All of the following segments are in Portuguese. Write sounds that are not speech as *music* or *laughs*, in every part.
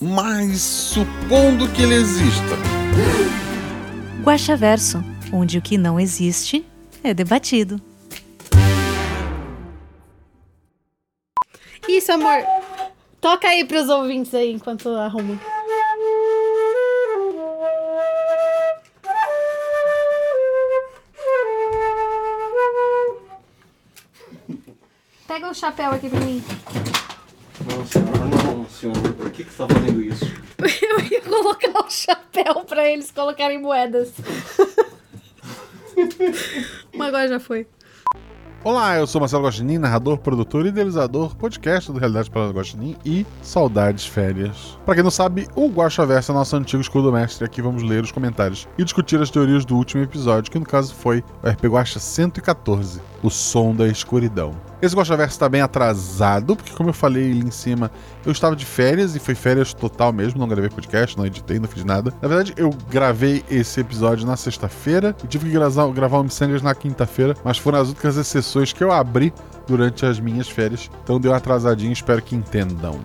Mas supondo que ele exista. Guaxaverso, onde o que não existe é debatido. Isso, amor. Toca aí pros ouvintes aí enquanto arruma. Pega um chapéu aqui pra mim. Não, senhora, não, senhor. Por que, que você tá fazendo isso? Eu ia colocar o chapéu pra eles colocarem moedas. Mas agora já foi. Olá, eu sou Marcelo Guaxinim, narrador, produtor e idealizador, podcast do Realidade para Guaxinim e Saudades Férias. Pra quem não sabe, o Guaxaverso é nosso antigo escudo mestre. Aqui vamos ler os comentários e discutir as teorias do último episódio, que no caso foi o RP Guaxa 114, O Som da Escuridão. Esse Guaxaverso tá bem atrasado, porque como eu falei ali em cima, eu estava de férias e foi férias total mesmo, não gravei podcast, não editei, não fiz nada. Na verdade, eu gravei esse episódio na sexta-feira e tive que gravar, gravar o Missangas na quinta-feira, mas foram as únicas exceções que eu abri durante as minhas férias, então deu uma atrasadinha, espero que entendam.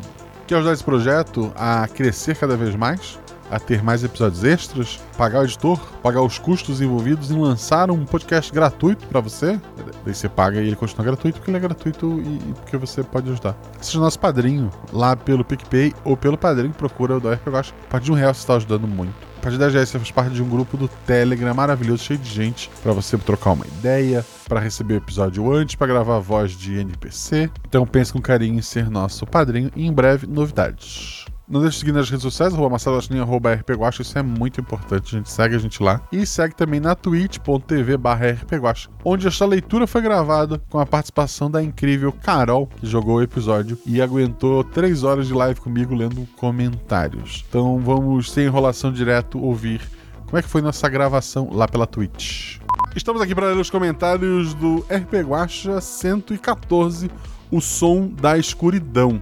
Quer ajudar esse projeto a crescer cada vez mais? A ter mais episódios extras, pagar o editor, pagar os custos envolvidos em lançar um podcast gratuito pra você. Daí você paga e ele continua gratuito porque ele é gratuito e, e porque você pode ajudar. Seja nosso padrinho lá pelo PicPay ou pelo padrinho, procura o do RP Gosta. A partir de um real você está ajudando muito. A partir da 10 reais você faz parte de um grupo do Telegram maravilhoso, cheio de gente, pra você trocar uma ideia, pra receber o episódio antes, pra gravar a voz de NPC. Então pense com carinho em ser nosso padrinho e em breve novidades. Não deixe de seguir nas redes sociais, arroba Marcelo Guaxinim, arroba RP Guaxa, isso é muito importante, a gente segue a gente lá. E segue também na twitch.tv barra rpguaxa, onde esta leitura foi gravada com a participação da incrível Carol, que jogou o episódio e aguentou 3 horas de live comigo lendo comentários. Então vamos, sem enrolação direto, ouvir como é que foi nossa gravação lá pela Twitch. Estamos aqui para ler os comentários do RP Guacha 114, O Som da Escuridão.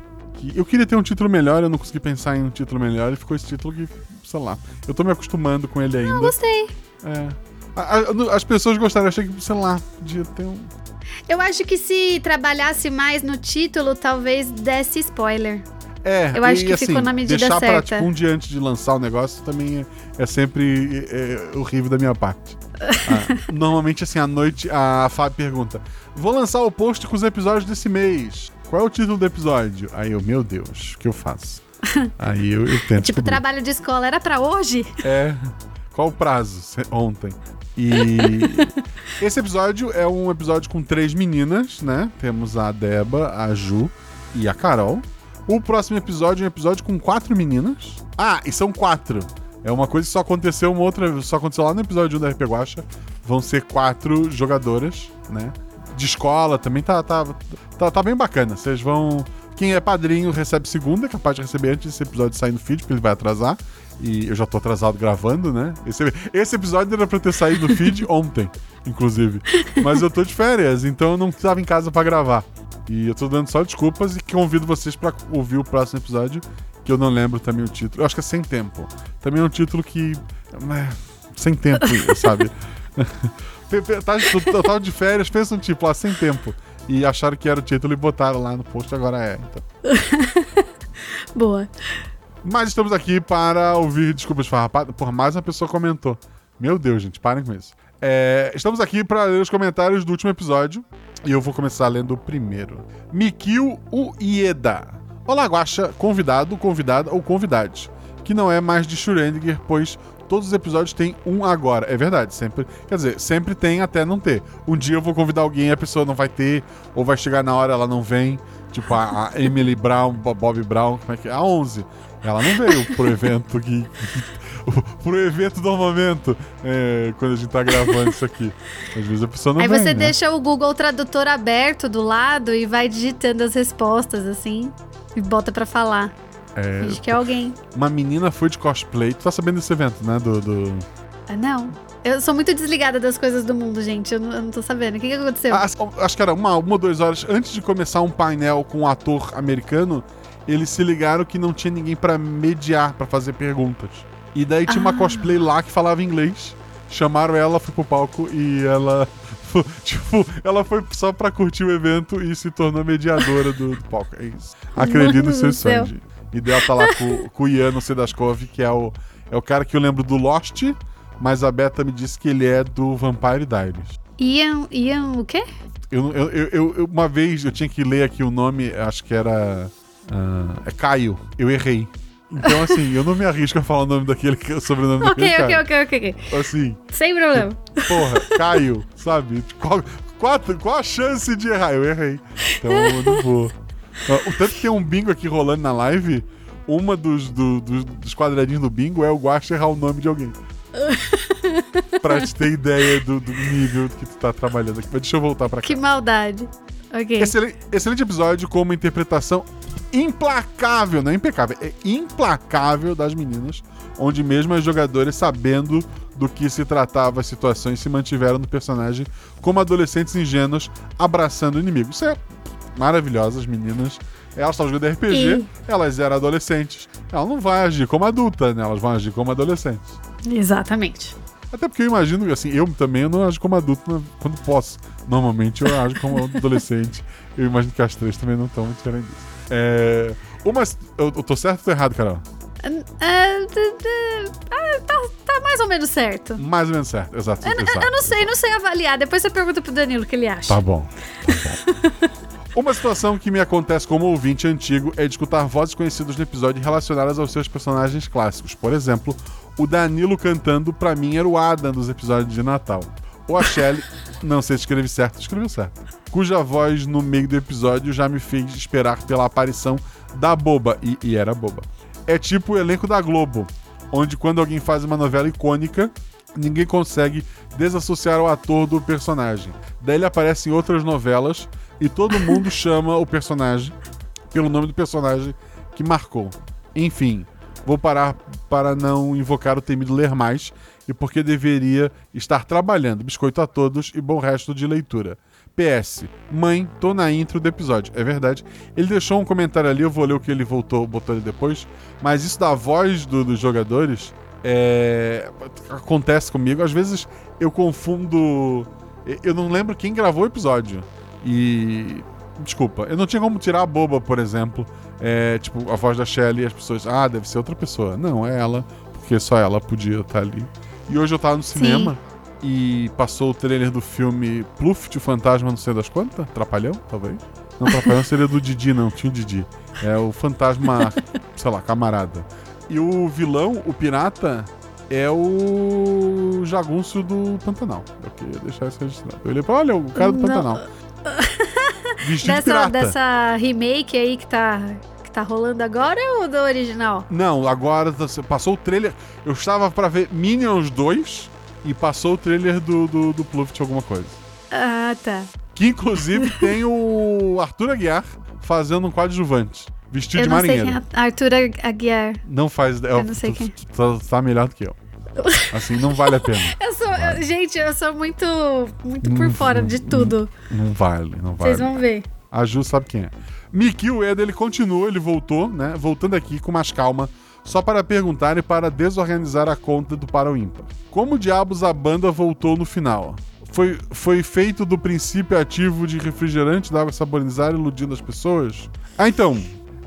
Que Eu queria ter um título melhor, eu não consegui pensar em um título melhor e ficou esse título que, sei lá, eu tô me acostumando com ele ainda. Eu gostei. É. A- a- As pessoas gostaram, eu achei que, sei lá, podia ter um. Eu acho que se trabalhasse mais no título, talvez desse spoiler. É, Eu acho e, que assim, ficou na medida deixar pra, certa. tipo, um dia antes de lançar o negócio também é, é sempre é, é horrível da minha parte. Ah, *laughs* normalmente, assim, à noite, a Fábio pergunta: Vou lançar o post com os episódios desse mês. Qual é o título do episódio? Aí eu, meu Deus, o que eu faço? *laughs* Aí eu, eu tento. Tipo, descobrir. trabalho de escola era pra hoje? É. Qual o prazo? Ontem. E *laughs* esse episódio é um episódio com três meninas, né? Temos a Deba, a Ju e a Carol. O próximo episódio é um episódio com quatro meninas. Ah, e são quatro. É uma coisa que só aconteceu uma outra. Só aconteceu lá no episódio 1 da RP Guacha. Vão ser quatro jogadoras, né? De escola também tá, tá, tá, tá bem bacana. Vocês vão. Quem é padrinho recebe segunda, é capaz de receber antes desse episódio sair no feed, porque ele vai atrasar. E eu já tô atrasado gravando, né? Esse, esse episódio era pra ter saído no feed *laughs* ontem, inclusive. Mas eu tô de férias, então eu não estava em casa pra gravar. E eu tô dando só desculpas e convido vocês pra ouvir o próximo episódio, que eu não lembro também o título. Eu acho que é Sem Tempo. Também é um título que. é, sem tempo, *laughs* sabe? *laughs* Tá- Eu tava de férias, pensa no tipo, lá, sem tempo. E acharam que era o título e botaram lá no post, agora é. Então. *laughs* Boa. Mas estamos aqui para ouvir desculpas farrapadas. Porra, mais uma pessoa comentou. Meu Deus, gente, parem com isso. É, estamos aqui para ler os comentários do último episódio. E eu vou começar lendo o primeiro. Mikio Uieda. Olá, Guaxa, convidado, convidada ou convidade. Que não é mais de Schrödinger, pois todos os episódios têm um agora. É verdade, sempre. Quer dizer, sempre tem até não ter. Um dia eu vou convidar alguém e a pessoa não vai ter, ou vai chegar na hora ela não vem. Tipo a, a *laughs* Emily Brown, Bo- Bob Brown, como é que é? A 11. Ela não veio pro evento que. *laughs* pro evento do momento, é, quando a gente tá gravando isso aqui. Às vezes a pessoa não Aí vem. você né? deixa o Google Tradutor aberto do lado e vai digitando as respostas, assim, e bota pra falar. É, Finge que é alguém. uma menina foi de cosplay. Tu tá sabendo desse evento, né? Do. do... Ah, não. Eu sou muito desligada das coisas do mundo, gente. Eu não, eu não tô sabendo. O que, que aconteceu? Ah, acho que era uma, uma ou duas horas antes de começar um painel com um ator americano. Eles se ligaram que não tinha ninguém pra mediar, pra fazer perguntas. E daí tinha uma Ah. cosplay lá que falava inglês. Chamaram ela, foi pro palco e ela. *laughs* Tipo, ela foi só pra curtir o evento e se tornou mediadora do, do palco. É isso. Acredito Mano nos seus do céu. sonhos. gente. E ela tá lá com, com o Ian no Sedaskov, que é o, é o cara que eu lembro do Lost, mas a Beta me disse que ele é do Vampire Diaries. Ian, Ian o quê? Eu, eu, eu- eu- uma vez eu tinha que ler aqui o nome, acho que era. ah, é Caio. Eu errei. Então, assim, eu não me arrisco a falar o nome daquele, sobrenome Ok, daquele ok, cara. ok, ok, ok. Assim, Sem problema. porra, Caio, sabe? Qual, qual, qual a chance de errar? Eu errei. Então eu não vou. O tanto que tem um bingo aqui rolando na live, uma dos, do- dos, dos quadradinhos do bingo é o Guacha errar o nome de alguém. *laughs* pra te ter ideia do, do nível que tu tá trabalhando aqui. Mas deixa eu voltar pra cá. Que maldade. Ok. Excelente, excelente episódio com uma interpretação implacável, não é impecável, é implacável das meninas, onde mesmo as jogadoras, sabendo do que se tratava as situações, se mantiveram no personagem como adolescentes ingênuos abraçando o inimigo. Isso é maravilhoso, as meninas. Elas estavam jogando RPG, E- elas eram adolescentes. Ela não vai agir como adulta, né? Elas vão agir como adolescentes. Exatamente. Até porque eu imagino, assim, eu também não ajo como adulto né, quando posso. Normalmente eu ajo como *laughs* adolescente. Eu imagino que as três também não estão muito diferentes disso. É. Uma. Eu, eu tô certo ou tô errado, Carol? D- d- ah, tá, tá mais ou menos certo. Mais ou menos certo, exato. Eu, exato. eu não sei, não sei avaliar. Depois você pergunta pro Danilo o que ele acha. Tá bom. Tá bom. *laughs* Uma situação que me acontece como ouvinte antigo é de escutar vozes conhecidas no episódio relacionadas aos seus personagens clássicos. Por exemplo, o Danilo cantando, pra mim, era o Adam dos episódios de Natal. Ou a Shelley, *laughs* não sei se escrevi certo, escreveu certo. Cuja voz no meio do episódio já me fez esperar pela aparição da boba, e, e era boba. É tipo o elenco da Globo, onde quando alguém faz uma novela icônica, ninguém consegue desassociar o ator do personagem. Daí ele aparece em outras novelas e todo mundo *laughs* chama o personagem pelo nome do personagem que marcou. Enfim, vou parar para não invocar o temido ler mais e porque deveria estar trabalhando. Biscoito a todos e bom resto de leitura. PS, mãe, tô na intro do episódio. É verdade. Ele deixou um comentário ali, eu vou ler o que ele voltou, botou ali depois. Mas isso da voz do- dos jogadores é, acontece comigo. Às vezes eu confundo. Eu não lembro quem gravou o episódio. E. Desculpa, eu não tinha como tirar a boba, por exemplo. É, tipo, a voz da Shelly e as pessoas. Ah, deve ser outra pessoa. Não, é ela, porque só ela podia estar ali. E hoje eu tava no cinema e passou o trailer do filme Pluft, o fantasma, não sei das quantas. Trapalhão, talvez. Não, Trapalhão seria do Didi, não, tinha o Didi. É o fantasma, *laughs* sei lá, camarada. E o vilão, o pirata, é o jagunço do Pantanal. Eu queria deixar isso registrado. Eu olhei pra, olha, o cara do. Pantanal. Vestido de Dessa, pirata. dessa remake aí que tá, que tá rolando agora ou do original? Não, agora tá- passou o trailer. Eu estava pra ver Minions 2 e passou o trailer do, do, do Pluft alguma coisa. Ah, tá. Que inclusive *laughs* tem o Arthur Aguiar fazendo um coadjuvante. Vestido eu de não sei marinheiro. quem é Arthur Aguiar. Não faz. Eu não sei tu- quem. tu Tá, tá melhor do que eu. Assim, não vale a pena. Eu sou, eu- gente, eu sou muito, muito por Hum, fora de tudo. Não vale, não vale. Vocês vão ver. A Ju sabe quem é. Miki Ueda, ele continua, ele voltou, né? Voltando aqui com mais calma, só para perguntar e para desorganizar a conta do Para o Ímpar. Como diabos a banda voltou no final? Foi, foi feito do princípio ativo de refrigerante da água saborizada iludindo as pessoas? Ah, então.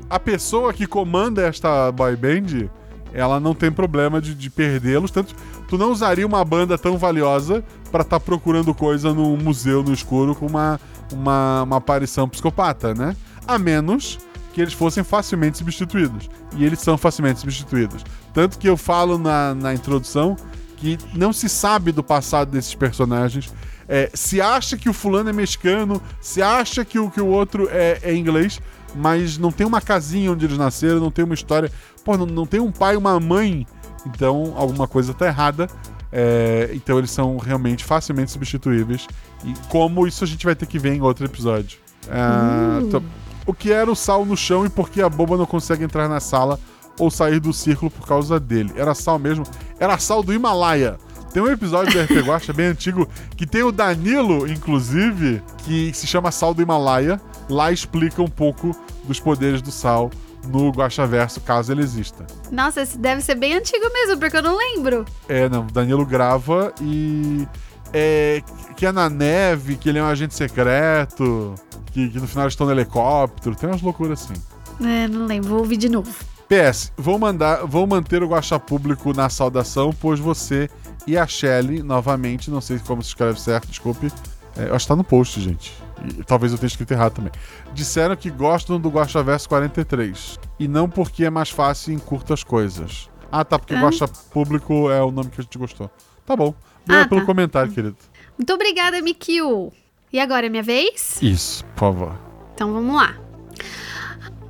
A pessoa que comanda esta boy band, ela não tem problema de, de perdê-los. Tanto tu não usaria uma banda tão valiosa para estar procurando coisa no museu no escuro com uma, uma, uma aparição psicopata, né? A menos que eles fossem facilmente substituídos. E eles são facilmente substituídos. Tanto que eu falo na, na introdução que não se sabe do passado desses personagens. É, se acha que o fulano é mexicano, se acha que o, que o outro é, é inglês, mas não tem uma casinha onde eles nasceram, não tem uma história. Pô, não, não tem um pai e uma mãe. Então alguma coisa tá errada. É, então eles são realmente facilmente substituíveis. E como isso a gente vai ter que ver em outro episódio. É, Uh. tô- O que era o sal no chão e por que a boba não consegue entrar na sala ou sair do círculo por causa dele? Era sal mesmo? Era sal do Himalaia. Tem um episódio do RP Guacha bem antigo que tem o Danilo, inclusive, que se chama Sal do Himalaia. Lá explica um pouco dos poderes do sal no Guacha Verso, caso ele exista. Nossa, esse deve ser bem antigo mesmo, porque eu não lembro. É, não, Danilo grava e. É, que é na neve, que ele é um agente secreto, que, que no final estão no helicóptero, tem umas loucuras assim. É, não lembro, vou ouvir de novo. PS, vou mandar, vou manter o Guaxa Público na saudação, pois você e a Shelly, novamente, não sei como se escreve certo, desculpe. É, eu acho que tá no post, gente. E, talvez eu tenha escrito errado também. Disseram que gostam do Guaxa Verso 43. E não porque é mais fácil e encurta as coisas. Ah, tá, porque Ah. Guaxa Público é o nome que a gente gostou. Tá bom. Obrigado Ah, pelo tá. comentário, querido. Muito obrigada, Mikio. E agora é minha vez? Isso, por favor. Então vamos lá.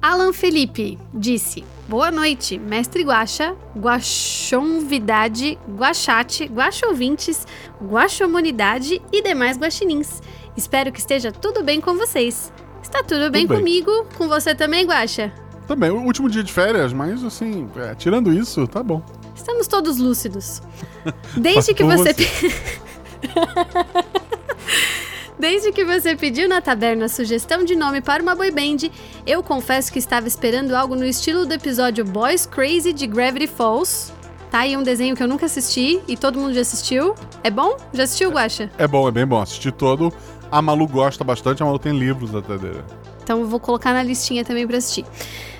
Alan Felipe disse: Boa noite, mestre Guaxa, Guaxonvidade, Guaxate, Guaxouvintes, Guaxomunidade e demais guaxinins. Espero que esteja tudo bem com vocês. Está tudo bem bem. comigo? Com você também, Guaxa? Também, o último dia de férias, mas assim, é, tirando isso, tá bom. Estamos todos lúcidos. *laughs* Desde que você. você. *laughs* Desde que você pediu na taberna a sugestão de nome para uma boy band, eu confesso que estava esperando algo no estilo do episódio Boys Crazy de Gravity Falls. Tá aí um desenho que eu nunca assisti e todo mundo já assistiu. É bom? Já assistiu, Guaxa? É bom, é bem bom. Assisti todo. A Malu gosta bastante, a Malu tem livros até dele. Então eu vou colocar na listinha também pra assistir.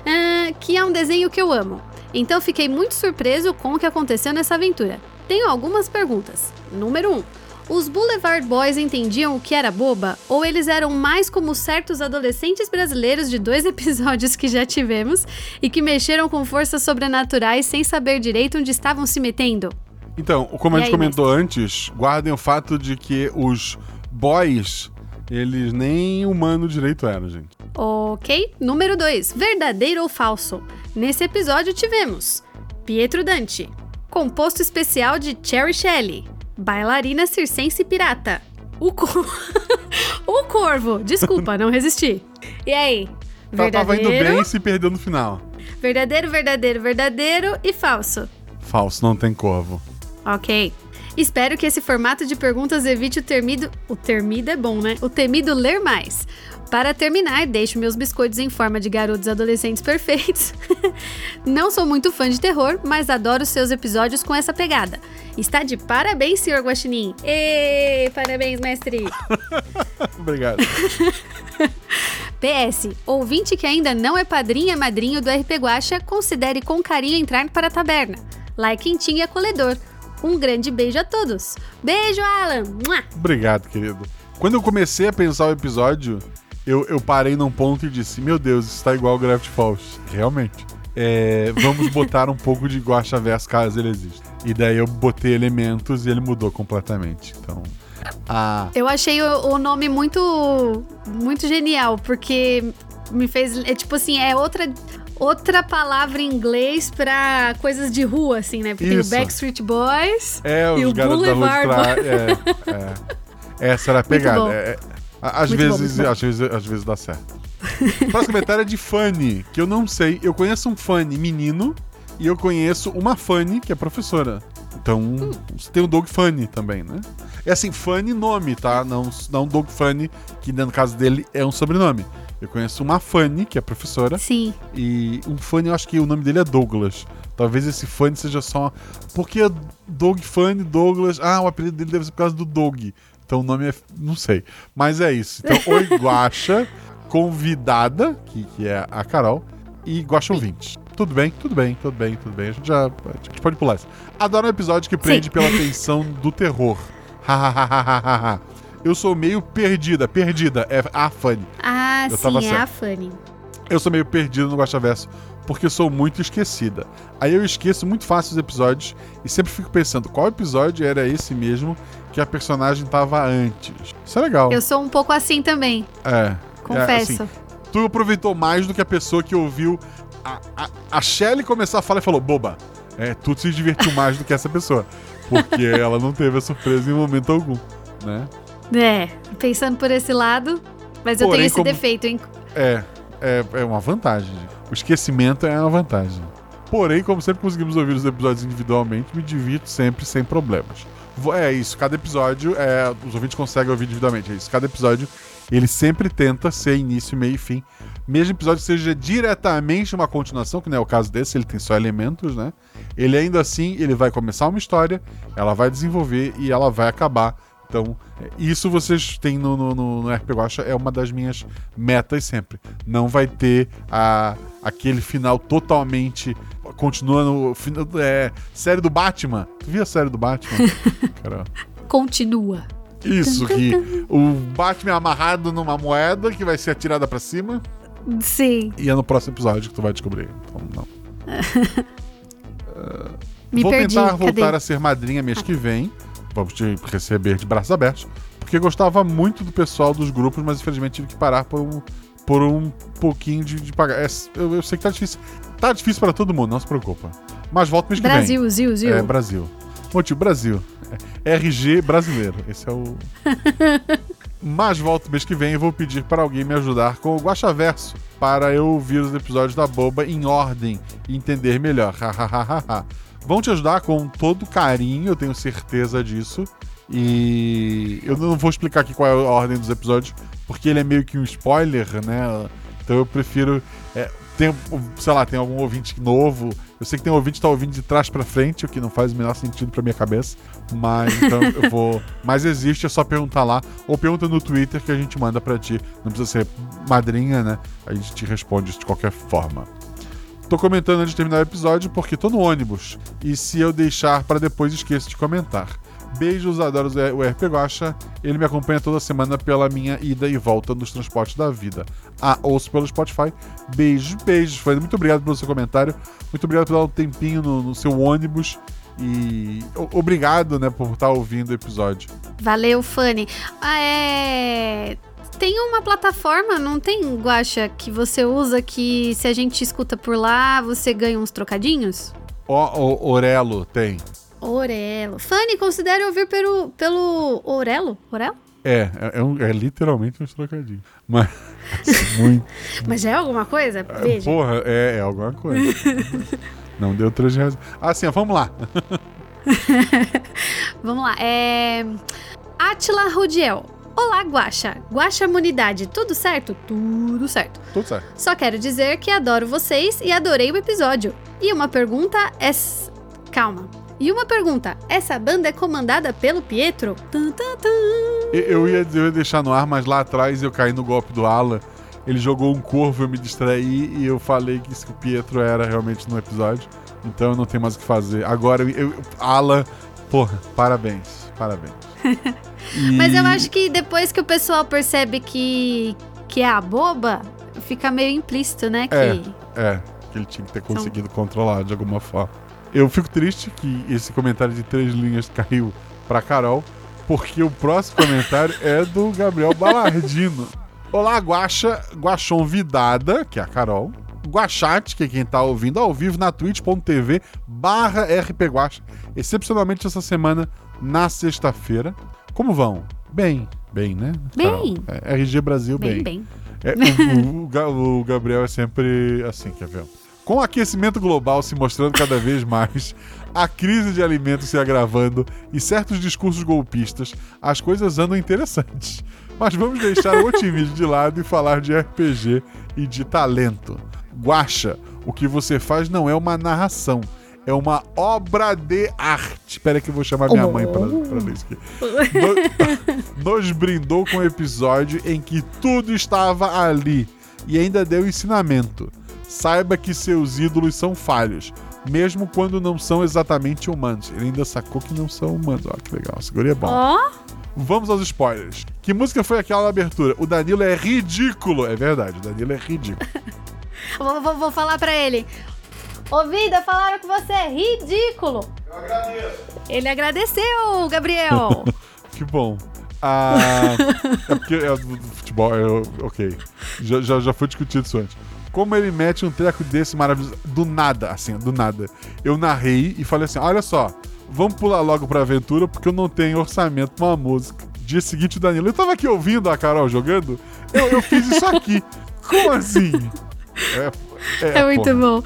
Ah, que é um desenho que eu amo. Então fiquei muito surpreso com o que aconteceu nessa aventura. Tenho algumas perguntas. Número 1. Um, os Boulevard Boys entendiam o que era boba? Ou eles eram mais como certos adolescentes brasileiros de dois *laughs* episódios que já tivemos e que mexeram com forças sobrenaturais sem saber direito onde estavam se metendo? Então, como a E gente aí, comentou antes, guardem o fato de que os boys, eles nem humano direito eram, gente. Ok. Número 2. Verdadeiro ou falso? Nesse episódio tivemos Pietro Dante, composto especial de Cherry Shelley, bailarina circense pirata, o, cor... *laughs* o corvo, desculpa, não resisti. E aí? Tá- Tava indo Verdadeiro, bem e se perdeu no final. verdadeiro, verdadeiro, verdadeiro e falso. Falso, não tem corvo. Ok. Espero que esse formato de perguntas evite o termido. O termido é bom, né? O temido ler mais. Para terminar, deixo meus biscoitos em forma de garotos adolescentes perfeitos. *laughs* Não sou muito fã de terror, mas adoro seus episódios com essa pegada. Está de parabéns, senhor Guaxinim. Ê, parabéns, mestre. *laughs* Obrigado. *laughs* PS, ouvinte que ainda não é padrinho ou madrinho do RP Guacha, considere com carinho entrar para a taberna. Like quentinho e acolhedor. Um grande beijo a todos. Beijo, Alan. Mua! Obrigado, querido. Quando eu comecei a pensar o episódio, eu, eu parei num ponto e disse: Meu Deus, isso tá igual ao Gravity Falls. Realmente. É, vamos botar um pouco de Guacha Verso caso ele exista. E daí eu botei elementos e ele mudou completamente. Então. A, Eu achei o, o nome muito muito genial, porque me fez. É tipo assim, é outra. Outra palavra em inglês pra coisas de rua, assim, né? Porque Isso. tem o Backstreet Boys. É, E o Boulevard trás. É, é. Essa era a *laughs* pegada. É, é. Às, Muito vezes, bom. às, vezes, às vezes dá certo. O próximo comentário é de Fanny, que eu não sei. Eu conheço um Fanny menino e eu conheço uma Fanny que é professora. Então, Hum. você tem o Doug Funny também, né? É assim, Funny nome, tá? Não, não Doug Funny, que no caso dele é um sobrenome. Eu conheço uma Fanny, que é professora, Sim. e um Funny, eu acho que o nome dele é Douglas. Talvez esse Funny seja só. Porque Doug Funny, Douglas. Ah, o apelido dele deve ser por causa do Doug. Então o nome é. Não sei. Mas é isso. Então, Oi *laughs* Guaxa, convidada, que, que é a Carol, e Guaxa ouvinte. Tudo bem, tudo bem, tudo bem, tudo bem. A gente já. A gente pode pular isso. Adoro um episódio que prende Sim. pela tensão do terror. Hahaha. Eu sou meio perdida. Perdida. É a Fanny. Ah, Eu sim, é certo. a Fanny. Eu sou meio perdido no Guaxaverso porque sou muito esquecida. Aí eu esqueço muito fácil os episódios e sempre fico pensando qual episódio era esse mesmo que a personagem tava antes. Isso é legal. Eu sou um pouco assim também, É. confesso. É, assim, tu aproveitou mais do que a pessoa que ouviu a, a, a Shelly começar a falar e falou: boba, é, tu se divertiu mais do que essa pessoa. Porque *laughs* ela não teve a surpresa em momento algum, né? É, pensando por esse lado. Mas eu Porém, tenho esse como- defeito, hein? É. é, é uma vantagem. O esquecimento é uma vantagem. Porém, como sempre conseguimos ouvir os episódios individualmente, me divirto sempre sem problemas. É isso, cada episódio, é, os ouvintes conseguem ouvir individualmente, é isso. Cada episódio, ele sempre tenta ser início, meio e fim. Mesmo episódio seja diretamente uma continuação, que não é o caso desse, ele tem só elementos, né? Ele ainda assim, ele vai começar uma história, ela vai desenvolver e ela vai acabar. Então, isso vocês têm no, no, no, no RP Guacha, é uma das minhas metas sempre. Não vai ter a, aquele final totalmente. Continua no. final- É, série do Batman. Tu viu a série do Batman? *laughs* Cara, Continua. isso, que o Batman é amarrado numa moeda que vai ser atirada pra cima Sim. e é no próximo episódio que tu vai descobrir. Então, não. *laughs* Me Vou perdi. tentar Cadê? voltar a ser madrinha mês que vem. Vamos te receber de braços abertos. Porque gostava muito do pessoal dos grupos, mas infelizmente tive que parar por um, por um pouquinho de, de pagar. É, eu, eu sei que tá difícil. Tá difícil pra todo mundo, não se preocupa. Mas volta mês que vem. Brasil, Zil, Zil. É, Brasil. Motivo, Brasil. É, RG brasileiro. Esse é o. *laughs* Mas volto mês que vem e vou pedir para alguém me ajudar com o Guaxaverso para eu ouvir os episódios da Boba em ordem e entender melhor. Hahaha. Vão te ajudar com todo carinho, eu tenho certeza disso. E eu não vou explicar aqui qual é a ordem dos episódios, porque ele é meio que um spoiler, né? Então eu prefiro. é, tem, sei lá, tem algum ouvinte novo. Eu sei que tem um ouvinte que tá ouvindo de trás pra frente, o que não faz o menor sentido pra minha cabeça. Mas então eu vou. *laughs* Mas existe, é só perguntar lá. Ou pergunta no Twitter que a gente manda pra ti. Não precisa ser madrinha, né? A gente te responde isso de qualquer forma. Tô comentando antes de terminar o episódio porque tô no ônibus. E se eu deixar pra depois, esqueço de comentar. Beijos, adoro o RP Guacha. Ele me acompanha toda semana pela minha ida e volta nos transportes da vida. Ah, ouço pelo Spotify. Beijos, beijos. Fanny. Muito obrigado pelo seu comentário. Muito obrigado por dar um tempinho no, no seu ônibus. E obrigado, né, por estar ouvindo o episódio. Valeu, Fanny. Ah, é... Tem uma plataforma, não tem, Guaxa, que você usa que se a gente escuta por lá, você ganha uns trocadinhos? Ó, o Orelo tem. Orelo. Fanny, considere ouvir pelo, pelo Orelo? Orelo? É, é, é um- é literalmente uns trocadinhos. Mas. *laughs* muito. Mas já é alguma coisa? Veja. Porra, é, é alguma coisa. Não deu três reais. Ah, sim, ó, vamos lá. *laughs* Vamos lá. É. Atila Rudiel. Olá, Guaxa. Guaxa Munidade, tudo certo? Tudo certo. Tudo certo. Só quero dizer que adoro vocês e adorei o episódio. E uma pergunta é. Calma. E uma pergunta: essa banda é comandada pelo Pietro? Tum, tum, tum. Eu- Eu ia, eu ia deixar no ar, mas lá atrás eu caí no golpe do Alan. Ele jogou um corvo, eu me distraí e eu falei que isso que o Pietro era realmente no episódio. Então eu não tenho mais o que fazer. Agora, eu, eu- Alan, porra, parabéns. Parabéns. E- Mas eu acho que depois que o pessoal percebe que, que é a boba, fica meio implícito, né? Que. É. É, que ele tinha que ter conseguido controlar de alguma forma. Eu fico triste que esse comentário de três linhas *laughs* caiu pra Carol, porque o próximo comentário é do Gabriel Balardino. Olá, Guaxa, Guaxon Vidada, que é a Carol. Guachate, que é quem tá ouvindo ao vivo na twitch.tv barra rpguacha. Excepcionalmente essa semana, na sexta-feira. Como vão? Bem, bem, né? Bem. Carol? É, RG Brasil, Bem, bem. é, o, o o Gabriel é sempre assim, quer ver? Com o aquecimento global se mostrando cada vez mais, a crise de alimentos se agravando e certos discursos golpistas, as coisas andam interessantes. Mas vamos deixar o otimismo de lado e falar de RPG e de talento. Guacha, o que você faz não é uma narração, é uma obra de arte. Espera que eu vou chamar minha mãe para ler isso aqui no- *laughs* nos brindou com um episódio em que tudo estava ali e ainda deu ensinamento. Saiba que seus ídolos são falhos, mesmo quando não são exatamente humanos. Ele ainda sacou que não são humanos. Olha que legal, segurei é bom. Ó, Vamos aos spoilers. Que música foi aquela abertura? O Danilo é ridículo. É verdade, o Danilo é ridículo. *laughs* vou, vou, vou falar pra ele. Ô, vida, falaram que você é ridículo. Eu agradeço. Ele agradeceu, Gabriel. *laughs* Que bom. Ah, é porque é do, do futebol, é, ok. Já, já, já foi discutido isso antes. Como ele mete um treco desse maravilhoso, do nada, assim, do nada. Eu narrei e falei assim: olha só, vamos pular logo pra aventura porque eu não tenho orçamento pra uma música. Dia seguinte, o Danilo, eu tava aqui ouvindo a Carol jogando, eu, eu fiz isso aqui. *laughs* Como assim? É, É, muito porra. bom.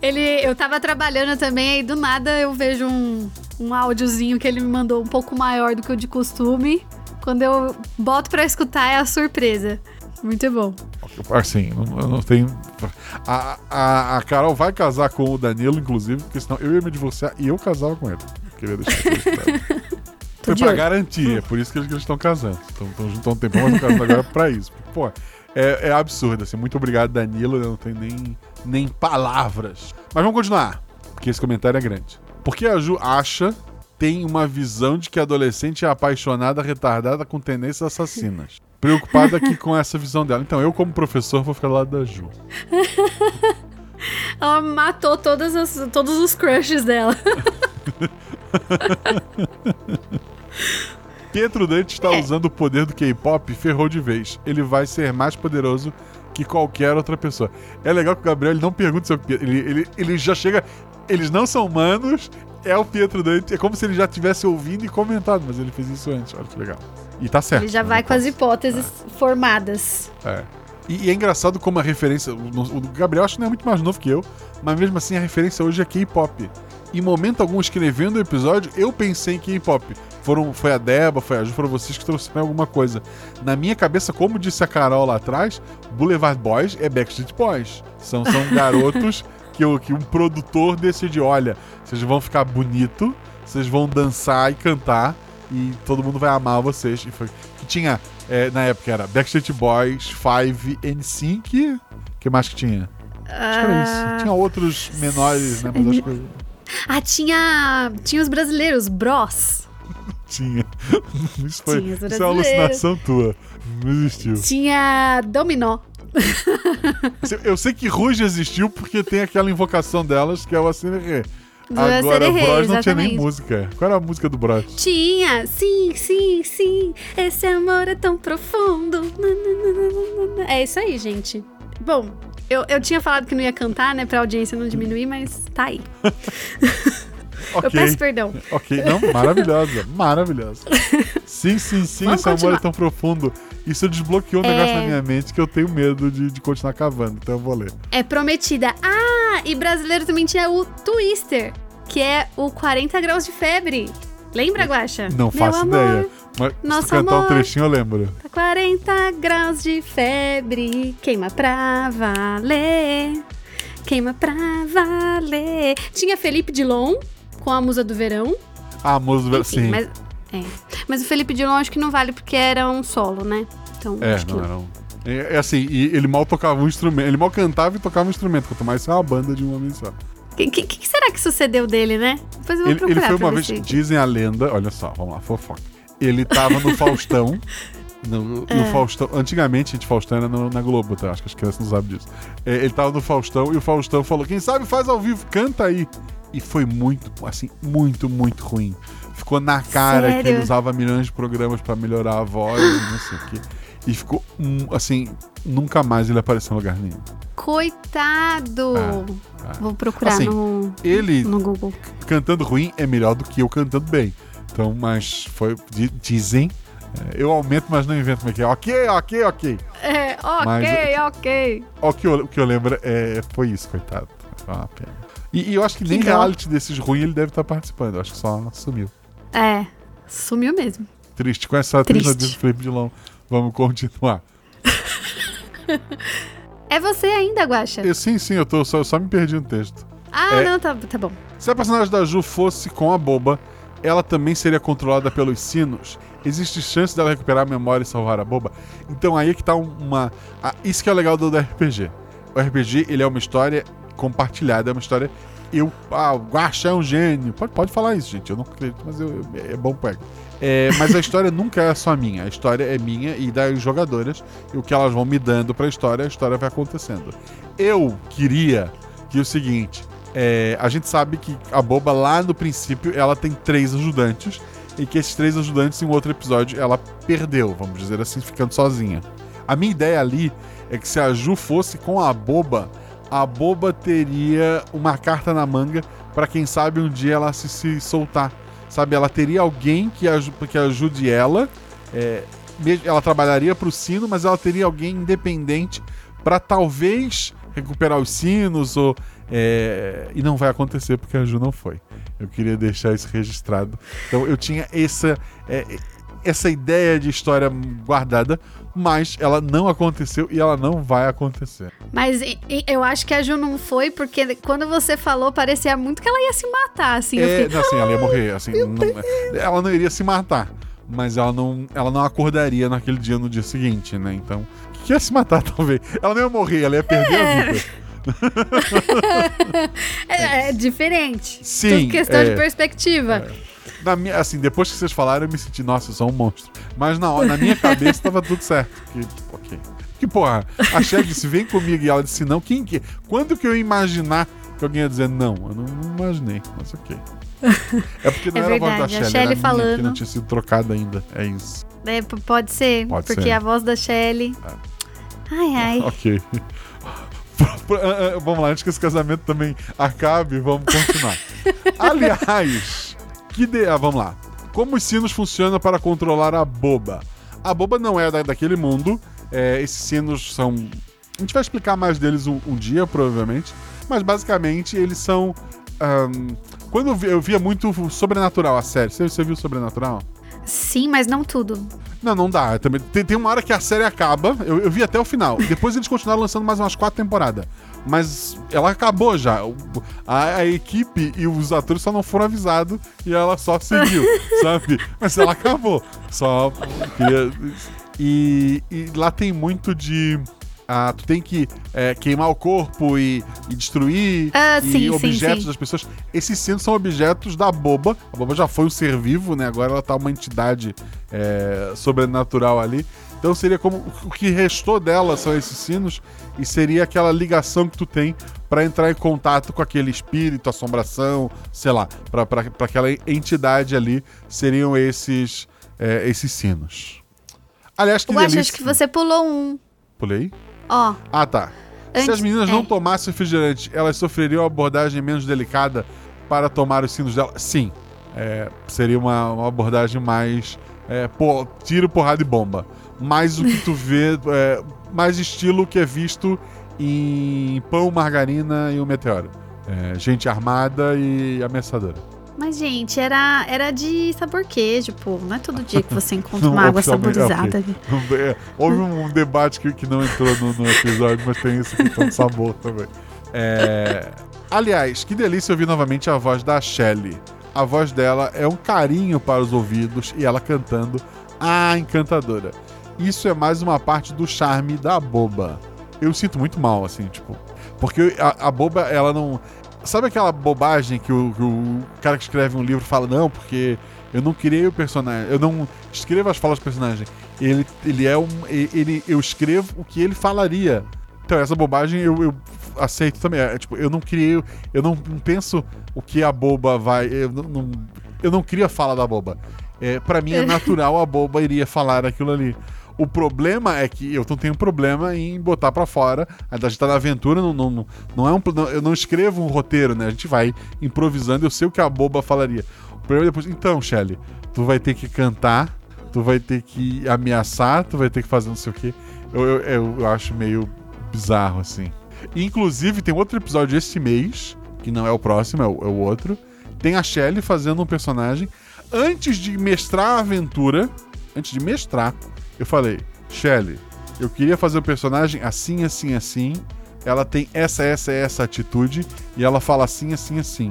Ele, eu tava trabalhando também, aí do nada eu vejo um, um áudiozinho que ele me mandou um pouco maior do que o de costume. Quando eu boto pra escutar, é a surpresa. Muito bom. Assim, não, eu não tenho. A, a, a Carol vai casar com o Danilo, inclusive, porque senão eu ia me divorciar e eu casava com ele. Queria deixar isso. *laughs* Foi pra garantir, é por isso que eles estão casando. Estão juntos há um tempão, mas estão casando agora pra isso. Pô, é, é absurdo, assim. Muito obrigado, Danilo. Eu não tenho nem, nem palavras. Mas vamos continuar, porque esse comentário é grande. Porque a Ju acha, tem uma visão de que a adolescente é apaixonada, retardada, com tendências assassinas. Preocupada aqui com essa visão dela. Então, eu, como professor, vou ficar do lado da Ju. *laughs* Ela matou todas as- todos os crushes dela. *laughs* Pietro Dante está É. usando o poder do K-pop e ferrou de vez. Ele vai ser mais poderoso que qualquer outra pessoa. É legal que o Gabriel ele não pergunta sobre o Pietro. Ele, ele, ele já chega. Eles não são humanos, é o Pietro Dante. É como se ele já tivesse ouvindo e comentado, mas ele fez isso antes. Olha que legal. E tá certo. Ele já né? vai com as hipóteses formadas. É. E, e é engraçado como a referência. O, o Gabriel acho que não é muito mais novo que eu, mas mesmo assim a referência hoje é K-pop. Em momento algum, escrevendo o episódio, eu pensei em K-pop. Foram, foi a Deba, foi a Ju, foram vocês que trouxeram alguma coisa. Na minha cabeça, como disse a Carol lá atrás, Boulevard Boys é Backstreet Boys. São, são *laughs* garotos que, que um produtor decide: olha, vocês vão ficar bonito, vocês vão dançar e cantar, e todo mundo vai amar vocês. E foi, que tinha, é, na época, era Backstreet Boys, Five, NSYNC. O que mais que tinha? Acho que era isso. Tinha outros menores, né? Mas acho que Ah, tinha, tinha os brasileiros, Bros. *laughs* tinha. Isso, foi, Tinha isso é alucinação tua. Não existiu. Tinha Dominó. Eu sei que Ruge existiu porque tem aquela invocação delas que é o Acererê. Do Agora, Acererê, Bros não tinha nem música. Qual era a música do Bros? Tinha, sim, sim, sim. Esse amor é tão profundo. É isso aí, gente. Bom, eu, eu tinha falado que não ia cantar, né, pra audiência não diminuir, mas tá aí. *laughs* Eu Ok. peço perdão. Ok, não, maravilhosa, maravilhosa. Sim, sim, sim, Vamos esse amor continuar. é tão profundo. Isso desbloqueou um É. negócio na minha mente que eu tenho medo de, de continuar cavando, então eu vou ler. É prometida. Ah, e brasileiro também tinha o Twister, que é o 40 graus de febre. Lembra, Guaxa? Não Meu faço amor, ideia. Mas se nosso cantar um trechinho, eu lembro. Tá 40 graus de febre, queima pra valer. Queima pra valer. Tinha Felipe Dilon com a Musa do Verão. Ah, música, Enfim, sim. mas, é. mas o Felipe Dilon acho que não vale porque era um solo, né? Então, É, acho que não, não. não. É, é assim, e ele mal tocava um instrumento. Ele mal cantava e tocava um instrumento, quanto mais ser uma banda de um homem só. O que, que- será que sucedeu dele, né? Depois eu vou Ele, ele procurar foi pra uma vez, se- dizem a lenda, olha só, vamos lá, fofoca. Ele tava no Faustão. *laughs* No, no É. Faustão. Antigamente, gente, Faustão era no- na Globo, tá? Acho que as crianças não sabem disso. É, ele tava no Faustão e o Faustão falou: quem sabe faz ao vivo, canta aí. E foi muito, assim, muito, muito ruim. Ficou na cara que Sério? ele usava milhões de programas pra melhorar a voz e não sei o quê. E ficou, assim, nunca mais ele apareceu em lugar nenhum. Coitado! É, é. Vou procurar Assim, no, Ele no Google. cantando ruim é melhor do que eu cantando bem. Então, mas foi. di- Dizem. é, eu aumento, mas não invento como é que é. Ok, ok, ok. É, ok, Mas- ok. O que eu, o que eu lembro é, foi isso, coitado. Foi uma pena. E, e eu acho que, Que nem dó. reality desses ruins ele deve estar participando. Eu acho que só sumiu. É, sumiu mesmo. Triste. Com essa triste do Felipe Dilon. Vamos continuar. *laughs* É você ainda, Guaxa? Eu, sim, sim, eu tô, só, eu só me perdi no texto. Ah, É. não, tá, tá bom. Se a personagem da Ju fosse com a boba, ela também seria controlada pelos sinos. Existe chance dela recuperar a memória e salvar a boba? Então aí é que tá um- uma. ah, isso que é o legal do, RPG. O RPG, ele é uma história compartilhada, é uma história. Eu. Ah, o Guaxa é um gênio. Pode, pode falar isso, gente. Eu não acredito, mas eu- é bom pego. É, mas a história *laughs* nunca é só minha. A história é minha e das jogadoras. E o que elas vão me dando pra história, a história vai acontecendo. Eu queria que o seguinte. É, a gente sabe que a boba lá no princípio ela tem três ajudantes e que esses três ajudantes em um outro episódio ela perdeu, vamos dizer assim, ficando sozinha. A minha ideia ali é que se a Ju fosse com a boba, a boba teria uma carta na manga pra quem sabe um dia ela se, se soltar. Sabe, ela teria alguém que, aju- que ajude ela. é, ela trabalharia pro sino, mas ela teria alguém independente pra talvez recuperar os sinos ou. É, E não vai acontecer porque a Ju não foi. Eu queria deixar isso registrado. Então eu tinha essa, é, essa ideia de história guardada, mas ela não aconteceu e ela não vai acontecer. Mas e- e eu acho que a Ju não foi, porque quando você falou, parecia muito que ela ia se matar, assim. É, fiquei, não, assim, ela ia morrer. Assim, não- ela não iria se matar, mas ela não, ela não acordaria naquele dia, no dia seguinte, né? Então, que ia se matar *laughs* talvez. Ela não ia morrer, ela ia perder a vida. *laughs* é, é diferente. Sim, Tudo questão é. de perspectiva. Na minha, assim, depois que vocês falaram, eu me senti, nossa, eu sou um monstro. Mas na, hora- na minha cabeça tava tudo certo. Que, ok. Que porra, a Shelly disse, vem comigo, e ela disse não. Quem que. Quando que eu ia imaginar que alguém ia dizer não? Eu não, não imaginei, mas ok. É porque *laughs* não É era a voz da verdade, a Shelly, era minha, que falando. não tinha sido trocada ainda. É isso. É, pode ser, Pode porque ser. a voz da Shelley. Ai, ai. *laughs* Ok. *laughs* Ah, ah, vamos lá, antes que esse casamento também acabe, vamos continuar. *laughs* Aliás, que de... ah, vamos lá. Como os sinos funcionam para controlar a boba? A boba não é da- daquele mundo. é, esses sinos são. A gente vai explicar mais deles um, um dia, provavelmente. Mas basicamente eles são. ahn, quando eu via muito Sobrenatural, a série. Você, você viu Sobrenatural? Sim, mas não tudo. Não, não dá. Também, tem, tem uma hora que a série acaba, eu, eu vi até o final. Depois eles continuaram lançando mais umas quatro temporadas. Mas ela acabou já. A, a equipe e os atores só não foram avisados e ela só seguiu, *laughs* sabe? Mas ela acabou. Só queria. E, e lá tem muito de. Ah, tu tem que é, queimar o corpo e, e destruir Ah, e sim, sim, objetos sim. das pessoas. Esses sinos são objetos da boba. A boba já foi um ser vivo, né? Agora ela tá uma entidade é, sobrenatural ali. Então seria como o que restou dela são esses sinos e seria aquela ligação que tu tem pra entrar em contato com aquele espírito, assombração, sei lá, pra aquela entidade ali seriam esses é, esses sinos. Aliás, que Eu delícia. acho que você pulou um. Pulei? Ó, Ah, tá. Se Antes- as meninas é. não tomassem refrigerante, elas sofreriam uma abordagem menos delicada para tomar os sinos dela? Sim. É, seria uma, uma abordagem mais. É, tiro, porrada e bomba. Mais o que tu *laughs* vê. é, mais estilo que é visto em Pão, Margarina e o Meteoro. É, gente armada e ameaçadora. Mas gente, era, era de sabor queijo, pô. Não é todo dia que você *laughs* encontra uma água saborizada. É, houve um debate que, que não entrou no, no episódio, mas tem essa questão de sabor também. É, Aliás, que delícia ouvir novamente a voz da Shelley. A voz dela é um carinho para os ouvidos e ela cantando Ah, encantadora. Isso é mais uma parte do charme da boba. Eu sinto muito mal, assim, tipo. Porque a, a boba, ela não. Sabe aquela bobagem que o, que o cara que escreve um livro fala, não, porque eu não criei o personagem, eu não escrevo as falas do personagem. Ele, ele é um. Ele, eu escrevo o que ele falaria. Então, essa bobagem eu, eu aceito também. É, tipo, eu não criei. Eu não, penso o que a boba vai. Eu não, não- eu não crio a fala da boba. É, para mim é *laughs* natural a boba iria falar aquilo ali. O problema é que eu não tenho problema em botar pra fora. A gente tá na aventura, não, não, não, é um. não- eu não escrevo um roteiro, né? A gente vai improvisando, eu sei o que a boba falaria. O problema é depois. Então, Shelly, tu vai ter que cantar, tu vai ter que ameaçar, tu vai ter que fazer não sei o quê. Eu, eu- eu acho meio bizarro, assim. Inclusive, tem outro episódio esse mês, que não é o próximo, é o, é o outro. Tem a Shelly fazendo um personagem. Antes de mestrar a aventura, antes de mestrar, eu falei: Shelly, eu queria fazer um personagem assim, assim, assim. Ela tem essa, essa, essa atitude. E ela fala assim, assim, assim.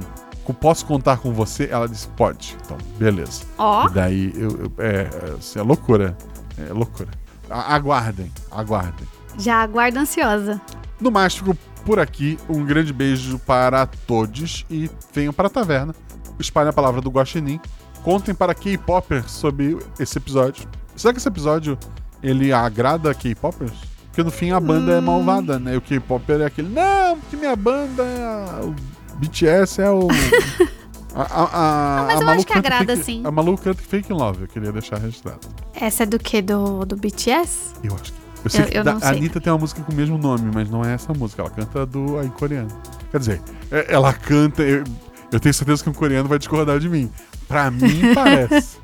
Posso contar com você? Ela disse: Pode. Então, beleza. Ó, E daí, eu, eu- é, é, é loucura. É loucura. A- aguardem, aguardem. já aguardo ansiosa. No mais, fico por aqui. Um grande beijo para todos e venham para a taverna. Espalhem a palavra do Guaxinim. Contem para K-Popers sobre esse episódio. Será que esse episódio ele agrada K-Popers? Porque no fim a banda é malvada, né? E o K-Popper é aquele, não, porque minha banda é. O BTS é o. *laughs* A, a, a, mas a eu acho que agrada, fake, sim. A Malu canta Fake in Love, eu queria deixar registrado. Essa é do que? Do, do BTS? Eu acho que. Eu sei Eu- que eu da- não a sei. Anitta tem uma música com o mesmo nome, mas não é essa música. Ela canta do em coreano. Quer dizer, é- ela canta. Eu, eu tenho certeza que um coreano vai discordar de mim. Pra mim, *laughs* parece.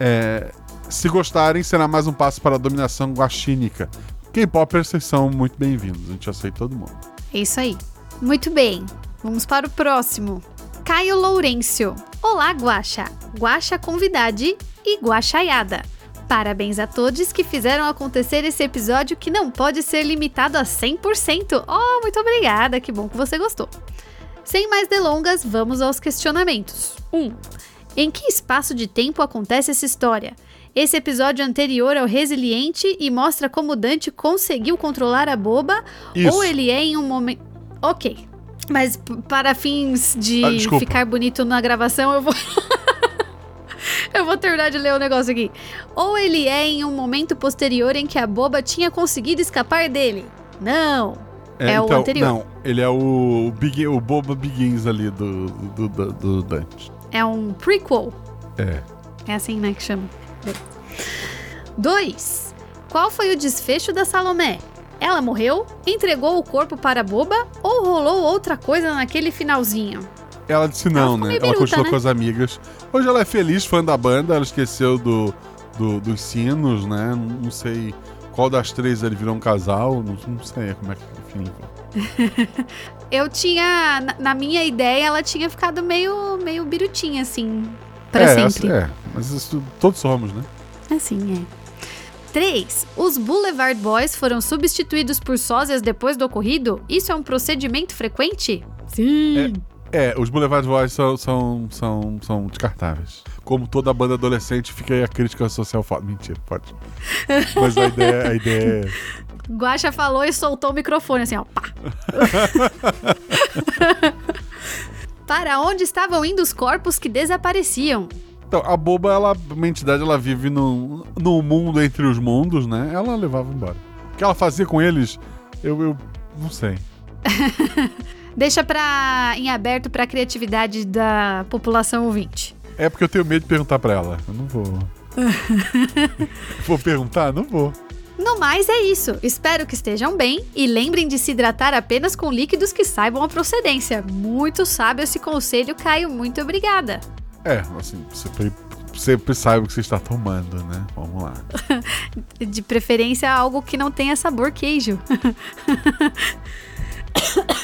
É, se gostarem, será mais um passo para a dominação guaxínica. K-popers, vocês são muito bem-vindos. A gente aceita todo mundo. É isso aí. Muito bem. Vamos para o próximo. Caio Lourenço. Olá, Guaxa. Guaxa convidade e guaxaiada. Parabéns a todos que fizeram acontecer esse episódio que não pode ser limitado a 100%. Oh, muito obrigada, que bom que você gostou. Sem mais delongas, vamos aos questionamentos. 1. Um, em que espaço de tempo acontece essa história? Esse episódio anterior é o resiliente e mostra como Dante conseguiu controlar a boba Isso. ou ele é em um momento. Ok. Mas para fins de Ah, ficar bonito na gravação, eu vou. *laughs* eu vou terminar de ler o negócio aqui. Ou ele é em um momento posterior em que a boba tinha conseguido escapar dele. Não. É o anterior. Não, ele é o, o, Big, o Boba Begins ali do, do, do, do Dante. É um prequel. É. É assim, né, que chama. 2. Qual foi o desfecho da Salomé? Ela morreu, entregou o corpo para a boba ou rolou outra coisa naquele finalzinho? Ela disse não, ficou né? meio Ela biruta, continuou né? com as amigas. Hoje ela é feliz, fã da banda, ela esqueceu do, do- dos sinos, né? Não, sei qual das três ele virou um casal, não, não sei como é que enfim. *laughs* Eu tinha. na- minha ideia, ela tinha ficado meio, meio birutinha, assim. Pra é, sempre. É, mas isso todos somos, né? Assim é. 3. Os Boulevard Boys foram substituídos por sósias depois do ocorrido? Isso é um procedimento frequente? Sim. É, os Boulevard Boys são, são, são, são descartáveis. Como toda banda adolescente, fica aí a crítica social. Mentira, pode. Mas a ideia, a ideia é. *laughs* Guaxa falou e soltou o microfone assim, ó. Pá. *laughs* *laughs* Para onde estavam indo os corpos que desapareciam? Então, a boba, ela, uma entidade, ela vive no, no mundo entre os mundos, né? Ela levava embora. O que ela fazia com eles, eu, eu não sei. *laughs* Deixa pra, em aberto pra criatividade da população ouvinte. É porque eu tenho medo de perguntar pra ela. Eu não vou. *laughs* vou perguntar? Não vou. No mais é isso. Espero que estejam bem e lembrem de se hidratar apenas com líquidos que saibam a procedência. Muito sábio esse conselho, Caio. Muito obrigada. É, assim, você pre- sempre saiba o que você está tomando, né? Vamos lá. *laughs* De preferência algo que não tenha sabor queijo.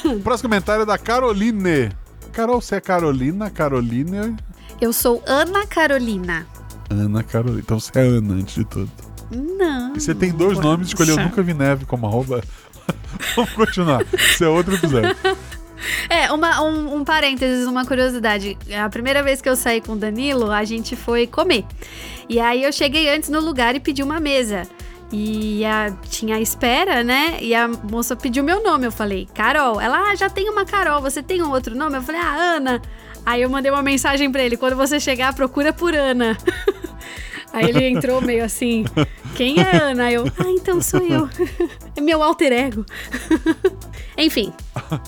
O *coughs* próximo comentário é da Caroline. Carol, você é Carolina? Caroline? Eu sou Ana Carolina. Ana Carolina. Então você é Ana, antes de tudo. Não. E você tem dois nomes, escolheu. Nunca Vi Neve como arroba. *laughs* Vamos continuar. Isso é outro episódio. *laughs* *laughs* É, uma, um, um parênteses, uma curiosidade. A primeira vez que eu saí com o Danilo, a gente foi comer. E aí eu cheguei antes no lugar e pedi uma mesa. E a- tinha a espera, né? E a moça pediu meu nome. Eu falei, Carol. Ela, ah, já tem uma Carol. Você tem um outro nome? Eu falei, ah, Ana. Aí eu mandei uma mensagem pra ele: quando você chegar, procura por Ana. *laughs* Aí ele entrou meio assim: quem é Ana? Aí eu, ah, então sou eu. *laughs* É meu alter ego. *laughs* Enfim,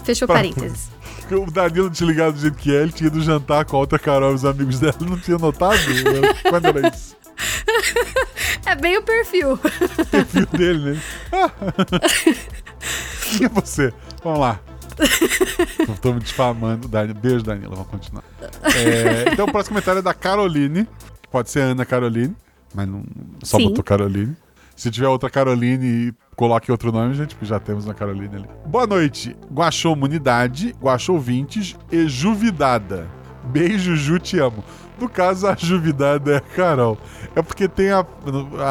fechou parênteses. Porque o Danilo te ligado do jeito que é, ele tinha ido jantar com a outra Carol e os amigos dela, não tinha notado? Quando era isso? *laughs* É bem o perfil. O perfil dele, né? Quem é você? Vamos lá. Tô, tô me difamando. Dani- Beijo, Danilo. Vamos continuar. É, então, o próximo comentário é da Caroline. Pode ser Ana Caroline, mas não, só Sim. botou Caroline. Se tiver outra Caroline e coloque outro nome, gente, porque já temos uma Caroline ali. Boa noite. Guachou Munidade, Guachou Vintes e Juvidada. Beijo, Ju, te amo. No caso, a Juvidada é a Carol. É porque tem a,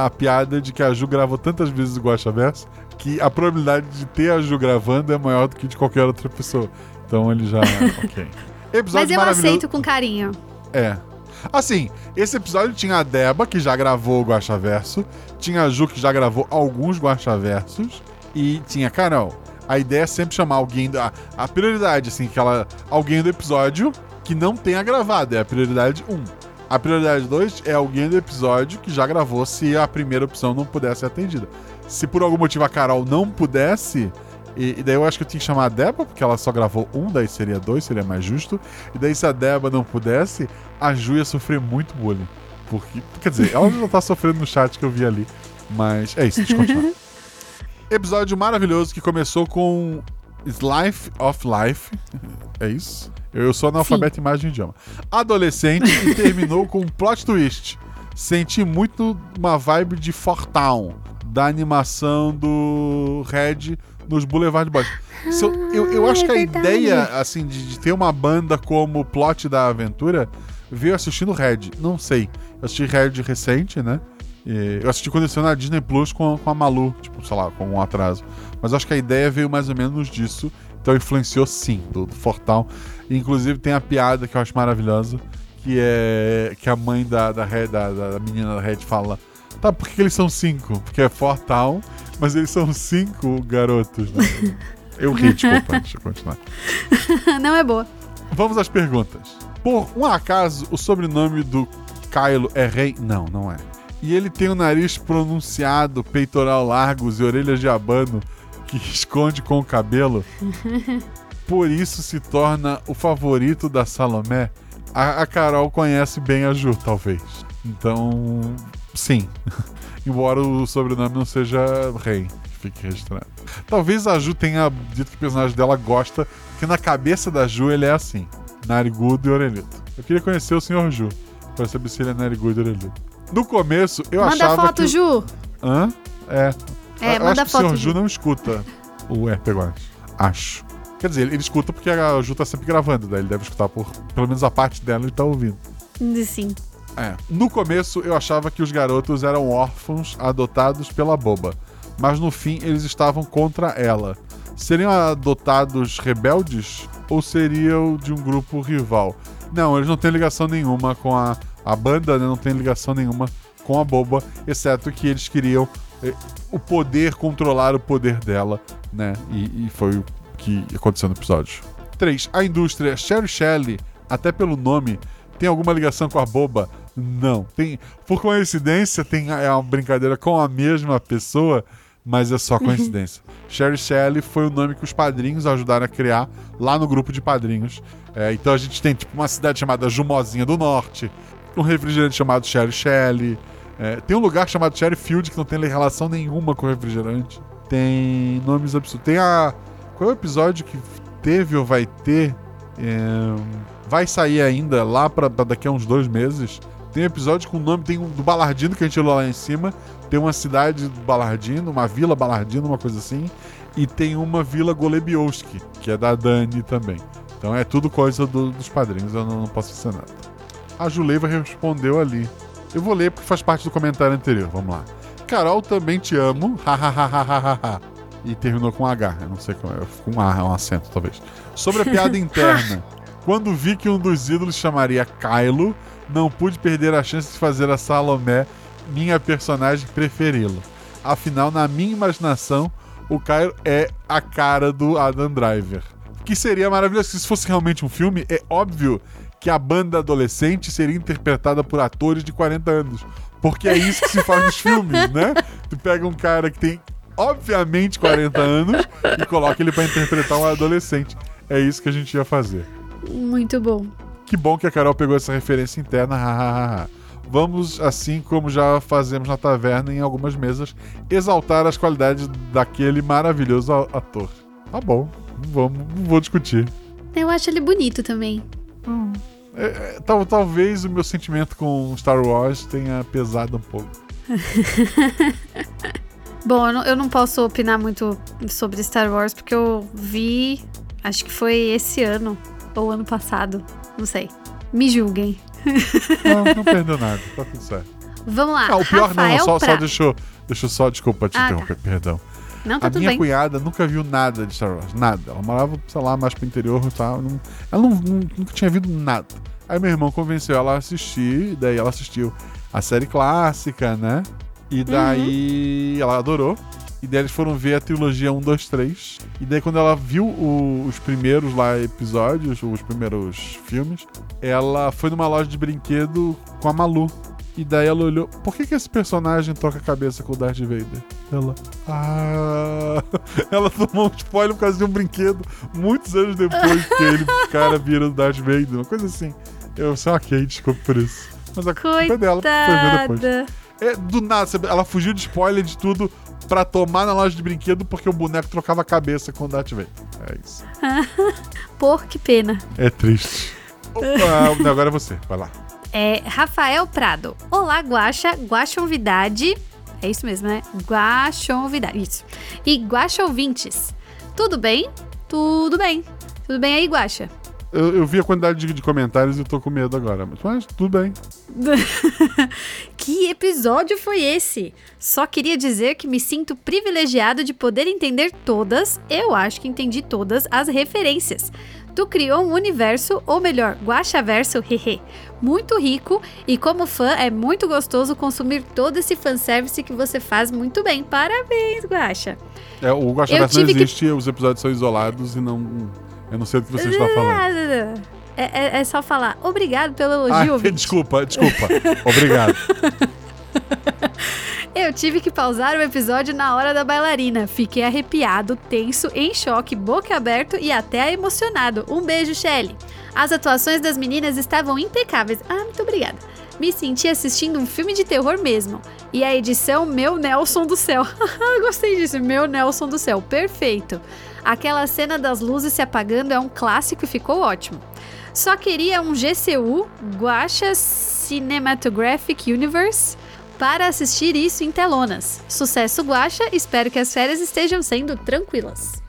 a piada de que a Ju gravou tantas vezes o Guaxa Verso que a probabilidade de ter a Ju gravando é maior do que de qualquer outra pessoa. Então ele já. *laughs* ok. Episódio Mas eu maravilhoso. aceito com carinho. É. Assim, esse episódio tinha a Deba, que já gravou o Guaxa Verso, tinha a Ju, que já gravou alguns Guaxa Versos, e tinha a Carol. A ideia é sempre chamar alguém da. A prioridade, assim, que ela. Alguém do episódio que não tenha gravado. É a prioridade 1. A prioridade 2 é alguém do episódio que já gravou se a primeira opção não pudesse ser atendida. Se por algum motivo a Carol não pudesse, e, e daí eu acho que eu tinha que chamar a Deba, porque ela só gravou um, daí seria dois, seria mais justo. E daí se a Deba não pudesse, a Ju ia sofrer muito bullying. Porque, quer dizer, ela não tá sofrendo no chat que eu vi ali. Mas é isso, deixa eu continuar. *laughs* Episódio maravilhoso que começou com Life of Life. É isso? Eu sou analfabeto em imagem e idioma. Adolescente e terminou com um plot twist. Senti muito uma vibe de Fortown, da animação do Red nos Boulevard Boys. Se eu, eu, eu acho é que a verdade. ideia, assim, de, de ter uma banda como plot da aventura veio assistindo Red. Não sei. Eu assisti Red recente, né? E eu assisti quando saiu na Disney Plus com, com a Malu, tipo, sei lá, com um atraso. Mas acho que a ideia veio mais ou menos disso. Então influenciou sim, do, do Fortal. Inclusive tem a piada que eu acho maravilhosa, que é que a mãe da, da, da- da menina da Red fala. Tá, por que, eles são cinco? Porque é Fortal, mas eles são cinco garotos, né? *laughs* Eu ri, desculpa, deixa eu continuar. *laughs* Não é boa. Vamos às perguntas. Por um acaso, o sobrenome do Kylo é Rei? Não, não é. E ele tem o nariz pronunciado, peitoral largos e orelhas de abano que *laughs* esconde com o cabelo. Por isso se torna o favorito da Salomé. A, a Carol conhece bem a Ju, talvez. Então, sim. *laughs* Embora o sobrenome não seja Rei. Fique registrado. Talvez a Ju tenha dito que o personagem dela gosta, porque na cabeça da Ju ele é assim: narigudo e orelhito. Eu queria conhecer o Sr. Ju, pra saber se ele é narigudo e orelhito. No começo, eu manda achava foto, que... Ju. Hã? É. É, eu manda acho que o foto, Sr. Ju não escuta o RP. Acho. Quer dizer, ele, ele escuta porque a Ju tá sempre gravando, daí ele deve escutar por. Pelo menos a parte dela ele tá ouvindo. Sim. É. No começo eu achava que os garotos eram órfãos adotados pela boba, mas no fim eles estavam contra ela. Seriam adotados rebeldes ou seriam de um grupo rival? Não, eles não têm ligação nenhuma com a, a banda, né? não tem ligação nenhuma com a boba, exceto que eles queriam eh, o poder controlar o poder dela, né? E, e foi o que aconteceu no episódio. 3. A indústria Sherry Shelley, até pelo nome, tem alguma ligação com a boba? Não. Tem, por coincidência, tem é uma brincadeira com a mesma pessoa, mas é só *laughs* coincidência. Sherry Shelley foi o nome que os padrinhos ajudaram a criar lá no grupo de padrinhos. É, então a gente tem tipo uma cidade chamada Jumozinha do Norte, um refrigerante chamado Sherry Shelley. É, tem um lugar chamado Cherry Field que não tem relação nenhuma com refrigerante. Tem nomes absurdos. Tem a. Qual é o episódio que teve ou vai ter? É, vai sair ainda lá pra daqui a uns dois meses. Tem um episódio com o nome. Tem um do Balardino que a gente olhou lá em cima. Tem uma cidade do Balardino, uma vila Balardino, uma coisa assim. E tem uma vila Golebiowski, que é da Dani também. Então é tudo coisa do- dos padrinhos, eu não, não posso dizer nada. A Juleiva respondeu ali. Eu vou ler porque faz parte do comentário anterior. Vamos lá. Carol, também te amo. *laughs* Hahaha. e terminou com H. Eu não sei como é. Com um A, um acento, talvez. Sobre a piada *laughs* interna. Quando vi que um dos ídolos chamaria Kylo, não pude perder a chance de fazer a Salomé minha personagem preferi-lo. Afinal, na minha imaginação, o Kylo é a cara do Adam Driver. Que seria maravilhoso se fosse realmente um filme. É óbvio que a banda adolescente seria interpretada por atores de 40 anos. Porque é isso que se faz nos filmes, né? Tu pega um cara que tem, obviamente, 40 anos e coloca ele pra interpretar um adolescente. É isso que a gente ia fazer. Muito bom. Que bom que a Carol pegou essa referência interna. Vamos, assim como já fazemos na taverna em algumas mesas, exaltar as qualidades daquele maravilhoso a- ator. Tá bom, não, vamos, não vou discutir. Eu acho ele bonito também. É, é, tal, talvez o meu sentimento com Star Wars tenha pesado um pouco. *laughs* Bom, eu não, eu não posso opinar muito sobre Star Wars porque eu vi, acho que foi esse ano ou ano passado, não sei. Me julguem. Não, não perdeu nada, tá tudo certo. Vamos lá. O pior não, Rafael só, só Pra- deixa eu, deixa eu só, desculpa te Ah, interromper, perdão. Não, tá a minha bem. cunhada nunca viu nada de Star Wars, nada. Ela morava, sei lá, mais pro interior e tal. não- ela não, não- nunca tinha visto nada. Aí meu irmão convenceu ela a assistir, daí ela assistiu a série clássica, né? E daí ela adorou. E daí eles foram ver a trilogia 1, 2, 3. E daí quando ela viu o- os primeiros lá episódios, os primeiros filmes, ela foi numa loja de brinquedo com a Malu. E daí ela olhou, por que, que esse personagem toca a cabeça com o Darth Vader? Ela. Ah. *laughs* Ela tomou um spoiler por causa de um brinquedo muitos anos depois que ele, *laughs* cara, vira o Darth Vader, uma coisa assim. Eu sei, ok, desculpa por isso. Mas a culpa é dela, foi ver depois. Coitada. É, do nada, ela fugiu de spoiler de tudo pra tomar na loja de brinquedo porque o boneco trocava a cabeça com o Darth Vader. É isso. *laughs* Por que pena. É triste. Opa, *laughs* agora é você, vai lá. É Rafael Prado. Olá, Guaxa, Novidade. É isso mesmo, né? Guaxonvidade. Isso. E Guaxa ouvintes. Tudo bem? Tudo bem. Tudo bem aí, Guaxa? Eu, eu vi a quantidade de, de comentários e tô com medo agora. Mas, mas tudo bem. *laughs* que episódio foi esse? Só queria dizer que me sinto privilegiado de poder entender todas, eu acho que entendi todas, as referências. Tu criou um universo, ou melhor, guaxaverso, *laughs* hehe, muito rico e como fã é muito gostoso consumir todo esse fanservice que você faz muito bem. Parabéns, Guaxa. É, o Guaxaverso não existe, que... os episódios são isolados e não... Eu não sei do que você está falando. É, é, é, só falar obrigado pelo elogio. Ah, *laughs* desculpa, desculpa. Obrigado. *laughs* Eu tive que pausar o episódio na hora da bailarina. Fiquei arrepiado, tenso, em choque, boca aberto e até emocionado. Um beijo, Shelly. As atuações das meninas estavam impecáveis. Ah, muito obrigada. Me senti assistindo um filme de terror mesmo. E a edição Meu Nelson do Céu. *laughs* Gostei disso, Meu Nelson do Céu. Perfeito. Aquela cena das luzes se apagando é um clássico e ficou ótimo. Só queria um GCU, Guacha Cinematographic Universe, para assistir isso em telonas. Sucesso, Guacha, espero que as férias estejam sendo tranquilas.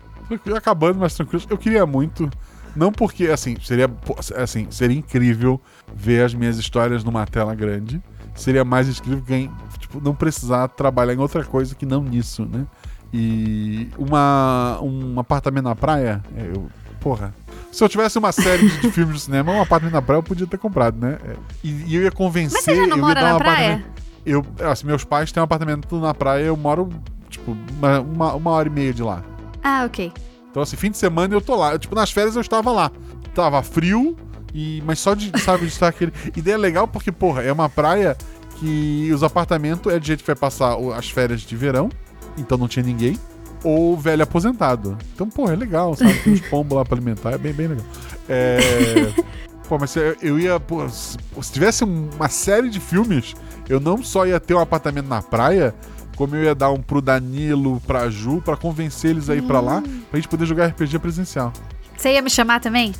Acabando, mas tranquilas. Eu queria muito. Não porque, assim, seria, assim, seria incrível ver as minhas histórias numa tela grande. Seria mais incrível quem, tipo, não precisar trabalhar em outra coisa que não nisso, né? E uma, um apartamento na praia, é, eu, porra. Se eu tivesse uma série de *laughs* filmes de cinema, um apartamento na praia eu podia ter comprado, né? É, e, e eu ia convencer. Mas você já não eu mora ia dar na um praia? Eu, assim, meus pais têm um apartamento na praia, eu moro, tipo, uma, uma, hora e meia de lá. Ah, ok. Então, assim, fim de semana eu tô lá. Tipo, nas férias eu estava lá. Tava frio, e mas só de, sabe, de estar aquele. *laughs* Ideia legal porque, porra, é uma praia que os apartamentos é de jeito que vai passar as férias de verão, então não tinha ninguém ou velho aposentado. Então, pô, é legal, sabe? Tem uns pombos lá pra alimentar, é bem, bem legal. É. *laughs* pô, mas eu ia. Pô, se tivesse uma série de filmes, eu não só ia ter um apartamento na praia, como eu ia dar um pro Danilo, pra Ju, pra convencer eles a ir hum. pra lá, hum. pra gente poder jogar RPG presencial. Você ia me chamar também?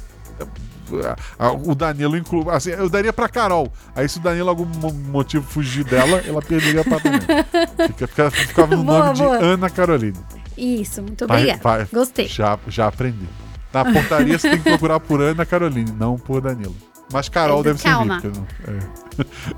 O Danilo inclui. Assim, eu daria pra Carol. Aí, se o Danilo, algum motivo, fugir dela, ela perderia o apartamento. Fica, ficava no boa, nome boa. de Ana Caroline. Isso, muito obrigada. Gostei. Já, já aprendi. Na portaria você tem que procurar por Ana Caroline, não por Danilo. Mas Carol é, deve calma. ser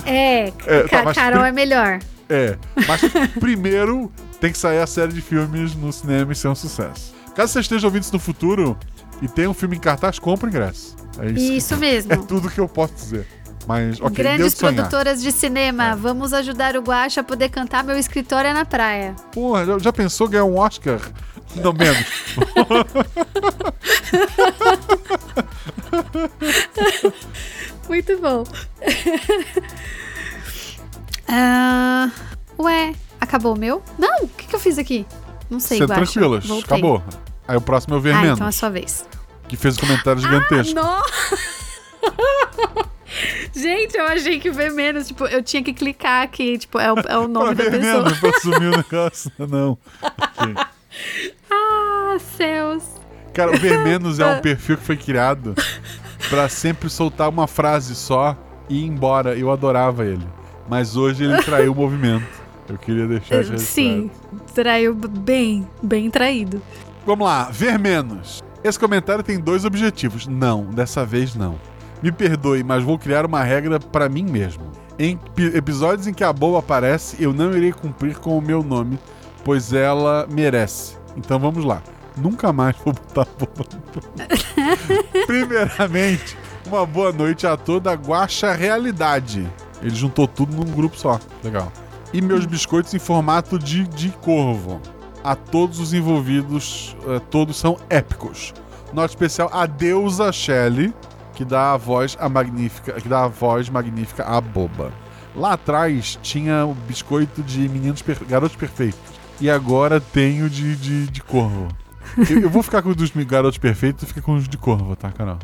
É, é, é tá, Carol é melhor. É, mas primeiro tem que sair a série de filmes no cinema e ser um sucesso. Caso você esteja ouvindo isso no futuro e tenha um filme em cartaz, compre ingresso. É isso. Isso mesmo. *laughs* É tudo que eu posso dizer. Mas, ok, Grandes produtoras de cinema, é. vamos ajudar o Guacha a poder cantar Meu Escritório é na Praia. Porra, já, já pensou ganhar um Oscar? Não menos. *laughs* Muito bom. uh, *laughs* ué, acabou o meu? Não, o que, que eu fiz aqui? Não sei, Guacha. tranquilas, Voltei. acabou. Aí o próximo é o ver ah, então é a sua vez. Que fez um comentário gigantesco. Ah, não! *laughs* Gente, eu achei que ver menos, tipo, eu tinha que clicar aqui, tipo, é o, é o nome da pessoa. Menos, pra sumir o negócio, *laughs* não. Okay. Ah, céus. Cara, o ver menos é um *laughs* perfil que foi criado para sempre soltar uma frase só e ir embora. Eu adorava ele. Mas hoje ele traiu o movimento. Eu queria deixar isso Sim, traiu bem, bem traído. Vamos lá, ver menos. Esse comentário tem dois objetivos. Não, dessa vez não. Me perdoe, mas vou criar uma regra para mim mesmo. Em episódios em que a boa aparece, eu não irei cumprir com o meu nome, pois ela merece. Então vamos lá. Nunca mais vou botar boa. *laughs* Primeiramente, uma boa noite a toda a Guacha Realidade. Ele juntou tudo num grupo só. Legal. E meus biscoitos em formato de, de corvo. A todos os envolvidos, uh, todos são épicos. Nota especial a deusa Shelley, que dá a voz a magnífica, que dá a voz magnífica à boba. Lá atrás tinha o biscoito de meninos per garotos perfeitos. E agora tem o de, de, de corvo. eu, eu, vou ficar com os dos garotos perfeitos e fica com os de corvo, tá, Carol?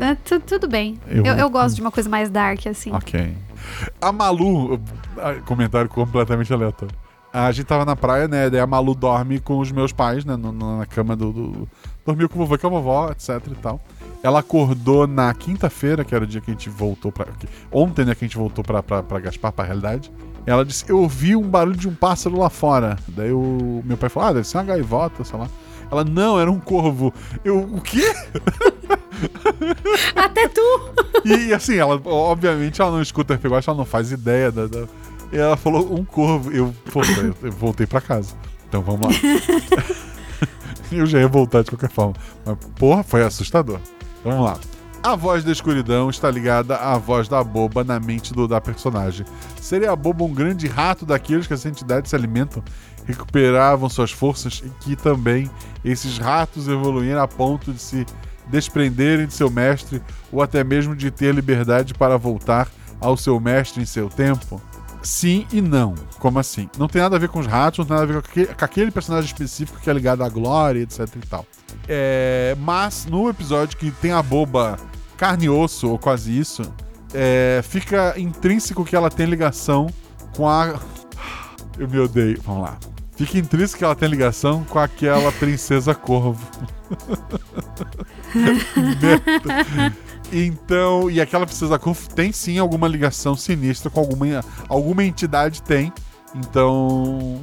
É, tudo bem. Eu, eu, eu, gosto de uma coisa mais dark, assim. Ok. A Malu, comentário completamente aleatório. A gente tava na praia, né? Daí a Malu dorme com os meus pais, né? No, na cama do, do. Dormiu com o vovô com a vovó, etc e tal. Ela acordou na quinta-feira, que era o dia que a gente voltou pra. Ontem, né, que a gente voltou pra, pra, pra Gaspar, pra realidade. Ela disse: Eu ouvi um barulho de um pássaro lá fora. Daí o meu pai falou: Ah, deve ser uma gaivota, sei lá. Ela, não, era um corvo. Eu, o quê? Até tu! E, assim, ela, obviamente, ela não escuta RPG ela não faz ideia da. da... E ela falou um corvo. Eu, pô, eu, voltei pra casa. Então vamos lá. *laughs* eu já ia voltar de qualquer forma. Mas, porra, foi assustador. Vamos lá. A voz da escuridão está ligada à voz da boba na mente do, da personagem. Seria a boba um grande rato daqueles que as entidades se alimentam, recuperavam suas forças e que também esses ratos evoluíram a ponto de se desprenderem de seu mestre ou até mesmo de ter liberdade para voltar ao seu mestre em seu tempo? Sim e não. Como assim? Não tem nada a ver com os ratos, não tem nada a ver com aquele, com aquele personagem específico que é ligado à glória, etc e tal. É, mas no episódio que tem a boba carne e osso, ou quase isso, é, fica intrínseco que ela tem ligação com a. *sighs* Eu me odeio. Vamos lá. Fica intrínseco que ela tem ligação com aquela princesa corvo. *laughs* *laughs* então, e aquela princesa corvo tem sim alguma ligação sinistra com alguma, alguma entidade, tem. Então,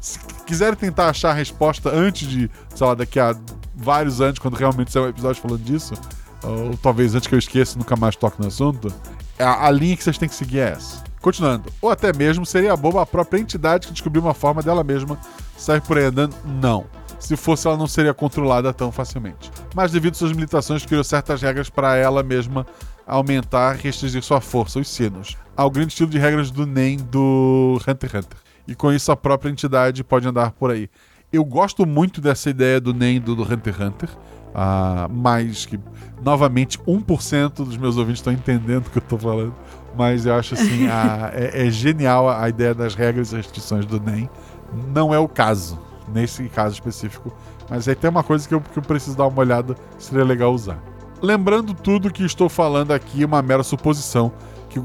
se quiserem tentar achar a resposta antes de, sei lá, daqui a vários anos, quando realmente sair um episódio falando disso, ou talvez antes que eu esqueça e nunca mais toque no assunto, a, a linha que vocês têm que seguir é essa. Continuando. Ou até mesmo seria boba a própria entidade que descobriu uma forma dela mesma sair por aí andando? Não. Se fosse, ela não seria controlada tão facilmente. Mas devido às suas limitações, criou certas regras para ela mesma aumentar e restringir sua força, os sinos. Ao grande estilo de regras do NEM do Hunter x Hunter. E com isso a própria entidade pode andar por aí. Eu gosto muito dessa ideia do NEM do, do Hunter x Hunter. Uh, mas que, novamente, 1% dos meus ouvintes estão entendendo o que eu estou falando. Mas eu acho assim, *laughs* a, é, é, genial a ideia das regras e restrições do NEM. Não é o caso, nesse caso específico. Mas aí tem uma coisa que eu, que eu preciso dar uma olhada, seria legal usar. Lembrando tudo que estou falando aqui, é uma mera suposição que o,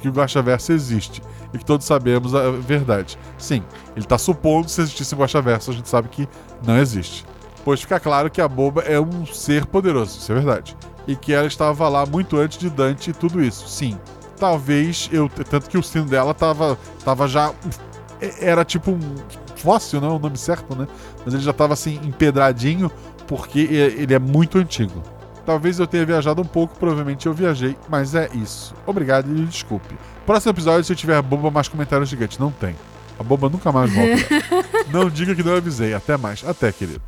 que o Guaxaverso existe e que todos sabemos a verdade. Sim, ele está supondo que se existisse um Guaxaverso, a gente sabe que não existe. Pois fica claro que a boba é um ser poderoso, isso é verdade. E que ela estava lá muito antes de Dante e tudo isso. Sim, talvez eu. Tanto que o sino dela tava, tava já. Era tipo um fóssil, não é o nome certo, né? Mas ele já tava assim, empedradinho, porque ele é muito antigo. Talvez eu tenha viajado um pouco, provavelmente eu viajei, mas é isso. Obrigado e desculpe. Próximo episódio, se eu tiver boba, mais comentários gigantes. Não tem. A boba nunca mais volta. *laughs* não diga que não avisei. Até mais. Até, querido.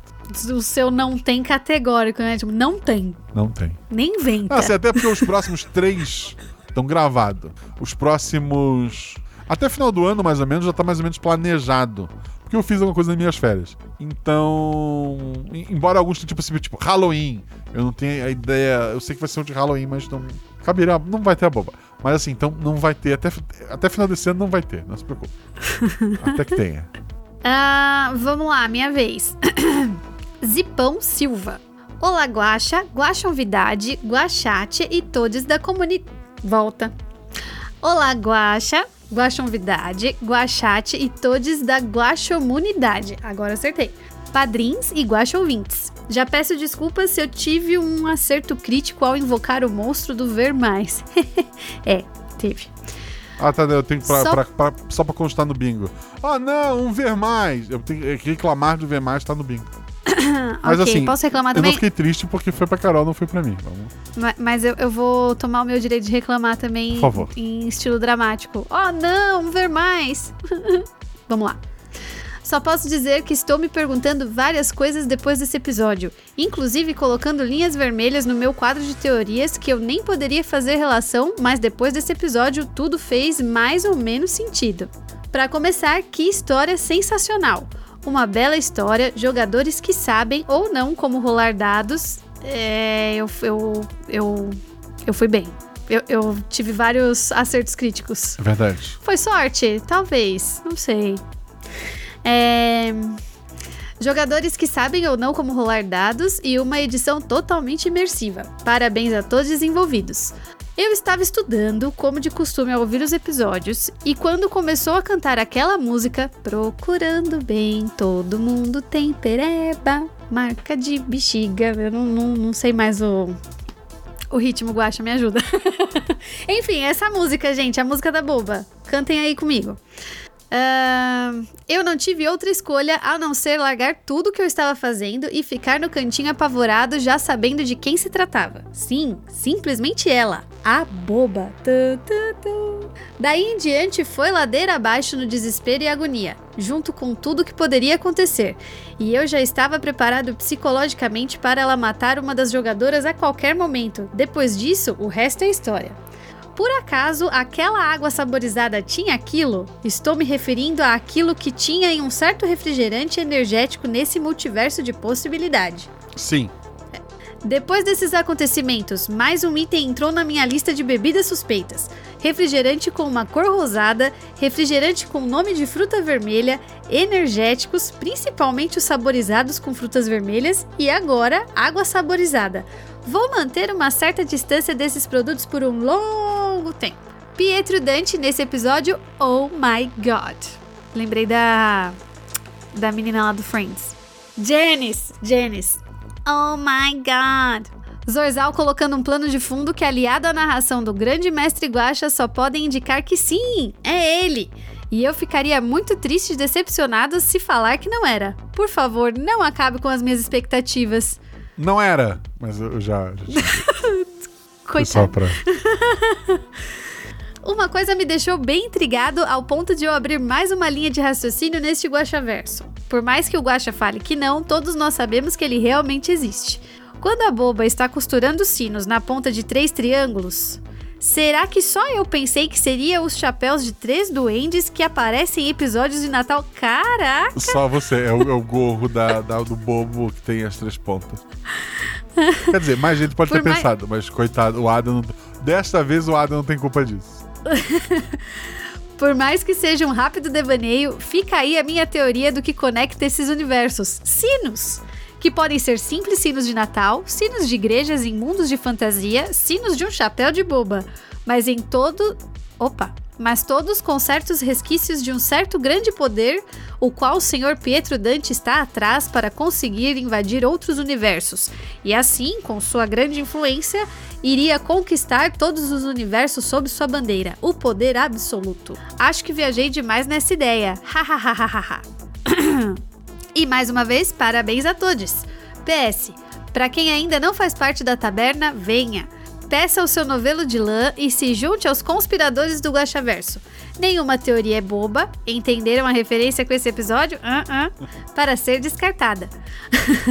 O seu não tem categórico, né? Tipo, não tem. Não tem. Nem vem. Ah, assim, até porque os próximos três estão gravados. Os próximos. Até final do ano, mais ou menos, já tá mais ou menos planejado. Porque eu fiz alguma coisa nas minhas férias. Então. Embora alguns tipo assim, tipo, Halloween. Eu não tenho a ideia. Eu sei que vai ser um de Halloween, mas não. Caberia. Não vai ter a boba. Mas assim, então não vai ter. Até, até final desse ano não vai ter. Não se preocupe. *laughs* até que tenha. Uh, vamos lá, minha vez. *coughs* Zipão Silva. Olá, Guaxa, Guaxonvidade, Guaxate e todos da comunidade. Volta. Olá, Guaxa, Guaxonvidade, Guaxate e todos da Guaxomunidade. Agora acertei. Padrins e Guaxouvintes. Já peço desculpas se eu tive um acerto crítico ao invocar o monstro do Ver Mais. *laughs* é, teve. Ah, tá, eu tenho pra, só... Pra, pra, só pra constar no bingo. Ah, não, um Ver Mais. Eu tenho que reclamar do Ver Mais, tá no bingo. *coughs* Mas okay, assim, posso reclamar também? Eu não fiquei triste porque foi pra Carol, não foi pra mim. Vamos. Mas, mas eu, eu, vou tomar o meu direito de reclamar também Por favor. em estilo dramático. Oh, não, ver mais. *laughs* Vamos lá. Só posso dizer que estou me perguntando várias coisas depois desse episódio, inclusive colocando linhas vermelhas no meu quadro de teorias que eu nem poderia fazer relação, mas depois desse episódio tudo fez mais ou menos sentido. Para começar, que história sensacional! Uma bela história, jogadores que sabem ou não como rolar dados. É, eu, eu, eu, eu fui bem. Eu, eu, tive vários acertos críticos. Verdade. Foi sorte? Talvez. Não sei. É... Jogadores que sabem ou não como rolar dados e uma edição totalmente imersiva. Parabéns a todos os envolvidos. Eu estava estudando, como de costume, ao ouvir os episódios, e quando começou a cantar aquela música, Procurando Bem, Todo Mundo Tem Pereba, marca de bexiga, eu não, não, não sei mais o, o ritmo, Guacha, me ajuda. *laughs* Enfim, essa música, gente, a música da boba. Cantem aí comigo. Ahn, eu não tive outra escolha a não ser largar tudo que eu estava fazendo e ficar no cantinho apavorado, já sabendo de quem se tratava. Sim, simplesmente ela, a boba. Daí em diante foi ladeira abaixo no desespero e agonia, junto com tudo que poderia acontecer. E eu já estava preparado psicologicamente para ela matar uma das jogadoras a qualquer momento. Depois disso, o resto é história. Por acaso aquela água saborizada tinha aquilo? Estou me referindo a aquilo que tinha em um certo refrigerante energético nesse multiverso de possibilidade. Sim. Depois desses acontecimentos, mais um item entrou na minha lista de bebidas suspeitas: refrigerante com uma cor rosada, refrigerante com nome de fruta vermelha, energéticos, principalmente os saborizados com frutas vermelhas, e agora água saborizada. Vou manter uma certa distância desses produtos por um longo tempo. Pietro Dante nesse episódio, oh my god. Lembrei da da menina lá do Friends. Janice, Janice. Oh my god. Zorzal colocando um plano de fundo que, aliado à narração do grande mestre Guaxa, só podem indicar que sim, é ele. E eu ficaria muito triste e decepcionada se falar que não era. Por favor, não acabe com as minhas expectativas. Não era, mas eu já. já *laughs* Coitado. só pra. *laughs* Uma coisa me deixou bem intrigado ao ponto de eu abrir mais uma linha de raciocínio neste Guaxaverso. Por mais que o Guaxa fale que não, todos nós sabemos que ele realmente existe. Quando a boba está costurando os sinos na ponta de três triângulos, será que só eu pensei que seria os chapéus de três duendes que aparecem em episódios de Natal? Caraca! Só você, é o, é o gorro da, da- do bobo que tem as três pontas. Quer dizer, mais gente pode Por ter mais- pensado, mas coitado, o Adam. Não... Desta vez o Adam não tem culpa disso. *laughs* Por mais que seja um rápido devaneio, fica aí a minha teoria do que conecta esses universos: sinos! Que podem ser simples sinos de Natal, sinos de igrejas em mundos de fantasia, sinos de um chapéu de boba. Mas em todo. Opa! Mas todos com certos resquícios de um certo grande poder, o qual o Senhor Pietro Dante está atrás para conseguir invadir outros universos. E assim, com sua grande influência, iria conquistar todos os universos sob sua bandeira, o poder absoluto. Acho que viajei demais nessa ideia. *laughs* Hahaha. e mais uma vez, parabéns a todos. PS, para quem ainda não faz parte da taberna, venha. Peça o seu novelo de lã e se junte aos conspiradores do Guaxaverso. Nenhuma teoria é boba, entenderam a referência com esse episódio? Ah, ah, para ser descartada.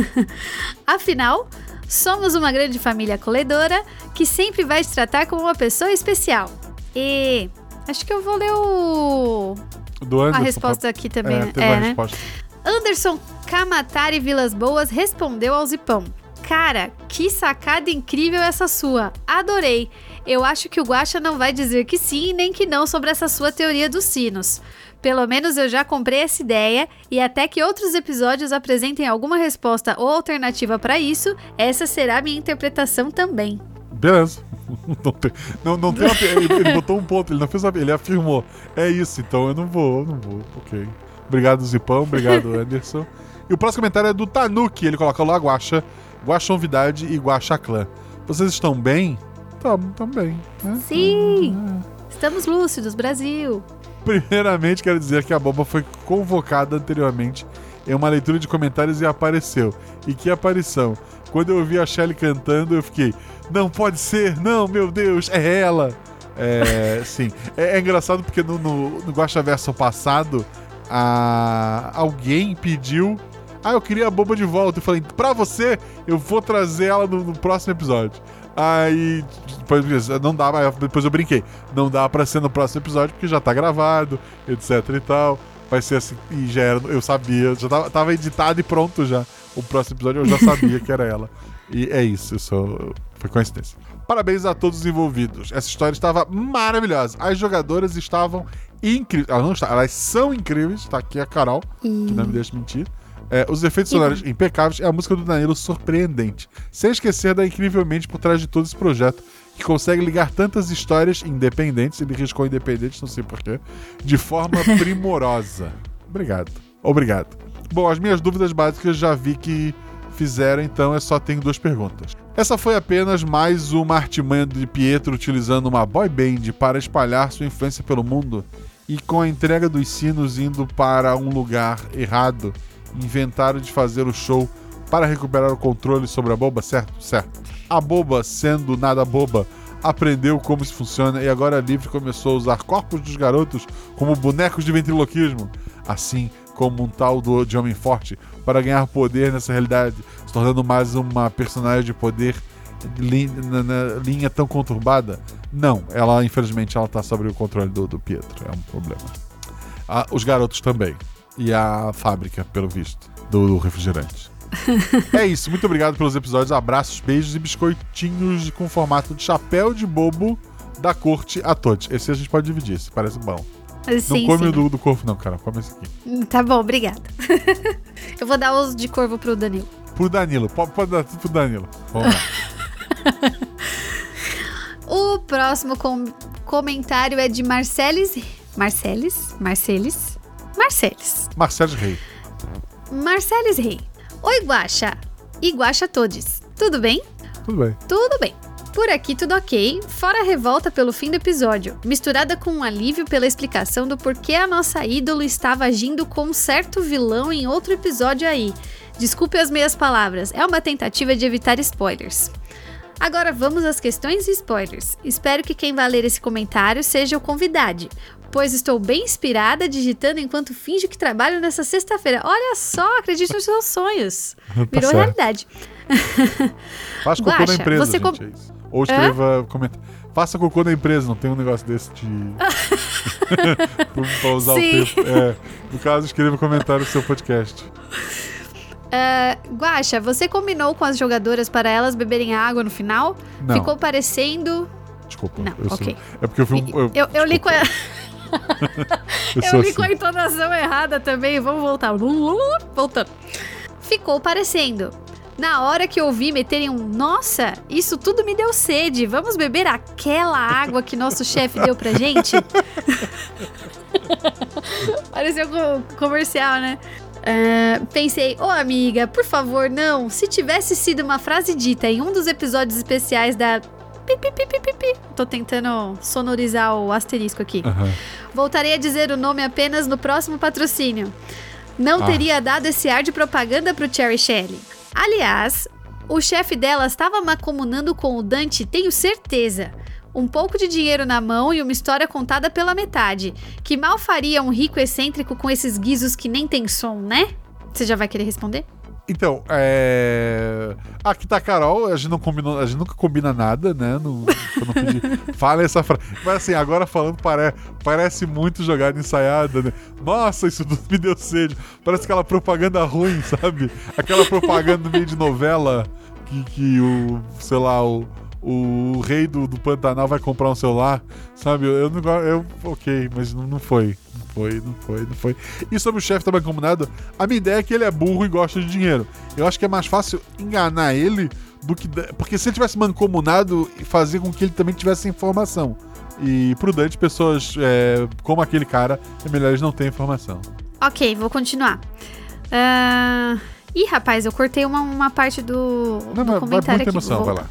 *laughs* Afinal, somos uma grande família acolhedora que sempre vai te tratar como uma pessoa especial. E acho que eu vou ler o... Do a Anderson, resposta aqui também. É, É, né? Anderson Kamatari Vilas Boas respondeu ao Zipão. Cara, que sacada incrível essa sua. Adorei. Eu acho que o Guaxa não vai dizer que sim nem que não sobre essa sua teoria dos sinos. Pelo menos eu já comprei essa ideia e até que outros episódios apresentem alguma resposta ou alternativa para isso, essa será a minha interpretação também. Beleza. *laughs* Não tem, não, não tem uma, ele, botou um ponto, ele não fez uma, ele afirmou. É isso, então eu não vou, eu não vou. Ok. Obrigado, Zipão. Obrigado, *laughs* Anderson. E o próximo comentário é do Tanuki. Ele coloca lá Guaxa, Guaxa Novidade e Guaxa Clã. Vocês estão bem? Tamo, tamo bem. né? Sim! Estamos lúcidos, Brasil! Primeiramente, quero dizer que a Boba foi convocada anteriormente em uma leitura de comentários e apareceu. E que aparição! Quando eu ouvi a Shelly cantando, eu fiquei: Não pode ser, não, meu Deus, é ela! É, *laughs* sim. É, é engraçado porque no, no, no passado, a, alguém pediu. Ah, eu queria a boba de volta. Eu falei, pra você, eu vou trazer ela no, no próximo episódio. Aí, depois, não dá, depois eu brinquei. Não dá pra ser no próximo episódio porque já tá gravado, etc e tal. Vai ser assim, e já era, eu sabia, já tava, tava editado e pronto já. O próximo episódio eu já sabia que era ela. E é isso, isso foi coincidência. Parabéns a todos os envolvidos. Essa história estava maravilhosa. As jogadoras estavam incríveis. Elas não elas são incríveis. Tá aqui a Carol, que não me deixa mentir. É, os efeitos sonoros impecáveis e a música do Danilo surpreendente. Sem esquecer da incrivelmente por trás de todo esse projeto, que consegue ligar tantas histórias independentes, ele riscou independente, não sei porquê, de forma *laughs* primorosa. Obrigado. Obrigado. Bom, as minhas dúvidas básicas já vi que fizeram, então é só tenho duas perguntas. Essa foi apenas mais uma artimanha de Pietro utilizando uma boy band para espalhar sua influência pelo mundo e com a entrega dos sinos indo para um lugar errado, inventaram de fazer o show para recuperar o controle sobre a boba, certo? Certo. A boba, sendo nada boba, aprendeu como isso funciona e agora livre começou a usar corpos dos garotos como bonecos de ventriloquismo, assim como um tal do de Homem Forte, para ganhar poder nessa realidade, se tornando mais uma personagem de poder li- na, na linha tão conturbada. Não, ela infelizmente ela tá sobre o controle do, do Pietro, é um problema. Ah, os garotos também. E a fábrica, pelo visto, do, do refrigerante. é isso, muito obrigado pelos episódios. Abraços, beijos e biscoitinhos com formato de chapéu de bobo da corte a todos. Esse a gente pode dividir, esse parece bom. Não Sim, come sim. o do, do corpo, não, cara. Come esse aqui. Tá bom, obrigada. *laughs* Eu vou dar os de corvo pro Danilo. Pro Danilo, pode, pode dar tudo pro Danilo. Vamos lá. *laughs* O próximo com- comentário é de Marcelis. Marcelis? Marcelis? Marcelis. Marcelo Rei. Marcelis Rei. Oi, Guaxa. E Guaxa todos. Tudo bem? Tudo bem. Tudo bem. Por aqui tudo ok, fora a revolta pelo fim do episódio, misturada com um alívio pela explicação do porquê a nossa ídolo estava agindo com um certo vilão em outro episódio aí. Desculpe as meias palavras, é uma tentativa de evitar spoilers. Agora vamos às questões e spoilers. Espero que quem vai ler esse comentário seja o convidado, pois estou bem inspirada digitando enquanto finjo que trabalho nessa sexta-feira. Olha só, acredite nos seus sonhos. Virou certo. realidade. Faz cocô na Guaxa, empresa, você gente, é. Ou escreva comentário. Faça cocô na empresa, não tem um negócio desse de. *laughs* *laughs* pra usar Sim. o tempo. É. No caso, escreva comentário no seu podcast. Ah, Guaxa, você combinou com as jogadoras para elas beberem água no final? Não. Ficou parecendo. Desculpa. Não, eu sou- ok. É porque eu fui um. Eu, eu li com a, *laughs* eu eu li com a assim. entonação errada também. Vamos voltar. *laughs* Voltando. Ficou parecendo. Na hora que eu ouvi meterem um Nossa, isso tudo me deu sede. Vamos beber aquela água que nosso chefe deu pra gente? *laughs* Pareceu com comercial, né? Ah, pensei, ô amiga, por favor, não. Se tivesse sido uma frase dita em um dos episódios especiais da. Pi, pi, pi, pi. Tô tentando sonorizar o asterisco aqui. Aham. Voltarei a dizer o nome apenas no próximo patrocínio. Não Ah. teria dado esse ar de propaganda pro Cherry Shelley. Aliás, o chefe dela estava macomunando com o Dante, tenho certeza. Um pouco de dinheiro na mão e uma história contada pela metade. Que mal faria um rico excêntrico com esses guizos que nem tem som, né? Você já vai querer responder? Então, é. Aqui tá a Carol, a gente, não combinou, a gente nunca combina nada, né? No, eu não pedi. *laughs* Fala essa frase. Mas assim, agora falando, pare... parece muito jogada ensaiada, né? Nossa, isso tudo me deu sede. Parece aquela propaganda ruim, sabe? Aquela propaganda no meio de novela que, que o, sei lá, o, o rei do, do Pantanal vai comprar um celular, sabe? Eu, eu eu Ok, mas não, não foi. Não foi, não foi, não foi. E sobre o chefe também combinado, a minha ideia é que ele é burro e gosta de dinheiro. Eu acho que é mais fácil enganar ele do que. Porque se ele tivesse mancomunado, fazer com que ele também tivesse informação. E pro Dante, pessoas é, como aquele cara, é melhor eles não terem informação. Ok, vou continuar. Ah, Ih, rapaz, eu cortei uma, uma parte do, Não, do mas comentário muita aqui. emoção, Vou- vai lá.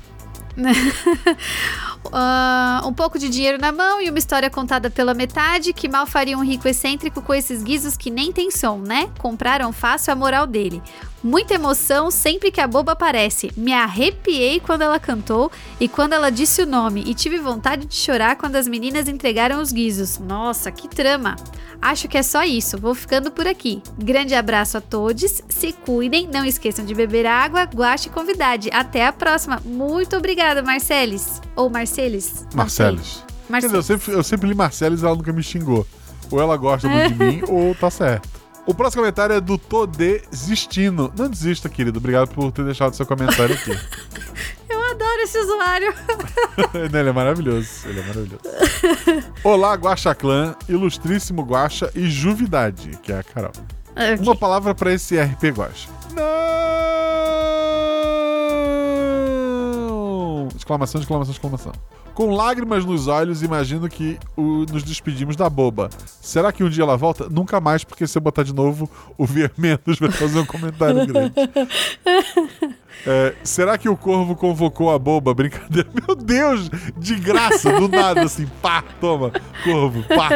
*laughs* *laughs* Ah, um pouco de dinheiro na mão e uma história contada pela metade que mal faria um rico excêntrico com esses guizos que nem tem som, né? Compraram fácil a moral dele. Muita emoção sempre que a boba aparece. Me arrepiei quando ela cantou e quando ela disse o nome, e tive vontade de chorar quando as meninas entregaram os guizos. Nossa, que trama! Acho que é só isso, vou ficando por aqui. Grande abraço a todos, se cuidem, não esqueçam de beber água, guache e convidade. Até a próxima. Muito obrigada, Marcelis. Ou Marcelis? Não sei. Marceles. Quer dizer, eu sempre, eu sempre li Marceles e ela nunca me xingou. Ou ela gosta muito de *laughs* mim, ou tá certo. O próximo comentário é do Tô Desistindo. Não desista, querido. Obrigado por ter deixado seu comentário aqui. *laughs* Eu adoro esse usuário. *laughs* Ele é maravilhoso. Ele é maravilhoso. Olá, Guaxa Clã, ilustríssimo Guaxa e Juvidade, que é a Carol. Ok. Uma palavra pra esse RP Guaxa. Não! Exclamação, exclamação, exclamação. Com lágrimas nos olhos, imagino que o- nos despedimos da boba. Será que um dia ela volta? Nunca mais, porque se eu botar de novo, o Vermendos *laughs* vai fazer um comentário grande. *laughs* É, será que o corvo convocou a boba? Brincadeira. *laughs* Meu Deus! De graça, do nada, assim, pá, toma, corvo, pá.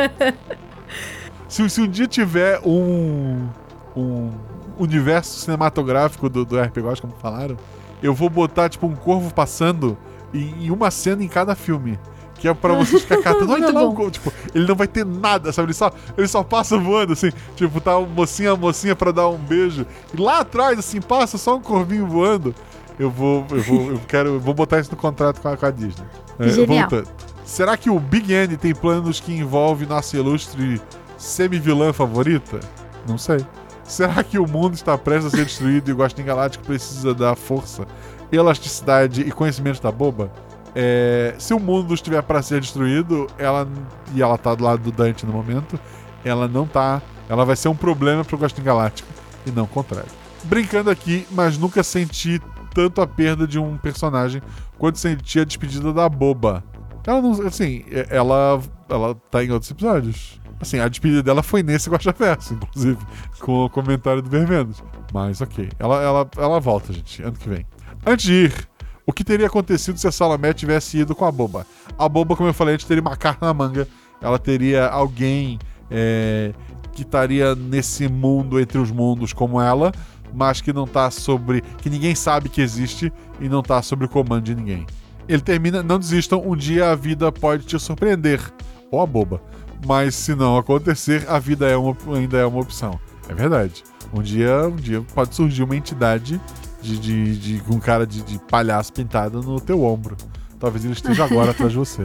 Se, se um dia tiver um, um universo cinematográfico do, do RPG como falaram, eu vou botar, tipo, um corvo passando em, em uma cena em cada filme. Que é pra vocês ficar *laughs* catando. Olha Muito lá o bom. corvo. Tipo, ele não vai ter nada, sabe? Ele só, ele só passa voando, assim. Tipo, tá um mocinha, mocinha pra dar um beijo. E lá atrás, assim, passa só um corvinho voando. Eu vou, eu vou, eu quero, eu vou botar isso no contrato com a, com a Disney. É, voltando. Será que o Big N tem planos que envolvem nossa ilustre semi-vilã favorita? Não sei. Será que o mundo está prestes a ser destruído e o Guaxinim Galáctico precisa da força, elasticidade e conhecimento da boba? É, se o mundo estiver para ser destruído, ela e ela tá do lado do Dante no momento, ela não tá, ela vai ser um problema pro Guaxinim Galáctico e não o contrário. Brincando aqui, mas nunca senti tanto a perda de um personagem quanto senti a despedida da boba. Ela não, assim, é- ela ela tá em outros episódios. Assim, a despedida dela foi nesse Guaxaverso, inclusive, com o comentário do Vermelhos. Mas ok, ela, ela, ela volta, gente, ano que vem. Antes de ir, o que teria acontecido se a Salomé tivesse ido com a boba? A boba, como eu falei, a gente teria uma carta na manga. Ela teria alguém é, que estaria nesse mundo entre os mundos como ela, mas que não tá sobre. que ninguém sabe que existe e não tá sobre o comando de ninguém. Ele termina, não desistam, um dia a vida pode te surpreender. Ou a boba. Mas se não acontecer, a vida é uma, ainda é uma opção. É verdade. Um dia, um dia pode surgir uma entidade de, de, de- com cara de, de palhaço pintado no teu ombro. Talvez ele esteja agora atrás de você.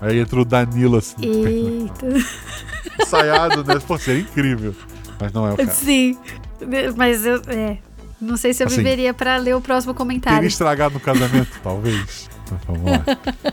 Aí entra o Danilo assim, Eita. *laughs* ensaiado, né? Pô, seria incrível. Mas não é o caso. Sim. Mas eu. É. Não sei se eu Assim, viveria pra ler o próximo Teria comentário. estragado no casamento? Talvez. Mas vamos lá. *laughs*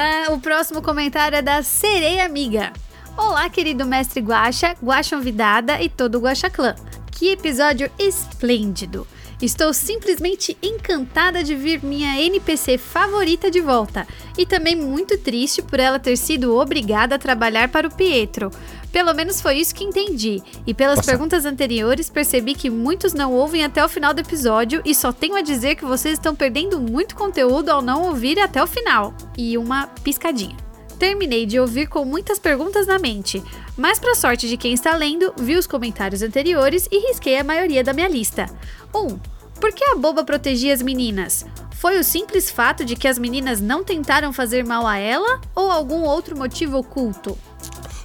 Ah, o próximo comentário é da Sereia Amiga. Olá, querido mestre Guaxa, Guaxa Convidada e todo o Guaxa Clã. Que episódio esplêndido! Estou simplesmente encantada de ver minha NPC favorita de volta e também muito triste por ela ter sido obrigada a trabalhar para o Pietro. Pelo menos foi isso que entendi. E pelas certo. perguntas anteriores, percebi que muitos não ouvem até o final do episódio e só tenho a dizer que vocês estão perdendo muito conteúdo ao não ouvir até o final. E uma piscadinha. Terminei de ouvir com muitas perguntas na mente, mas para sorte de quem está lendo, vi os comentários anteriores e risquei a maioria da minha lista. 1. Um, por que a boba protegia as meninas? Foi o simples fato de que as meninas não tentaram fazer mal a ela ou algum outro motivo oculto?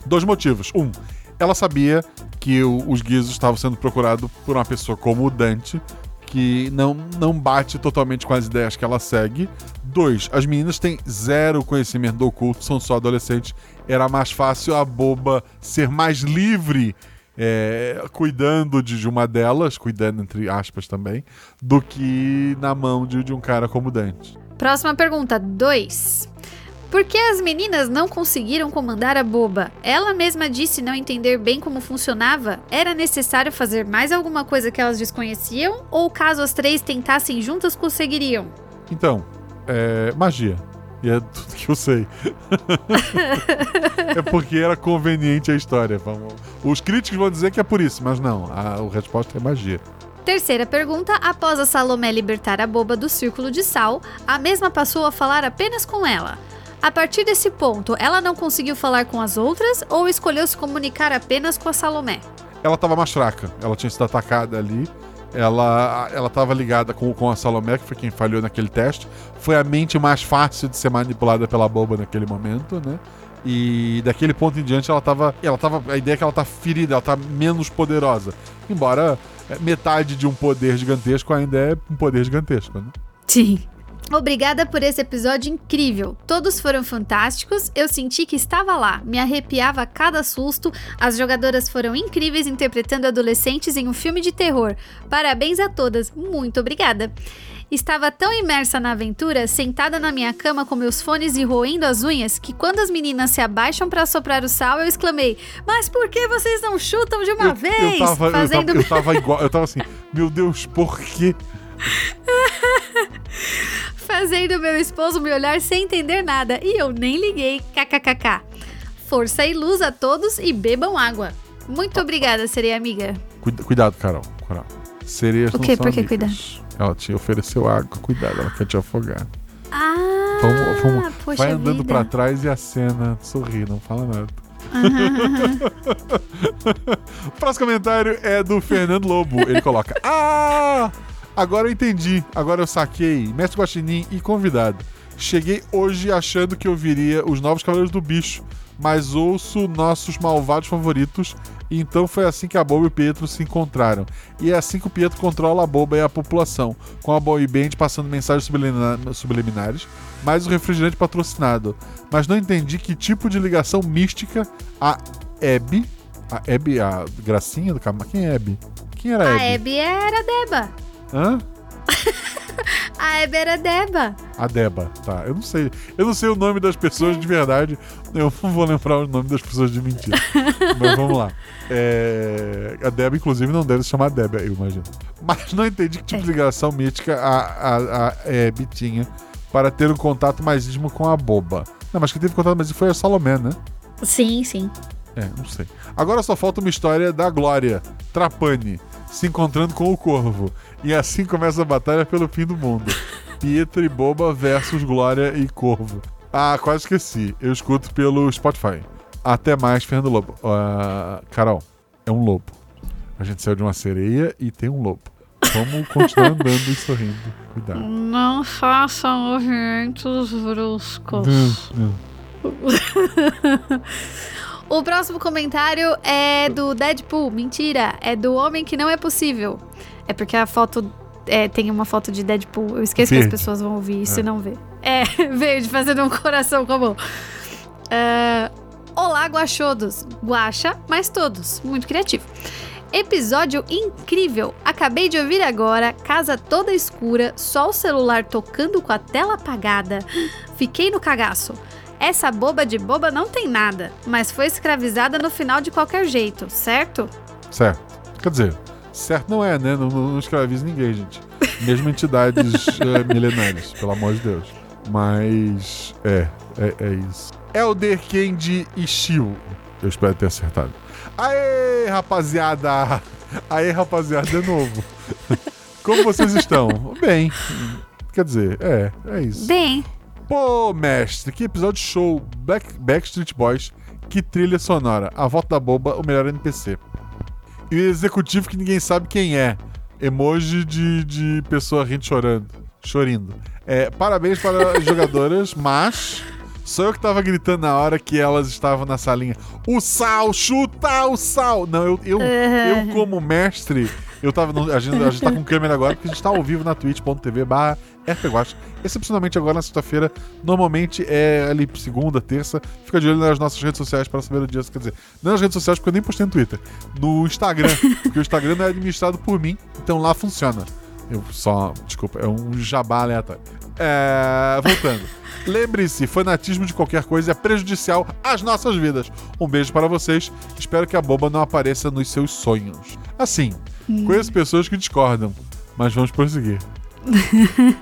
Dois motivos. Um, ela sabia que o- os guizos estavam sendo procurados por uma pessoa como o Dante, que não, não bate totalmente com as ideias que ela segue. Dois, as meninas têm zero conhecimento do oculto, são só adolescentes. Era mais fácil a boba ser mais livre. é, cuidando de de uma delas, cuidando entre aspas também, do que na mão de, de um cara como Dante. Próxima pergunta, 2. Por que as meninas não conseguiram comandar a boba? Ela mesma disse não entender bem como funcionava? Era necessário fazer mais alguma coisa que elas desconheciam? Ou caso as três tentassem juntas, conseguiriam? Então, é magia. E é tudo que eu sei. *laughs* é porque era conveniente a história. Vamos- Os críticos vão dizer que é por isso, mas não. A, a resposta é magia. Terceira pergunta: após a Salomé libertar a boba do círculo de sal, a mesma passou a falar apenas com ela. A partir desse ponto, ela não conseguiu falar com as outras ou escolheu se comunicar apenas com a Salomé? Ela tava mais fraca. Ela tinha sido atacada ali. Ela, ela tava ligada com, com a Salomé, que foi quem falhou naquele teste. Foi a mente mais fácil de ser manipulada pela boba naquele momento, né? E daquele ponto em diante ela tava. Ela tava. A ideia é que ela tá ferida, ela tá menos poderosa. Embora é, metade de um poder gigantesco ainda é um poder gigantesco, né? Sim. Obrigada por esse episódio incrível. Todos foram fantásticos. Eu senti que estava lá, me arrepiava a cada susto. As jogadoras foram incríveis interpretando adolescentes em um filme de terror. Parabéns a todas. Muito obrigada. Estava tão imersa na aventura, sentada na minha cama com meus fones e roendo as unhas, que quando as meninas se abaixam para soprar o sal, eu exclamei: Mas por que vocês não chutam de uma eu, vez? eu tava, Fazendo eu, tava, eu tava igual. Eu tava assim, meu Deus, por quê? *laughs* fazendo meu esposo me olhar sem entender nada e eu nem liguei. KKKK. Força e luz a todos e bebam água. Muito obrigada, sereia amiga. Cuida- cuidado, Carol. Carol. Sereias O quê? Por que amigas. Ela te ofereceu água. Cuidado, ela quer te afogar. Ah, Vamos, vamos- poxa vai andando vida. pra trás e a cena sorri, não fala nada. *laughs* o próximo comentário é do Fernando Lobo. Ele coloca: Ah! Agora eu entendi. Agora eu saquei. Mestre Guaxinim e convidado. Cheguei hoje achando que eu viria os novos Cavaleiros do Bicho, mas ouço nossos malvados favoritos. E então foi assim que a Boba e o Pietro se encontraram. E é assim que o Pietro controla a Boba e a população, com a Boy Band passando mensagens subliminares, mais o refrigerante patrocinado. Mas não entendi que tipo de ligação mística a Abby. A Abby, a gracinha do Camargo. Quem é Abby? Quem era A Abby? Abby era Deba. Hã? *laughs* A Abby era Deba. A Deba, tá. Eu não sei. Eu não sei o nome das pessoas de verdade. Eu não vou lembrar o nome das pessoas de mentira. *laughs* Mas vamos lá. É, A Deba, inclusive, não deve se chamar Deba, eu imagino. Mas não entendi que tipo de ligação mítica a, a, a Abby tinha para ter um contato mais íntimo com a boba. Não, mas quem teve contato mais íntimo foi a Salomé, né? Sim, sim. É, não sei. Agora só falta uma história da Glória, Trapani, se encontrando com o Corvo. E assim começa a batalha pelo fim do mundo. *laughs* Pietro e Boba versus Glória e Corvo. Ah, quase esqueci. Eu escuto pelo Spotify. Até mais, Fernando Lobo. Ah, Carol, é um lobo. A gente saiu de uma sereia e tem um lobo. Vamos continuar andando e sorrindo. Cuidado. Não façam movimentos bruscos. *laughs* O próximo comentário é do Deadpool. Mentira, é do Homem que Não É Possível. É porque a foto. é, tem uma foto de Deadpool. Eu esqueço que Verde. as pessoas vão ouvir isso É. e não ver. É, *laughs* verde, fazendo um coração com a mão. É, Olá, guachodos. Guacha, mas todos. Muito criativo. Episódio incrível! Acabei de ouvir agora, casa toda escura, só o celular tocando com a tela apagada. Fiquei no cagaço. Essa boba de boba não tem nada, mas foi escravizada no final de qualquer jeito, certo? Certo. Quer dizer, certo não é, né? Não, não, escraviza ninguém, gente. Mesmo entidades *laughs* eh, milenares, pelo amor de Deus. Mas é, é, é isso. Elder Kendi Ishio. Eu espero ter acertado. Aê, rapaziada! Aê, rapaziada, de novo. *laughs* Como vocês estão? Bem. Quer dizer, é, é isso. Bem, Pô, mestre, que episódio show. Back, Backstreet Boys, que trilha sonora. A volta da boba, o melhor NPC. E o executivo que ninguém sabe quem é. Emoji de, de pessoa rindo chorando. Chorindo. É, parabéns para as *laughs* jogadoras, mas. Sou eu que tava gritando na hora que elas estavam na salinha. O sal, chuta o sal! Não, eu, eu, eu como mestre, eu tava. no- a, gente, a gente tá com câmera agora, porque a gente tá ao vivo na twitch.tv barra. Excepcionalmente agora na sexta-feira. Normalmente é ali segunda, terça. Fica de olho nas nossas redes sociais para saber o dia. Quer dizer, não nas redes sociais, porque eu nem postei no Twitter. No Instagram. porque o Instagram não é administrado por mim, então lá funciona. Eu só. Desculpa, é um jabá aleatório. É, voltando. Lembre-se, fanatismo de qualquer coisa é prejudicial às nossas vidas. Um beijo para vocês. Espero que a boba não apareça nos seus sonhos. Assim, conheço pessoas que discordam, mas vamos prosseguir. *laughs*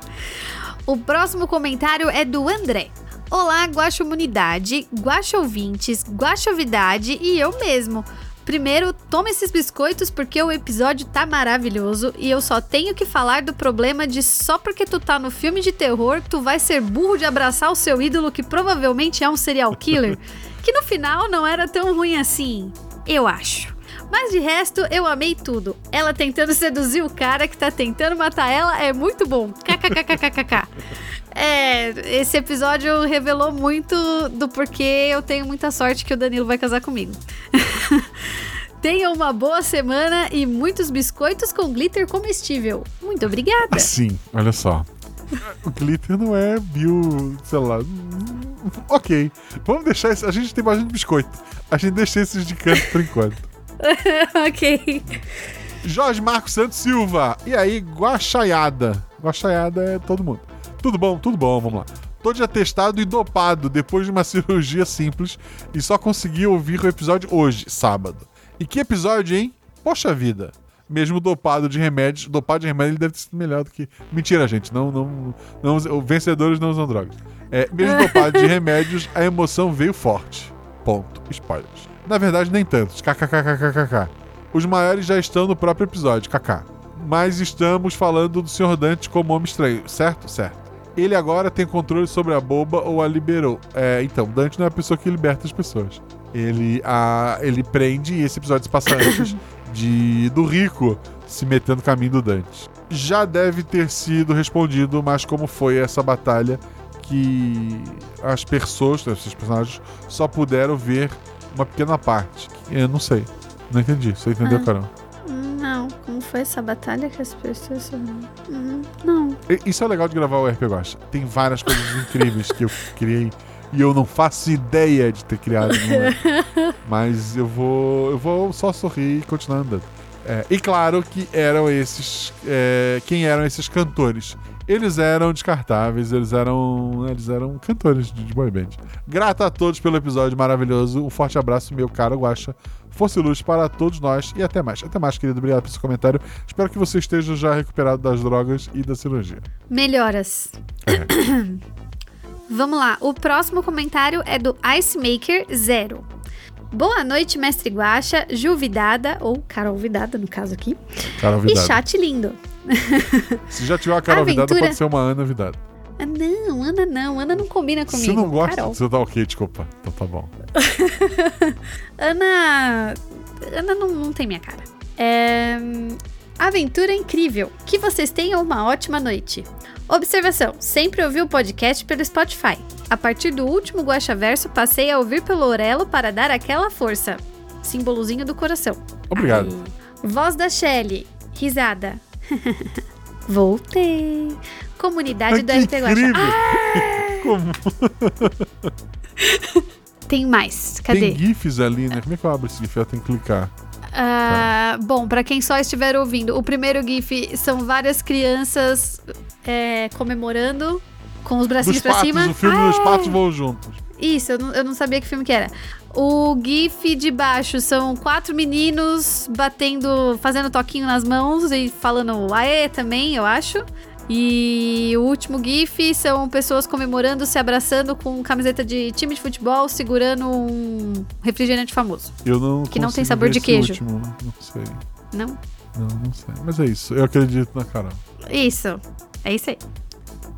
o próximo comentário é do André. Olá, Guaxomunidade, Guaxouvintes, Guaxovidade e eu mesmo. Primeiro, toma esses biscoitos porque o episódio tá maravilhoso e eu só tenho que falar do problema de só porque tu tá no filme de terror, tu vai ser burro de abraçar o seu ídolo que provavelmente é um serial killer, *laughs* que no final não era tão ruim assim, eu acho. Mas de resto, eu amei tudo. Ela tentando seduzir o cara que tá tentando matar ela é muito bom. KKKKKK. É, esse episódio revelou muito do porquê eu tenho muita sorte que o Danilo vai casar comigo. *laughs* Tenha uma boa semana e muitos biscoitos com glitter comestível. Muito obrigada. Assim, olha só. O glitter não é bio, sei lá. Ok. Vamos deixar esse. A gente tem bastante biscoito. A gente deixa esses de canto por enquanto. *laughs* ok. Jorge Marcos Santos Silva. E aí, guaxaiada. Guaxaiada é todo mundo. Tudo bom, tudo bom, vamos lá. Tô de atestado e dopado depois de uma *laughs* cirurgia simples e só consegui ouvir o episódio hoje, sábado. E que episódio, hein? Poxa vida. mesmo dopado de remédios. Dopado de remédio ele deve ter sido melhor do que. Mentira, gente. Não, não, não, os vencedores não usam drogas. É, mesmo dopado de *laughs* remédios, a emoção veio forte. Ponto. Spoilers. Na verdade, nem tantos. KKKKKK. Os maiores já estão no próprio episódio, KK. Mas estamos falando do Sr. Dante como homem estranho, certo? Certo. Ele agora tem controle sobre a boba ou a liberou. É, então, Dante não é a pessoa que liberta as pessoas. Ele, a, ele prende e esse episódio se passa antes *coughs* de do Rico se metendo no caminho do Dante. Já deve ter sido respondido, mas como foi essa batalha que as pessoas, esses personagens, só puderam ver uma pequena parte. Eu não sei. Não entendi. Você entendeu, Ah. Carol? Não, como foi essa batalha que as pessoas. Não. E- Isso é legal de gravar o RP Guacha. Tem várias coisas *laughs* incríveis que eu criei e eu não faço ideia de ter criado nenhuma. *laughs* Mas eu vou. Eu vou só sorrir e continuar andando. É, e claro que eram esses. é, quem eram esses cantores? Eles eram descartáveis, eles eram. Eles eram cantores de, de boy band. Grato a todos pelo episódio maravilhoso. Um forte abraço, meu caro Guacha. Força e luz para todos nós e até mais. Até mais, querido. Obrigado pelo seu comentário. Espero que você esteja já recuperado das drogas e da cirurgia. Melhoras. *coughs* Vamos lá. O próximo comentário é do Ice Maker Zero. Boa noite, mestre Guaxa, Ju Vidada, ou Carol Vidada, no caso aqui. Carol E Vidado. chat lindo. *laughs* Se já tiver uma Carol Aventura- pode ser uma Ana Vidado. Ah, não, Ana não. Ana não combina comigo. Se não gosta, Carol. você tá ok, desculpa. Então tá bom. *laughs* Ana. Ana não, não tem minha cara. É... Aventura incrível. Que vocês tenham uma ótima noite. Observação: sempre ouvi o podcast pelo Spotify. A partir do último Guaxa Verso, passei a ouvir pelo Orelo para dar aquela força. Símbolozinho do coração. Obrigado. Ai. Voz da Shelly. Risada. *laughs* Voltei. Comunidade Ai, do Guaxa. incrível. Ah, *laughs* Como? *laughs* tem mais. Cadê? Tem GIFs ali, né? Como é que eu abro esse GIF? Eu tenho que clicar. Ah, bom, pra quem só estiver ouvindo, o primeiro GIF são várias crianças é, comemorando com os bracinhos Dos pra patos, cima. o filme dos patos voam juntos. Isso, eu não, eu não sabia que filme que era. O GIF de baixo são quatro meninos batendo, fazendo toquinho nas mãos e falando aê também, eu acho. E o último GIF são pessoas comemorando, se abraçando com camiseta de time de futebol, segurando um refrigerante famoso. Eu não Que não tem sabor de queijo. último, não sei. Não? Não, não sei. Mas é isso. Eu acredito na Carol. Isso. É isso aí.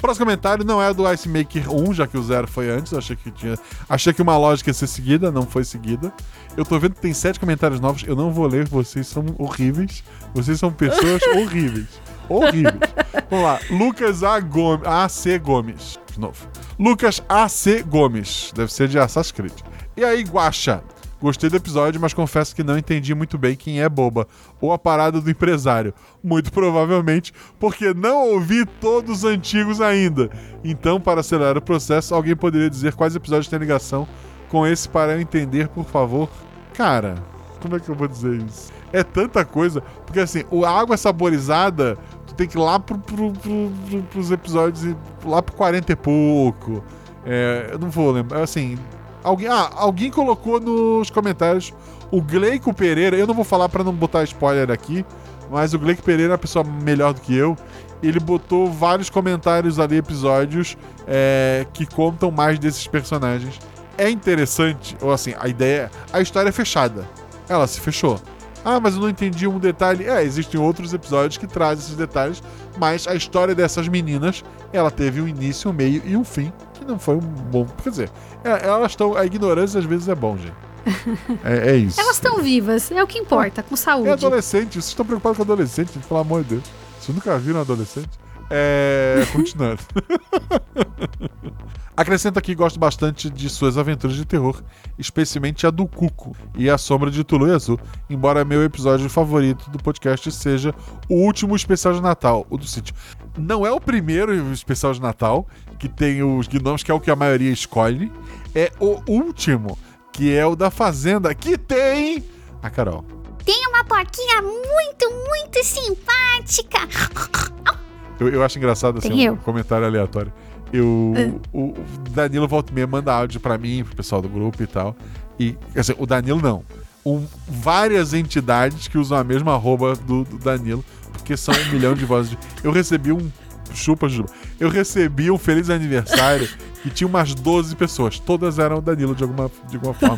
Próximo comentário não é do Ice Maker 1, já que o zero foi antes. Eu achei que tinha. Achei que uma lógica ia ser seguida, não foi seguida. Eu tô vendo que tem sete comentários novos. Eu não vou ler, vocês são horríveis. Vocês são pessoas *laughs* horríveis. Horríveis. Vamos lá. Lucas A. Gomes. AC Gomes. De novo. Lucas AC Gomes. Deve ser de Assassin's Creed. E aí, Guaxa? Gostei do episódio, mas confesso que não entendi muito bem quem é boba ou a parada do empresário. Muito provavelmente porque não ouvi todos os antigos ainda. Então, para acelerar o processo, alguém poderia dizer quais episódios têm ligação com esse para eu entender, por favor? Cara, como é que eu vou dizer isso? É tanta coisa, porque assim, o a água saborizada, tu tem que ir lá pro, pro, pro, pro, pros episódios, lá pro 40 e pouco. É, eu não vou lembrar, assim, Alguém, ah, alguém colocou nos comentários o Gleico Pereira. Eu não vou falar pra não botar spoiler aqui, mas o Gleico Pereira é uma pessoa melhor do que eu. Ele botou vários comentários ali, episódios é, que contam mais desses personagens. É interessante, ou assim, a ideia. A história é fechada. Ela se fechou. Ah, mas eu não entendi um detalhe. É, existem outros episódios que trazem esses detalhes, mas a história dessas meninas, ela teve um início, um meio e um fim que não foi um bom. Quer dizer, é, elas estão. A ignorância às vezes é bom, gente. É, é isso. Elas estão vivas, é o que importa, com saúde. É adolescente, vocês estão preocupados com adolescente, gente, pelo amor de Deus. Vocês nunca viram adolescente? É. Continuando. *laughs* Acrescenta que gosto bastante de suas aventuras de terror, especialmente a do Cuco e a Sombra de Tulu e Azul, embora meu episódio favorito do podcast seja o último especial de Natal, o do sítio. Não é o primeiro especial de Natal, que tem os gnomos, que é o que a maioria escolhe, é o último, que é o da Fazenda, que tem a Carol. Tem uma porquinha muito, muito simpática. *laughs* Eu, eu acho engraçado assim, Tem um eu. comentário aleatório. Eu, É. o, Danilo volta e meia manda áudio pra mim, pro pessoal do grupo e tal. E, quer dizer, o Danilo não. um- várias entidades que usam a mesma arroba do, do Danilo, porque são um milhão de vozes. Eu recebi um. Chupa, Juba. Eu recebi um feliz aniversário que tinha umas 12 pessoas. Todas eram Danilo de alguma, de alguma forma.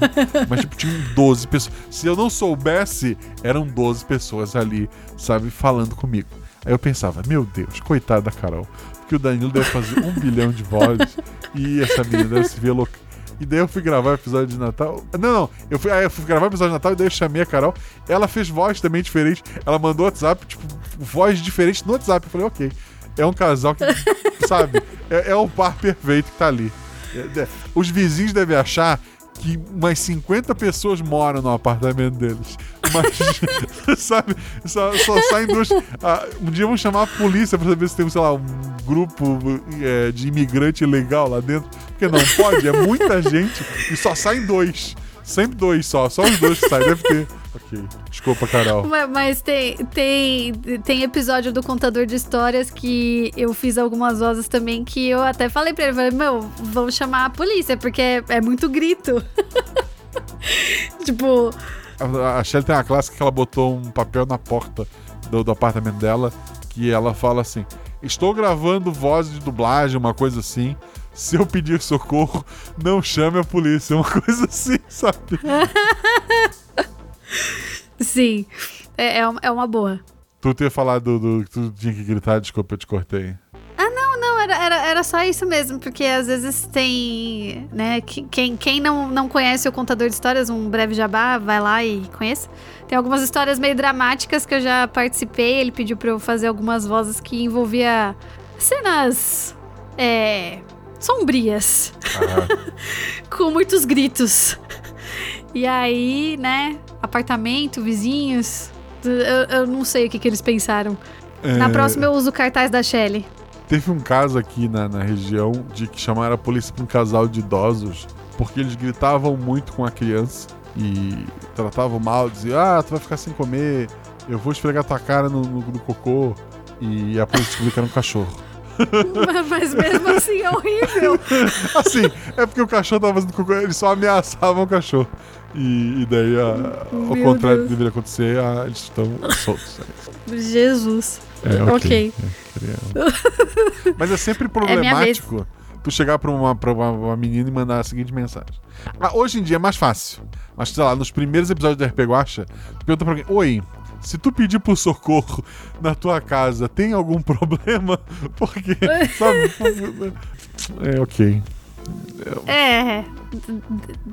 Mas, tipo, tinham 12 pessoas. Se eu não soubesse, eram 12 pessoas ali, sabe, falando comigo. Aí eu pensava, meu Deus, coitada da Carol. Porque o Danilo deve fazer um bilhão de vozes e essa menina deve se ver louca. E daí eu fui gravar o episódio de Natal. Não, não. Eu fui, aí eu fui gravar o episódio de Natal e daí eu chamei a Carol. Ela fez voz também diferente. Ela mandou WhatsApp, tipo, voz diferente no WhatsApp. Eu falei, ok. É um casal que, *laughs* sabe, é, é o par perfeito que tá ali. É, é, os vizinhos devem achar que umas 50 pessoas moram no apartamento deles. Mas, *laughs* sabe, só, só saem duas. Ah, um dia vamos chamar a polícia pra saber se tem, sei lá, um grupo é, de imigrante ilegal lá dentro. Porque não pode, é muita gente e só saem dois. Sempre dois só, só os dois que saem, deve ter. Ok, desculpa, Carol. Ma- Mas tem, tem, tem episódio do Contador de Histórias que eu fiz algumas vozes também que eu até falei pra ele, falei, meu, vamos chamar a polícia, porque é, é muito grito. *laughs* tipo, A, a Shelly tem uma clássica que ela botou um papel na porta do, do apartamento dela que ela fala assim: Estou gravando voz de dublagem, uma coisa assim. Se eu pedir socorro, não chame a polícia, *laughs* uma coisa assim, sabe? *laughs* sim, é, é, uma- é uma boa. Tu tinha falado do que tu tinha que gritar, desculpa, eu te cortei. Não, era, era, era só isso mesmo, porque às vezes tem, né, que- quem, quem não, não conhece o Contador de Histórias, um breve jabá, vai lá e conheça. Tem algumas histórias meio dramáticas que eu já participei, ele pediu pra eu fazer algumas vozes que envolvia cenas, é, sombrias, Ah, *laughs* com muitos gritos. E aí, né, apartamento, vizinhos, eu, eu não sei o que, que eles pensaram. Na é, próxima eu uso o cartaz da Shelly. Teve um caso aqui na, na região de que chamaram a polícia pra um casal de idosos porque eles gritavam muito com a criança e tratavam mal, diziam: Ah, tu vai ficar sem comer, eu vou esfregar tua cara no, no- no cocô. E a polícia descobriu que era um cachorro. *laughs* Mas mesmo assim é horrível. *laughs* Assim, é porque o cachorro tava fazendo cocô, eles só ameaçavam o cachorro. E, e daí, a- ao Meu contrário do Deus. que deveria acontecer, a- eles estão soltos. Jesus. É, Ok. É, *laughs* Mas é sempre minha vez. problemático tu chegar pra uma, pra uma, uma menina e mandar a seguinte mensagem. Ah, hoje em dia é mais fácil. Mas, sei lá, nos primeiros episódios da RP Guacha, tu pergunta pra alguém, oi, se tu pedir por socorro na tua casa, tem algum *laughs* problema? Porque, sabe? É, ok. É.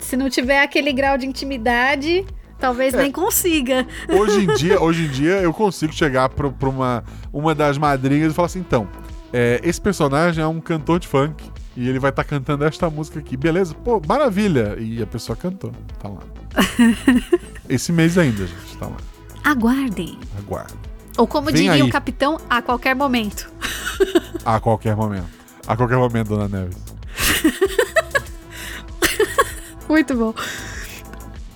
Se não tiver aquele grau de intimidade, talvez É. nem consiga. Hoje em dia, *laughs* hoje em dia eu consigo chegar pra, pra uma, uma das madrinhas e falar assim, então, é, esse personagem é um cantor de funk e ele vai estar cantando esta música aqui. Beleza? Pô, maravilha! E a pessoa cantou, tá lá. *laughs* Esse mês ainda, gente, tá lá. Aguardem. Aguarda. Ou como Vem diria aí. o capitão, a qualquer momento. *laughs* A qualquer momento. A qualquer momento, Dona Neves. *laughs* Muito bom.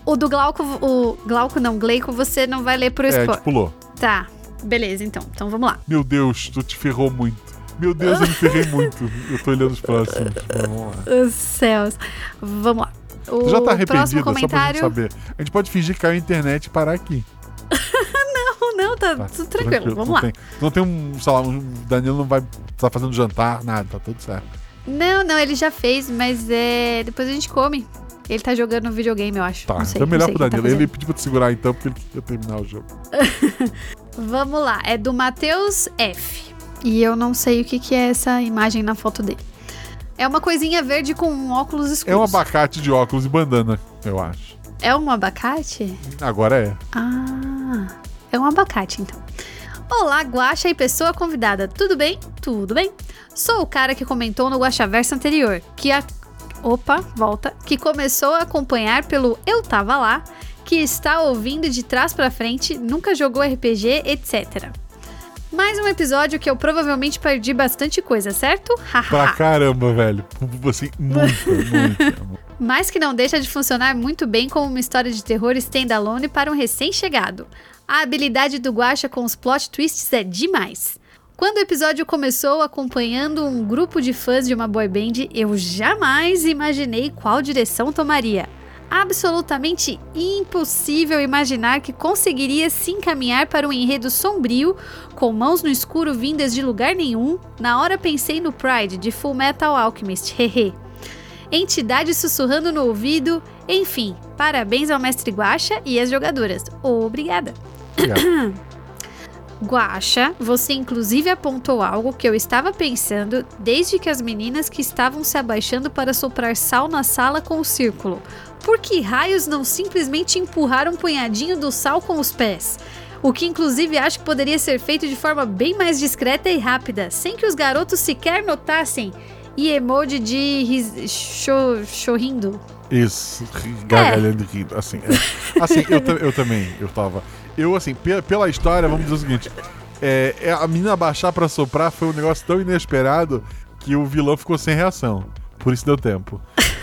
O do Glauco, o Glauco não, Gleico, você não vai ler por É, spoiler. te pulou. Tá, beleza, então. Então vamos lá. Meu Deus, tu te ferrou muito. Meu Deus, eu me ferrei *laughs* muito. Eu tô olhando os próximos. Vamos lá. Os céus. Vamos lá. O Tu já tá próximo arrependida, só pra gente comentário. saber. A gente pode fingir que caiu a internet e parar aqui. *laughs* Não, não, tá, Tá, tudo tranquilo. Vamos não lá. Tem, não tem um, sei lá, um, Danilo não vai estar fazendo jantar, nada, tá tudo certo. Não, não, ele já fez, mas é. Depois a gente come. Ele tá jogando videogame, eu acho. Tá, sei, então é melhor pro que Danilo. tá ele pediu pra te segurar então, porque ele queria terminar o jogo. *laughs* Vamos lá, é do Matheus F. E eu não sei o que, que é essa imagem na foto dele. É uma coisinha verde com um óculos escuros. É um abacate de óculos e bandana, eu acho. É um abacate? Agora é. Ah, é um abacate então. Olá, Guaxa e pessoa convidada. Tudo bem? Tudo bem. Sou o cara que comentou no Guaxaverso anterior, que a... Opa, volta. Que começou a acompanhar pelo Eu Tava Lá, que está ouvindo de trás pra frente, nunca jogou RPG, etc. Mais um episódio que eu provavelmente perdi bastante coisa, certo? Pra caramba, velho. Assim, muita, *laughs* muita. Mas que não deixa de funcionar muito bem como uma história de terror standalone para um recém-chegado. A habilidade do Guacha com os plot twists é demais. Quando o episódio começou acompanhando um grupo de fãs de uma boy band, eu jamais imaginei qual direção tomaria. absolutamente impossível imaginar que conseguiria se encaminhar para um enredo sombrio, com mãos no escuro vindas de lugar nenhum. Na hora pensei no Pride de Full Metal Alchemist, hehe. Entidade sussurrando no ouvido, enfim, parabéns ao mestre Guaxa e às jogadoras. Obrigada. Obrigado. Guaxa, você inclusive apontou algo que eu estava pensando desde que as meninas que estavam se abaixando para soprar sal na sala com o círculo. Por que raios não simplesmente empurrar um punhadinho do sal com os pés? O que inclusive acho que poderia ser feito de forma bem mais discreta e rápida, sem que os garotos sequer notassem. E emoji de ris- cho- chorrindo. Isso, ri- gargalhando e rindo. Assim, é. *laughs* assim eu, eu também, eu tava. Eu, assim, pe- pela história, vamos dizer o seguinte: é, é, a menina baixar pra soprar foi um negócio tão inesperado que o vilão ficou sem reação. Por isso deu tempo.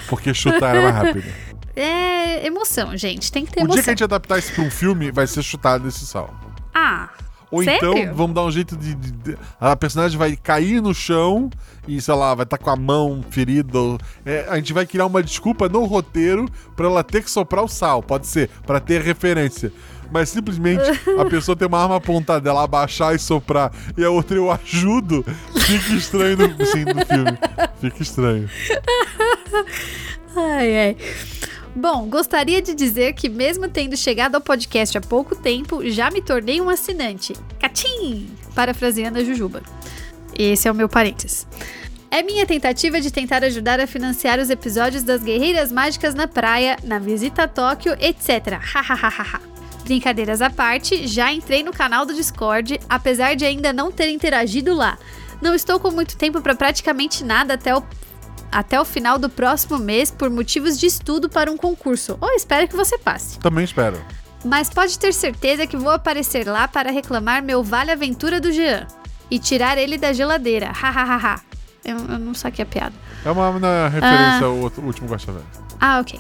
Porque chutar era mais rápido. *laughs* É emoção, gente. Tem que ter o dia emoção. que a gente adaptar isso pra um filme, vai ser chutado nesse sal. Ah, Ou Sério? então, vamos dar um jeito de, de- de- A personagem vai cair no chão e, sei lá, vai estar com a mão ferida. ou- é, a gente vai criar uma desculpa no roteiro pra ela ter que soprar o sal. Pode ser, pra ter referência. Mas simplesmente *laughs* a pessoa tem uma arma apontada, ela abaixar e soprar, e a outra eu ajudo, fica estranho no, sim, no filme. Fica estranho. *laughs* Ai, ai. Bom, gostaria de dizer que, mesmo tendo chegado ao podcast há pouco tempo, já me tornei um assinante. Catim! Parafraseando a Jujuba. Esse é o meu parênteses. É minha tentativa de tentar ajudar a financiar os episódios das Guerreiras Mágicas na praia, na visita a Tóquio, etc. Hahaha. Brincadeiras à parte, já entrei no canal do Discord, apesar de ainda não ter interagido lá. Não estou com muito tempo para praticamente nada até o até o final do próximo mês por motivos de estudo para um concurso. Ou espero que você passe. Também espero. Mas pode ter certeza que vou aparecer lá para reclamar meu Vale Aventura do Jean e tirar ele da geladeira. Hahaha. eu, eu não saquei a piada. É uma, uma referência ao outro- último Gosta Velho. Ah, ok.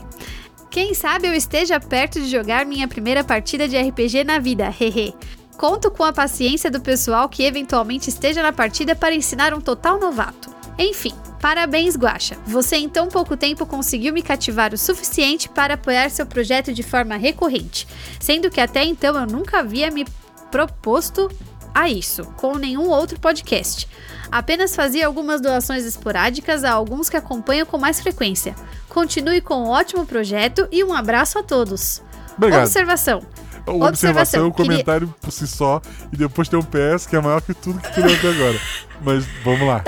Quem sabe eu esteja perto de jogar minha primeira partida de RPG na vida, hehe. Conto com a paciência do pessoal que eventualmente esteja na partida para ensinar um total novato. Enfim, parabéns, Guaxa. Você em tão pouco tempo conseguiu me cativar o suficiente para apoiar seu projeto de forma recorrente, sendo que até então eu nunca havia me proposto a isso com nenhum outro podcast. Apenas fazia algumas doações esporádicas a alguns que acompanho com mais frequência. Continue com um ótimo projeto e um abraço a todos. Obrigado. Observação. Observação, observação, um comentário por si só, e depois tem um PS que é maior que tudo que tu leu até agora. Mas vamos lá.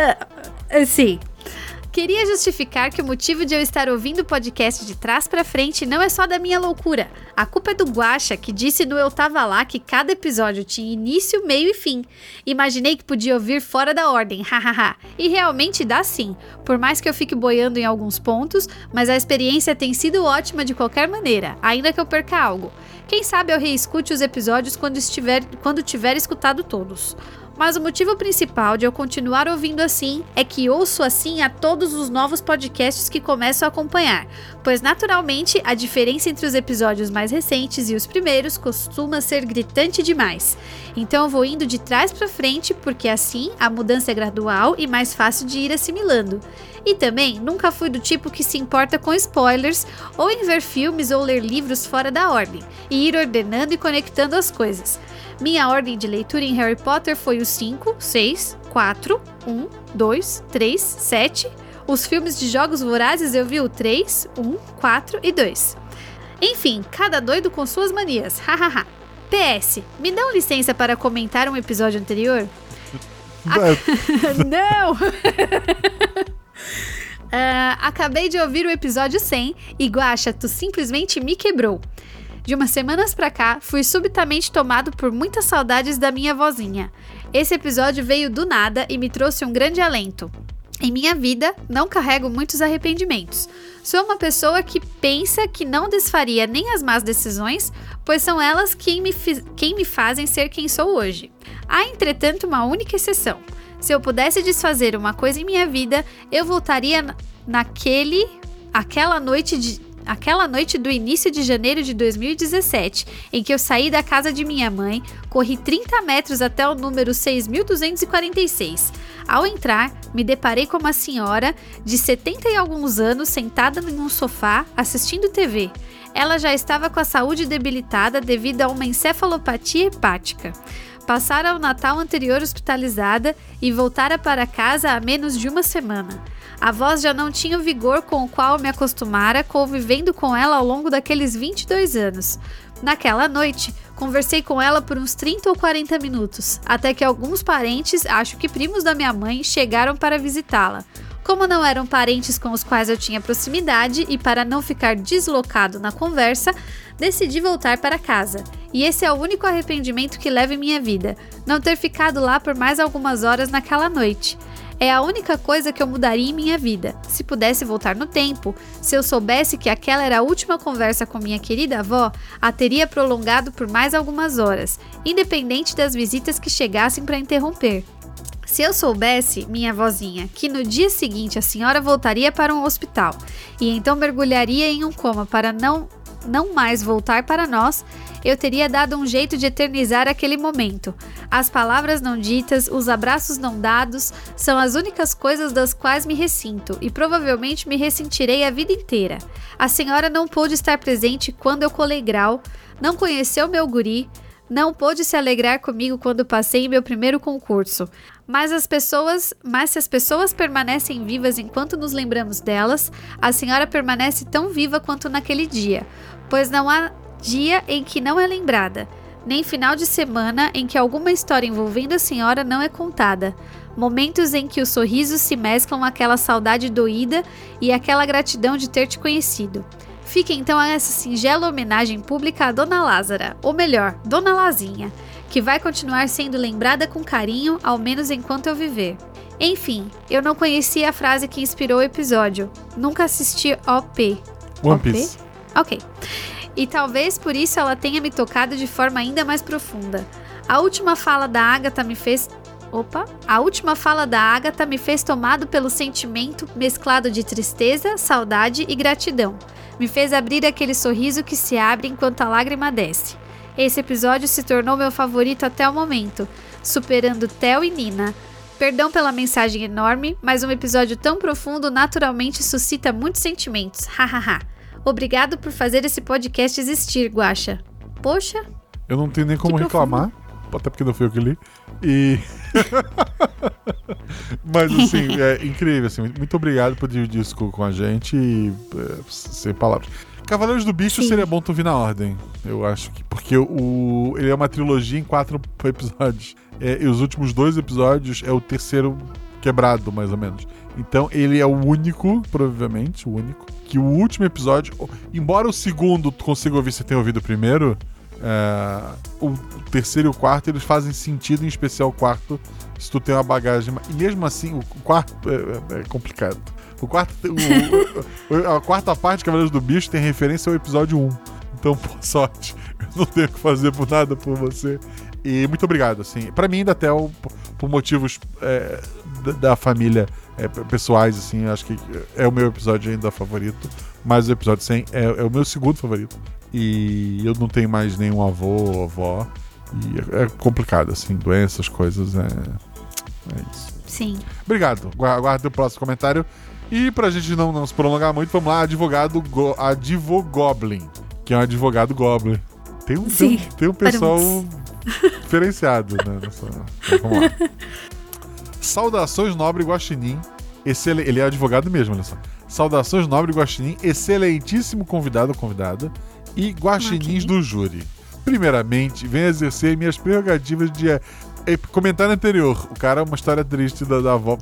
Eh, Sim. Queria justificar que o motivo de eu estar ouvindo o podcast de trás pra frente não é só da minha loucura. A culpa é do Guaxa, que disse no Eu Tava Lá que cada episódio tinha início, meio e fim. Imaginei que podia ouvir fora da ordem, *laughs* hahaha. e realmente dá sim, por mais que eu fique boiando em alguns pontos, mas a experiência tem sido ótima de qualquer maneira, ainda que eu perca algo. Quem sabe eu reescute os episódios quando, estiver, quando tiver escutado todos. Mas o motivo principal de eu continuar ouvindo assim é que ouço assim a todos os novos podcasts que começo a acompanhar, pois naturalmente a diferença entre os episódios mais recentes e os primeiros costuma ser gritante demais. Então eu vou indo de trás para frente porque assim a mudança é gradual e mais fácil de ir assimilando. E também nunca fui do tipo que se importa com spoilers ou em ver filmes ou ler livros fora da ordem e ir ordenando e conectando as coisas. Minha ordem de leitura em Harry Potter foi o 5, 6, 4, 1, 2, 3, 7. Os filmes de Jogos Vorazes eu vi o 3, 1, 4 e 2. Enfim, cada doido com suas manias, hahaha. PS, me dão licença para comentar um episódio anterior? *laughs* *laughs* Não! *laughs* Ah, acabei de ouvir o episódio 100 e Guaxa, tu simplesmente me quebrou. De umas semanas pra cá, fui subitamente tomado por muitas saudades da minha vozinha. Esse episódio veio do nada e me trouxe um grande alento. Em minha vida, não carrego muitos arrependimentos. Sou uma pessoa que pensa que não desfaria nem as más decisões, pois são elas quem me, quem me fazem ser quem sou hoje. Há, entretanto, uma única exceção. Se eu pudesse desfazer uma coisa em minha vida, eu voltaria na- naquele. aquela noite de. Aquela noite do início de janeiro de 2017, em que eu saí da casa de minha mãe, corri 30 metros até o número 6246. Ao entrar, me deparei com uma senhora de 70 e alguns anos sentada em um sofá assistindo TV. Ela já estava com a saúde debilitada devido a uma encefalopatia hepática. Passara o Natal anterior hospitalizada e voltara para casa há menos de uma semana. A voz já não tinha o vigor com o qual me acostumara convivendo com ela ao longo daqueles 22 anos. Naquela noite, conversei com ela por uns 30 ou 40 minutos, até que alguns parentes, acho que primos da minha mãe, chegaram para visitá-la. Como não eram parentes com os quais eu tinha proximidade e para não ficar deslocado na conversa, decidi voltar para casa. E esse é o único arrependimento que levo em minha vida: não ter ficado lá por mais algumas horas naquela noite. É a única coisa que eu mudaria em minha vida. Se pudesse voltar no tempo, se eu soubesse que aquela era a última conversa com minha querida avó, a teria prolongado por mais algumas horas, independente das visitas que chegassem para interromper. Se eu soubesse, minha vozinha, que no dia seguinte a senhora voltaria para um hospital e então mergulharia em um coma para não não mais voltar para nós, eu teria dado um jeito de eternizar aquele momento. As palavras não ditas, os abraços não dados, são as únicas coisas das quais me ressinto e provavelmente me ressentirei a vida inteira. A senhora não pôde estar presente quando eu colei grau, não conheceu meu guri, não pôde se alegrar comigo quando passei meu primeiro concurso. Mas as pessoas, mas se as pessoas permanecem vivas enquanto nos lembramos delas, a senhora permanece tão viva quanto naquele dia, pois não há dia em que não é lembrada, nem final de semana em que alguma história envolvendo a senhora não é contada. Momentos em que os sorrisos se mesclam àquela saudade doída e àquela gratidão de ter te conhecido. Fica então essa singela homenagem pública a Dona Lázara, ou melhor, Dona Lazinha, que vai continuar sendo lembrada com carinho, ao menos enquanto eu viver. Enfim, eu não conhecia a frase que inspirou o episódio. Nunca assisti OP. One OP? Piece. Ok. E talvez por isso ela tenha me tocado de forma ainda mais profunda. A última fala da Agatha me fez. Opa! A última fala da Agatha me fez tomado pelo sentimento mesclado de tristeza, saudade e gratidão. Me fez abrir aquele sorriso que se abre enquanto a lágrima desce. Esse episódio se tornou meu favorito até o momento, superando Theo e Nina. Perdão pela mensagem enorme, mas um episódio tão profundo naturalmente suscita muitos sentimentos. Hahaha. Obrigado por fazer esse podcast existir, Guaxa. Poxa, Eu não tenho nem como reclamar, até porque não foi eu que li. E. *laughs* Mas assim, *laughs* é incrível, assim. Muito obrigado por dividir isso com com a gente e, é, sem palavras. Cavaleiros do Bicho Sim. seria bom tu vir na ordem, eu acho que. Porque o, ele é uma trilogia em quatro *laughs* episódios. É, e os últimos dois episódios é o terceiro quebrado, mais ou menos. Então ele é o único, provavelmente, o único, que o último episódio. Embora o segundo tu consiga ouvir se tenha ouvido o primeiro, é, o terceiro e o quarto eles fazem sentido, em especial o quarto, se tu tem uma bagagem. E mesmo assim, o quarto é, é- é complicado. O quarto, o- a quarta parte de Cavaleiros do Bicho tem referência ao episódio 1. Então, *laughs* por sorte, eu não tenho que fazer por nada por você. E muito obrigado, assim. Pra mim, ainda até o- por motivos é, da, da família é, pessoais, assim, acho que é o meu episódio ainda favorito. Mas o episódio 100 é, é o meu segundo favorito. E eu não tenho mais nenhum avô ou avó. E é, é complicado, assim, doenças, coisas, é, é isso. sim. Obrigado. Gua- Aguardo o próximo comentário. E pra gente não, não se prolongar muito, vamos lá, advogado Go Advogoblin, que é um advogado Goblin. Tem um, tem Sim. um, tem um pessoal diferenciado, né? nessa- então, vamos lá. *laughs* Saudações, nobre Guaxinim. Excel... Ele é advogado mesmo, olha só. Saudações, nobre Guaxinim, excelentíssimo convidado ou convidada e guaxinins Ok. do júri. Primeiramente, venho exercer minhas prerrogativas de eh, comentário anterior. O cara é uma história triste da, da avó.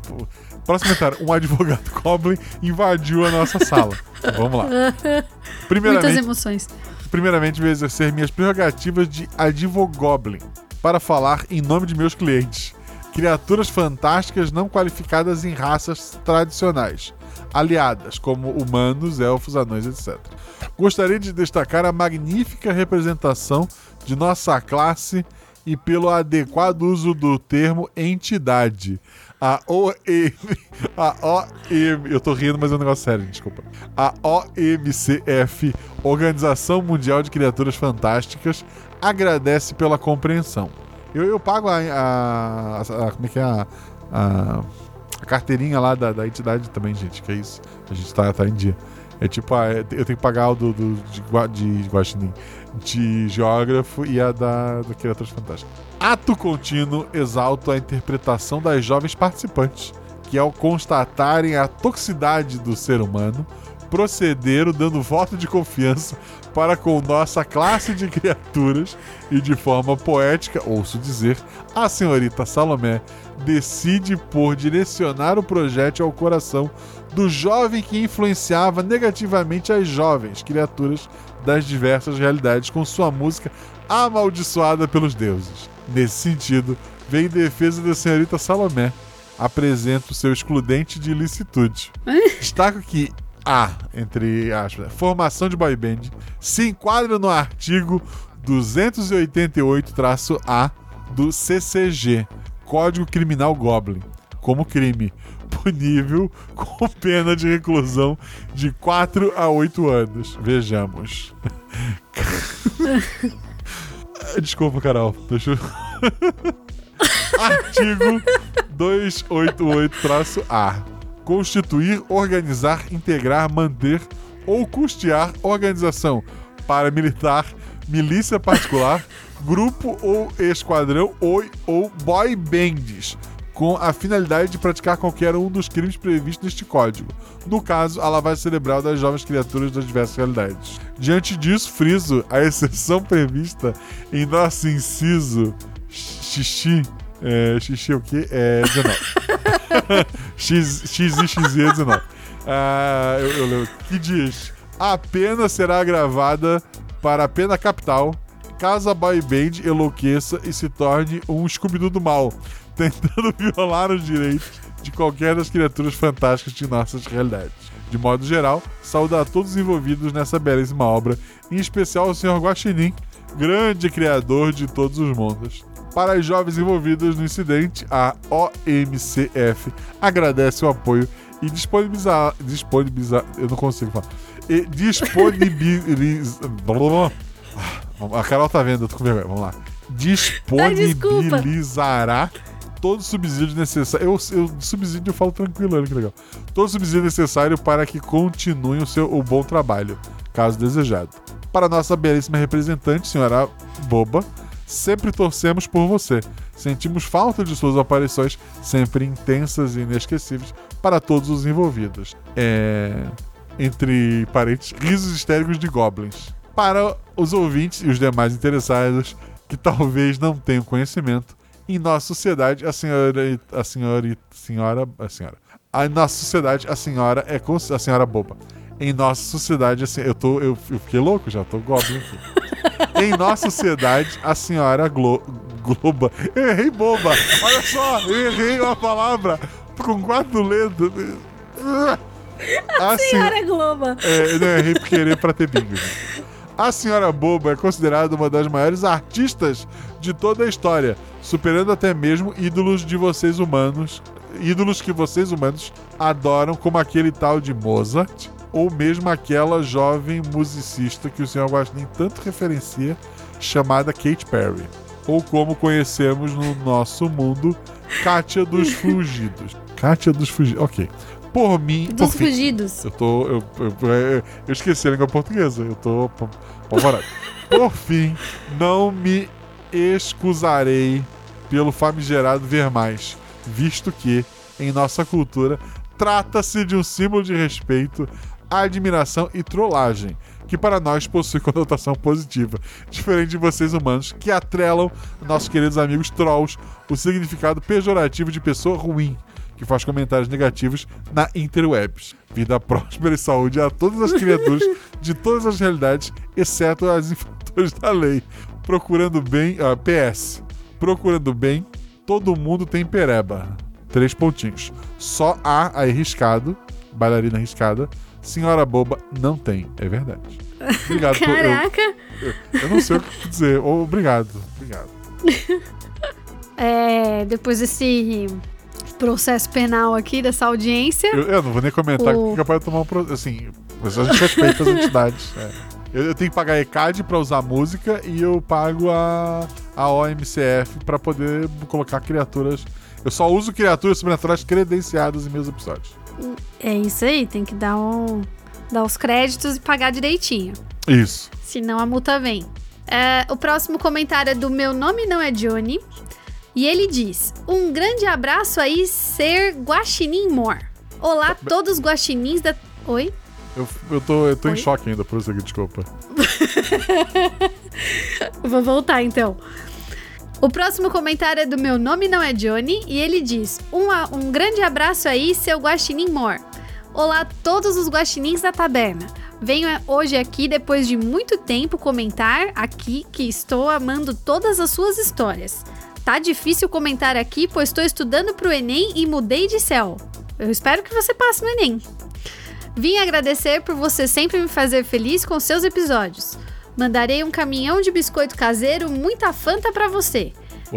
Próximo comentário. Um advogado *laughs* Goblin invadiu a nossa sala. Vamos lá. *laughs* Muitas Primeiramente, emoções. primeiramente vou exercer minhas prerrogativas de advogoblin para falar em nome de meus clientes. Criaturas fantásticas não qualificadas em raças tradicionais, aliadas como humanos, elfos, anões, etc. Gostaria de destacar a magnífica representação de nossa classe e pelo adequado uso do termo entidade. A OM. A OM. Eu tô rindo, mas é um negócio sério, desculpa. A OMCF, Organização Mundial de Criaturas Fantásticas, agradece pela compreensão. Eu, eu pago a, a, a- Como é que é? A, a, carteirinha lá da, da entidade também, gente. Que é isso. A gente tá, tá em dia. É tipo, a- eu tenho que pagar o do, do- de, de Guaxinim, de geógrafo e a da, do Criaturas Fantásticas. Ato contínuo exalta a interpretação das jovens participantes, que ao constatarem a toxicidade do ser humano, procederam dando voto de confiança para com nossa classe de criaturas e de forma poética, ouço dizer, a senhorita Salomé decide por direcionar o projétil ao coração do jovem que influenciava negativamente as jovens criaturas das diversas realidades com sua música amaldiçoada pelos deuses. Nesse sentido, vem em defesa da senhorita Salomé. Apresenta o seu excludente de ilicitude. Destaco que a, entre aspas, formação de boy band se enquadra no artigo 288-A do CCG, Código Criminal Goblin, como crime punível *laughs* com pena de reclusão de 4 a 8 anos. Vejamos. *laughs* Desculpa, Carol. Deixa eu... *laughs* Artigo 288-A. Constituir, organizar, integrar, manter ou custear organização paramilitar, milícia particular, *laughs* grupo ou esquadrão ou, ou boy bands, com a finalidade de praticar qualquer um dos crimes previstos neste código. No caso, a lavagem cerebral das jovens criaturas das diversas realidades. Diante disso, friso a exceção prevista em nosso inciso xixi. É, xixi o quê? É 19. *laughs* X, X e XZ 19. Ah, eu, eu leio. Que diz: a pena será agravada para a pena capital caso a boy band enlouqueça e se torne um Scooby-Doo do mal, *laughs* tentando violar os direitos de qualquer das criaturas fantásticas de nossas realidades. De modo geral, saúdo a todos os envolvidos nessa belíssima obra, em especial o Sr. Guaxinim, grande criador de todos os mundos. Para as jovens envolvidas no incidente, a OMCF agradece o apoio e disponibilizar. disponibilizar eu não consigo falar. E disponibilizar. *laughs* A Carol tá vendo, eu tô com vergonha. Vamos lá. Disponibilizará todo subsídio necessário. Eu, eu subsídio eu falo tranquilo, olha que legal. Todo subsídio necessário para que continue o seu o bom trabalho, caso desejado. Para nossa belíssima representante, senhora Boba, sempre torcemos por você. Sentimos falta de suas aparições, sempre intensas e inesquecíveis, para todos os envolvidos. É. Entre parênteses, risos histéricos de goblins. Para os ouvintes e os demais interessados que talvez não tenham conhecimento, em nossa sociedade, a senhora. A senhora. Senhora. A senhora. A nossa sociedade, a senhora é a senhora boba. Em nossa sociedade, assim, eu tô. Eu, eu fiquei louco já, tô goblin aqui. em nossa sociedade, a senhora Glo, Globa. Eu errei boba! Olha só, eu errei uma palavra com quatro letras. A Senhora Globa. é, eu errei por querer pra ter bingo. A Senhora Boba é considerada uma das maiores artistas de toda a história, superando até mesmo ídolos de vocês humanos, ídolos que vocês humanos adoram, como aquele tal de Mozart, ou mesmo aquela jovem musicista que o Sr. Guaxinim tanto referencia, chamada Kate Perry, ou como conhecemos no nosso mundo, Kátia dos *laughs* Fugidos. Kátia dos Fugidos, ok. Por mim, por Dos fim, fugidos. eu tô. Eu, eu, eu- eu esqueci a língua portuguesa. Eu tô apavorado. Por fim, não me excusarei pelo famigerado ver mais, visto que, em nossa cultura, trata-se de um símbolo de respeito, admiração e trollagem, que para nós possui *laughs* conotação positiva, diferente de vocês humanos que atrelam nossos queridos amigos trolls o significado pejorativo de pessoa ruim que faz comentários negativos na interwebs. Vida próspera e saúde a todas as criaturas *laughs* de todas as realidades, exceto as infratores da lei. Procurando bem. ah, PS. Procurando bem, todo mundo tem pereba. Três pontinhos. Só a a arriscado, bailarina arriscada. Senhora boba não tem. É verdade. Obrigado. por- eu- Caraca. eu não sei o que dizer. Obrigado. Obrigado. *laughs* É, depois desse processo penal aqui dessa audiência. Eu, eu não vou nem comentar O- que capaz de tomar um. pro- Assim, mas a gente respeita as entidades. é. Eu, eu tenho que pagar a ECAD pra usar música e eu pago a, a OMCF pra poder colocar criaturas. Eu só uso criaturas sobrenaturais credenciadas em meus episódios. É isso aí, tem que dar, um, dar os créditos e pagar direitinho. Isso. Senão a multa vem. É, o próximo comentário é do Meu Nome Não É Johnny. E ele diz: Um grande abraço aí, ser Guaxinim Mor. Olá, todos guaxinins da. Oi? Eu, eu tô, eu tô em Oi? choque ainda por isso aqui, desculpa. *laughs* Vou voltar então. O próximo comentário é do Meu Nome Não É Johnny. E ele diz: Um, um grande abraço aí, seu Guaxinim Mor. Olá, todos os guaxinins da taberna. Venho eh, hoje aqui, depois de muito tempo, comentar aqui que estou amando todas as suas histórias. Tá difícil comentar aqui, pois estou estudando pro Enem e mudei de céu. Eu espero que você passe no Enem. Vim agradecer por você sempre me fazer feliz com seus episódios. Mandarei um caminhão de biscoito caseiro, muita fanta pra você.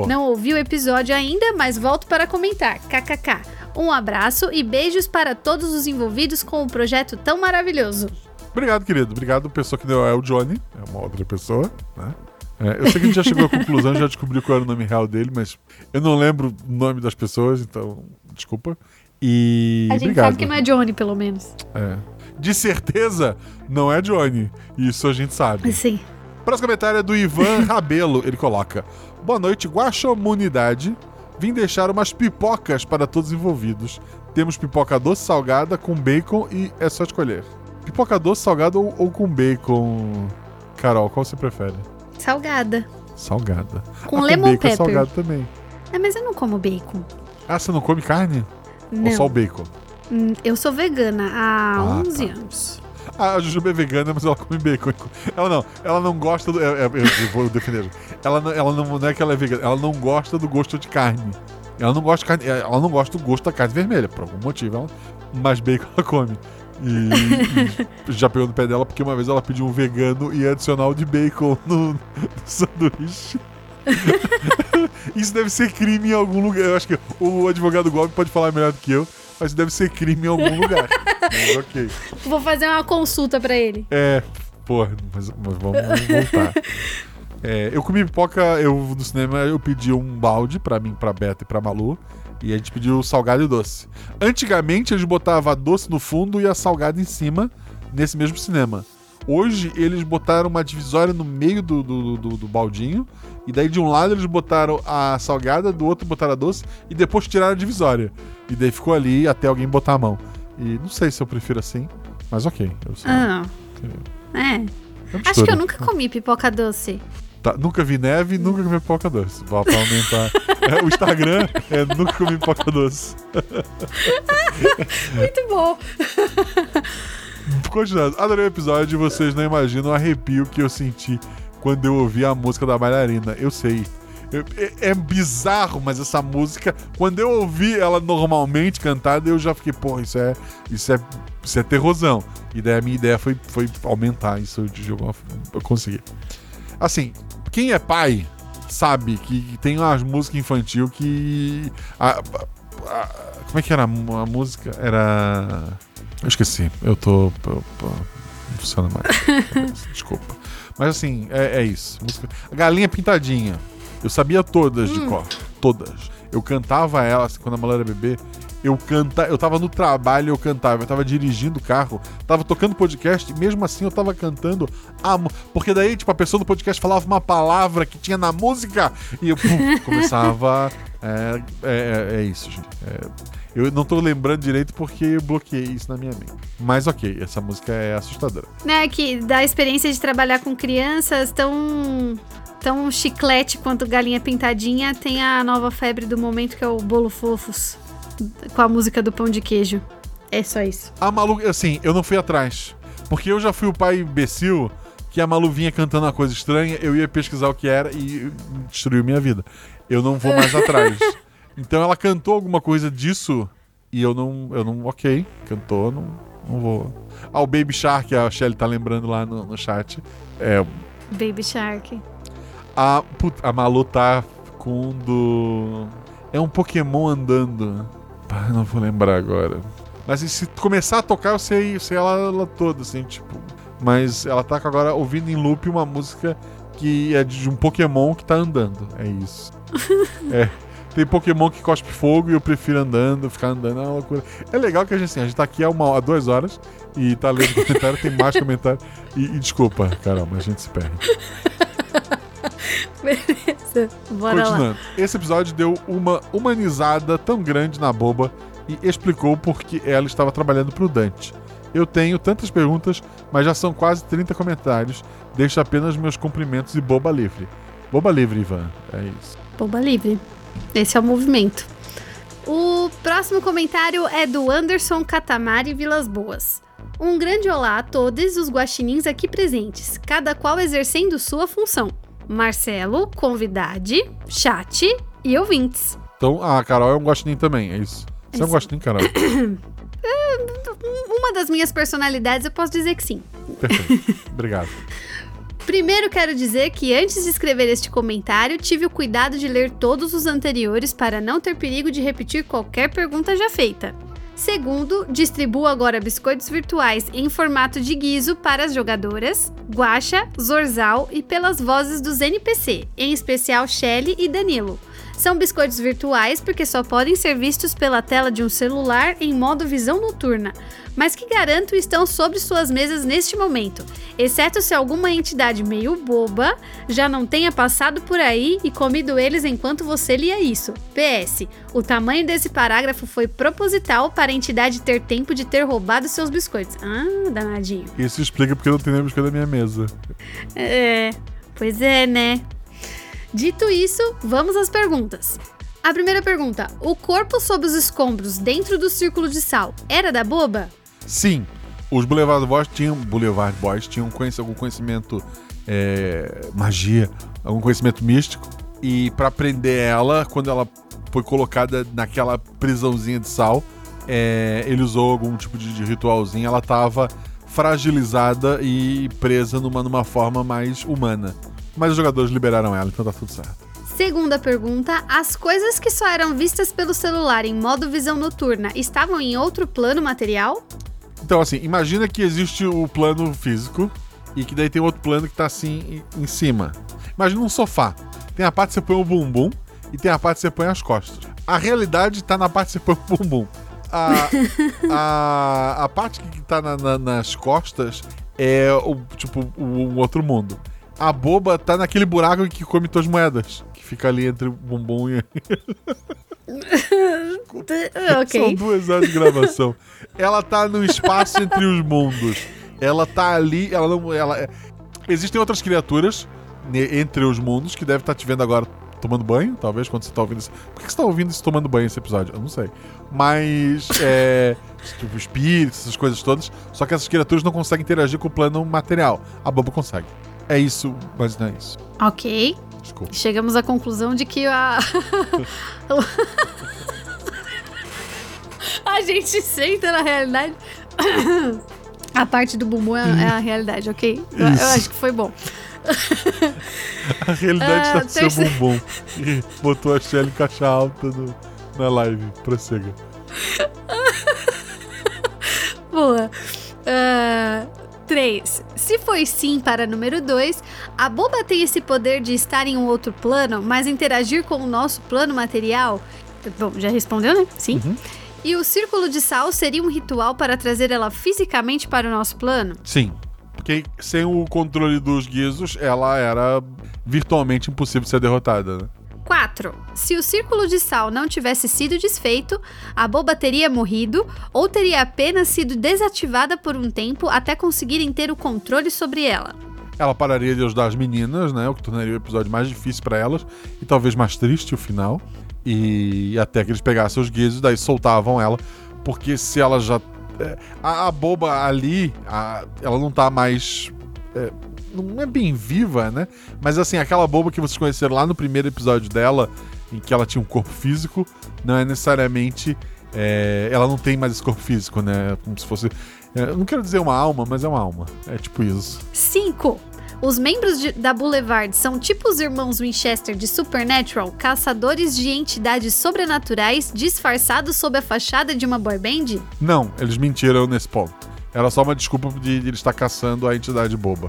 Não ouvi o episódio ainda, mas volto para comentar. KKK. Um abraço e beijos para todos os envolvidos com o projeto tão maravilhoso. Obrigado, querido. Obrigado, pessoa que deu é o Johnny. É uma outra pessoa, né? É, eu sei que a gente já chegou à conclusão, já descobriu qual era o nome real dele, mas eu não lembro o nome das pessoas, então desculpa. E. A gente obrigado. sabe que não é Johnny, pelo menos. É. De certeza, não é Johnny. Isso a gente sabe. Sim. Próximo comentário é do Ivan *laughs* Rabelo. Ele coloca: Boa noite, Guaxomunidade. Vim deixar umas pipocas para todos envolvidos. Temos pipoca doce salgada com bacon e é só escolher. Pipoca doce salgada ou, ou com bacon? Carol, qual você prefere? Salgada. Salgada. Com Ah, lemon bacon é pepper. salgado também. É, mas eu não como bacon. Ah, você não come carne? Ou só o Não. bacon? Hum, Eu sou vegana há Ah, 11 tá. anos. Ah, a Jujuba é vegana, mas ela come bacon. Ela não, ela não gosta do. é, é, eu *laughs* vou defender. Ela, não, ela não, não é que ela é vegana, ela não gosta do gosto de carne. Ela não gosta carne, ela não gosta do gosto da carne vermelha, por algum motivo. Ela, mas bacon ela come. E, e já pegou no pé dela porque uma vez ela pediu um vegano e adicional de bacon no, no sanduíche. *laughs* Isso deve ser crime em algum lugar. Eu acho que o advogado Gomes pode falar melhor do que eu, mas deve ser crime em algum lugar. Mas ok. *laughs* Vou fazer uma consulta pra ele. É, porra, mas, mas vamos voltar. É, eu comi pipoca, eu no cinema eu pedi um balde pra mim, pra Beta e pra Malu. E a gente pediu salgado e doce. Antigamente eles botavam a doce no fundo e a salgada em cima, nesse mesmo cinema. Hoje eles botaram uma divisória no meio do, do, do- do baldinho. E daí de um lado eles botaram a salgada, do outro botaram a doce. E depois tiraram a divisória. E daí ficou ali até alguém botar a mão. E não sei se eu prefiro assim, mas ok. Eu só, Ah. É. é Acho que eu nunca comi pipoca doce. Tá, nunca vi neve, nunca comi pipoca doce. Pra, pra aumentar. *laughs* É, o Instagram é nunca comi pipoca doce. *laughs* Muito bom. *laughs* Continuando, adorei o episódio. Vocês não imaginam o arrepio que eu senti quando eu ouvi a música da bailarina. Eu sei. É, é bizarro, mas essa música, quando eu ouvi ela normalmente cantada, eu já fiquei, porra, isso é, isso é, isso é terrosão. E daí a minha ideia foi, foi aumentar isso de alguma forma. Eu consegui. Assim, quem é pai sabe que, tem umas músicas infantil que. a- a- a- como é que era a música? Era. Eu esqueci. Eu tô. eu- eu- não funciona mais. *laughs* Desculpa. Mas assim, é, é isso. Música- A Galinha Pintadinha. Eu sabia todas de cor. Todas. Eu cantava elas assim, quando a mulher era bebê. Eu canta, eu tava no trabalho, eu cantava, eu tava dirigindo o carro, tava tocando podcast, e mesmo assim eu tava cantando a Porque daí, tipo, a pessoa do podcast falava uma palavra que tinha na música e eu pum, *laughs* começava. É, é, é- é isso, gente. É, eu não tô lembrando direito porque eu bloqueei isso na minha mente. Mas ok, essa música é assustadora. Né, que da experiência de trabalhar com crianças tão tão chiclete quanto galinha pintadinha, tem a nova febre do momento que é o bolo fofos com a música do pão de queijo. É só isso. A Malu, assim, eu não fui atrás. Porque eu já fui o pai imbecil que a Malu vinha cantando uma coisa estranha, eu ia pesquisar o que era e destruiu minha vida. Eu não vou mais *laughs* atrás. Então ela cantou alguma coisa disso e eu não. Eu não. Ok, cantou, não, não vou. Ah, o Baby Shark, a Shelly tá lembrando lá no, no chat. É. Baby Shark. A, put- a Malu tá com um do. É um Pokémon andando. Pá, não vou lembrar agora. Mas se começar a tocar, eu sei, eu sei ela, ela toda, assim, tipo. Mas ela tá agora ouvindo em loop uma música que é de um Pokémon que tá andando. É isso. *laughs* é. Tem Pokémon que cospe fogo e eu prefiro andando, ficar andando, é uma loucura. É legal que a gente, assim, a gente tá aqui há, uma, há duas horas e tá lendo *laughs* comentário, tem mais comentário. E, e desculpa, Carol, mas a gente se perde. *laughs* Beleza, bora lá. Continuando. Esse episódio deu uma humanizada tão grande na boba e explicou por que ela estava trabalhando pro Dante. Eu tenho tantas perguntas, mas já são quase 30 comentários. Deixo apenas meus cumprimentos e boba livre. Boba livre, Ivan. É isso. Boba livre. Esse é o movimento. O próximo comentário é do Anderson Catamari Vilas Boas. Um grande olá a todos os guaxinins aqui presentes, cada qual exercendo sua função. Marcelo, convidade, chat e ouvintes. Então, a Carol é um guaxinim também, é isso. Você é um Isso. guaxinim, Carol? *coughs* Uma das minhas personalidades eu posso dizer que sim. Perfeito. *laughs* Obrigado. Primeiro quero dizer que antes de escrever este comentário, tive o cuidado de ler todos os anteriores para não ter perigo de repetir qualquer pergunta já feita. Segundo, distribuo agora biscoitos virtuais em formato de guiso para as jogadoras, Guaxa, Zorzal e pelas vozes dos NPC, em especial Shelly e Danilo. São biscoitos virtuais porque só podem ser vistos pela tela de um celular em modo visão noturna, mas que garanto estão sobre suas mesas neste momento, exceto se alguma entidade meio boba já não tenha passado por aí e comido eles enquanto você lia isso. PS: o tamanho desse parágrafo foi proposital para a entidade ter tempo de ter roubado seus biscoitos. Ah, danadinho. Isso explica porque eu não tenho nem biscoito da minha mesa. É, pois é, né? Dito isso, vamos às perguntas. A primeira pergunta: o corpo sob os escombros dentro do círculo de sal era da boba? Sim, os Boulevard Boys tinham, Boulevard Boys tinham conhec- algum conhecimento é, magia, algum conhecimento místico. E pra prender ela, quando ela foi colocada naquela prisãozinha de sal, é, ele usou algum tipo de, de ritualzinho. Ela tava fragilizada e presa numa, numa forma mais humana. Mas os jogadores liberaram ela, então tá tudo certo. Segunda pergunta: as coisas que só eram vistas pelo celular em modo visão noturna estavam em outro plano material? Então, assim, imagina que existe o plano físico e que daí tem outro plano que tá assim em, cima. Imagina um sofá. Tem a parte que você põe o bumbum e tem a parte que você põe as costas. A realidade tá na parte que você põe o bumbum. A, *laughs* a, a parte que tá na- na- nas costas é o tipo o outro mundo. A boba tá naquele buraco que come tuas moedas. Que fica ali entre o bumbum e. *laughs* *laughs* São ok. duas horas de gravação. ela tá no espaço entre os mundos. Ela tá ali, ela não. Ela, é- Existem outras criaturas ne- entre os mundos que devem estar te vendo agora tomando banho, talvez, quando você tá ouvindo isso. Por que você tá ouvindo isso tomando banho esse episódio? Eu não sei. Mas. É. Tipo, espíritos, essas coisas todas. Só que essas criaturas não conseguem interagir com o plano material. A boba consegue. É isso, mas não é isso. Ok. Desculpa. Chegamos à conclusão de que a. *laughs* a gente senta na realidade. a parte do bumbum é, é a realidade, ok? Eu, eu acho que foi bom. a realidade está uh, terceiro... seu bumbum. E botou a Shelly em caixa alta na live. Prossega. Boa. Uh, 3. Se foi sim para número 2, a bomba tem esse poder de estar em um outro plano, mas interagir com o nosso plano material? Bom, já respondeu, né? Sim. Uhum. E o círculo de sal seria um ritual para trazer ela fisicamente para o nosso plano? Sim. Porque sem o controle dos guizos, ela era virtualmente impossível de ser derrotada, né? 4. Se o círculo de sal não tivesse sido desfeito, a boba teria morrido ou teria apenas sido desativada por um tempo até conseguirem ter o controle sobre ela. Ela pararia de ajudar as meninas, né? O que tornaria o episódio mais difícil pra elas e talvez mais triste o final. E até que eles pegassem os guizos, daí soltavam ela. Porque se ela já. é, a, a boba ali, a- ela não tá mais. é, não é bem viva, né? Mas assim, aquela boba que vocês conheceram lá no primeiro episódio dela, em que ela tinha um corpo físico, não é necessariamente. é, ela não tem mais esse corpo físico, né? Como se fosse. é, não quero dizer uma alma, mas é uma alma. É tipo isso. 5. Os membros de- da Boulevard são tipo os irmãos Winchester de Supernatural, caçadores de entidades sobrenaturais disfarçados sob a fachada de uma boy band? Não, eles mentiram nesse ponto. Era só uma desculpa de, de ele estar caçando a entidade boba.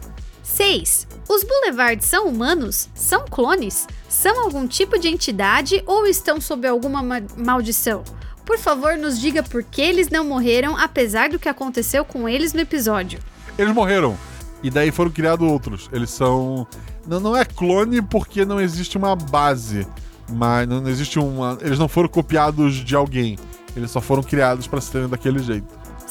6. Os Boulevards são humanos? São clones? São algum tipo de entidade ou estão sob alguma ma- maldição? Por favor, nos diga por que eles não morreram, apesar do que aconteceu com eles no episódio. Eles morreram. E daí foram criados outros. Eles são. Não, não é clone porque não existe uma base. Mas não, existe uma. Eles não foram copiados de alguém. Eles só foram criados para serem daquele jeito.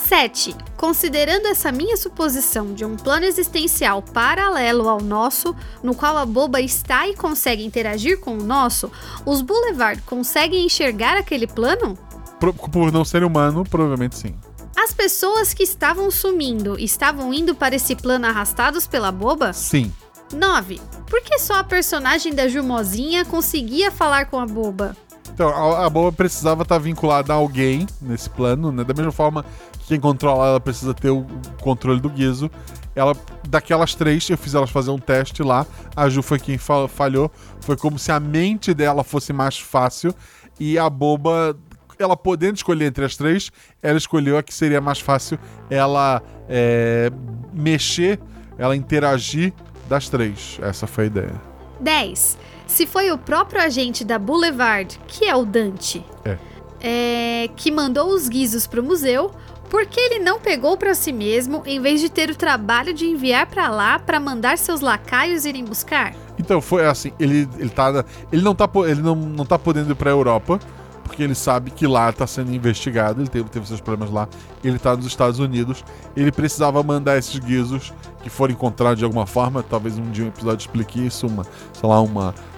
7. Considerando essa minha suposição de um plano existencial paralelo ao nosso, no qual a boba está e consegue interagir com o nosso, os Boulevard conseguem enxergar aquele plano? Por, por não ser humano, provavelmente sim. As pessoas que estavam sumindo estavam indo para esse plano arrastados pela boba? Sim. 9. Por que só a personagem da Jumozinha conseguia falar com a boba? Então, a, a boba precisava estar vinculada a alguém nesse plano, né? Da mesma forma que quem controla ela precisa ter o controle do Guizo. Ela, daquelas três, eu fiz elas fazer um teste lá. A Ju foi quem fa- falhou. Foi como se a mente dela fosse mais fácil e a boba, ela podendo escolher entre as três, ela escolheu a que seria mais fácil ela é, mexer, ela interagir das três. Essa foi a ideia. 10. Se foi o próprio agente da Boulevard, que é o Dante, É. é, que mandou os guizos pro museu, por que ele não pegou para si mesmo em vez de ter o trabalho de enviar para lá para mandar seus lacaios irem buscar? Então, foi assim, ele, ele tá. Ele não tá, ele não, não tá podendo ir pra Europa, porque ele sabe que lá tá sendo investigado, ele teve, teve seus problemas lá, ele tá nos Estados Unidos, ele precisava mandar esses guizos que foram encontrados de alguma forma, talvez um dia um episódio explique isso, uma, sei lá, uma, um-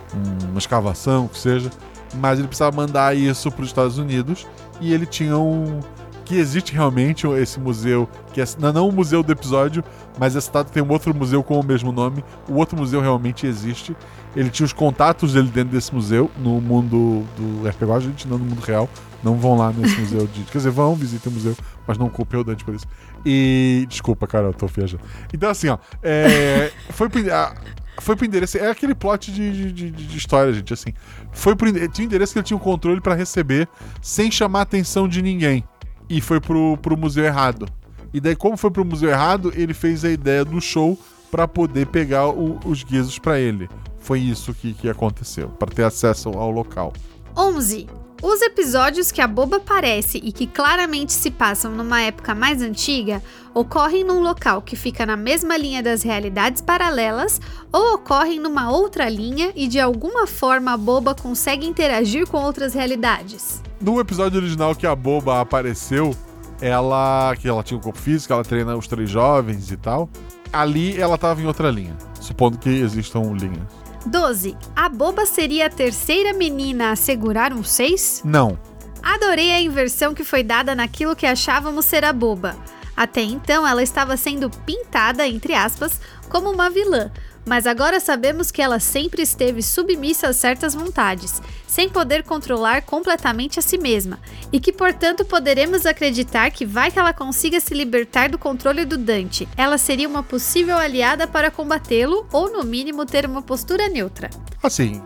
uma escavação, o que seja. Mas ele precisava mandar isso para os Estados Unidos e ele tinha um. Que existe realmente esse museu, que é não, o museu do episódio, mas é citado que tem um outro museu com o mesmo nome. O outro museu realmente existe. Ele tinha os contatos dele dentro desse museu, no mundo do RPG, a gente não no mundo real. Não vão lá nesse *laughs* museu de. Quer dizer, vão, visitem o museu, mas não culpem o Dante por isso. E. Desculpa, cara, eu tô viajando. Então, assim, ó. É, foi a- foi pro endereço. É aquele plot de, de, de- de história, gente. Assim. Foi pro, tinha um endereço que ele tinha o controle pra receber sem chamar a atenção de ninguém. E foi pro, pro museu errado. E daí, como foi pro museu errado, ele fez a ideia do show pra poder pegar o- os guizos pra ele. Foi isso que, que aconteceu, pra ter acesso ao local. 11. Os episódios que a boba aparece e que claramente se passam numa época mais antiga ocorrem num local que fica na mesma linha das realidades paralelas ou ocorrem numa outra linha e de alguma forma a boba consegue interagir com outras realidades. No episódio original que a boba apareceu, ela. que ela tinha um corpo físico, ela treina os três jovens e tal. Ali ela tava em outra linha. Supondo que existam linhas. 12. A boba seria a terceira menina a segurar um 6? Não. Adorei a inversão que foi dada naquilo que achávamos ser a boba. Até então ela estava sendo pintada, entre aspas, como uma vilã, mas agora sabemos que ela sempre esteve submissa a certas vontades, sem poder controlar completamente a si mesma, e que portanto poderemos acreditar que vai que ela consiga se libertar do controle do Dante. Ela seria uma possível aliada para combatê-lo, ou no mínimo ter uma postura neutra. Assim,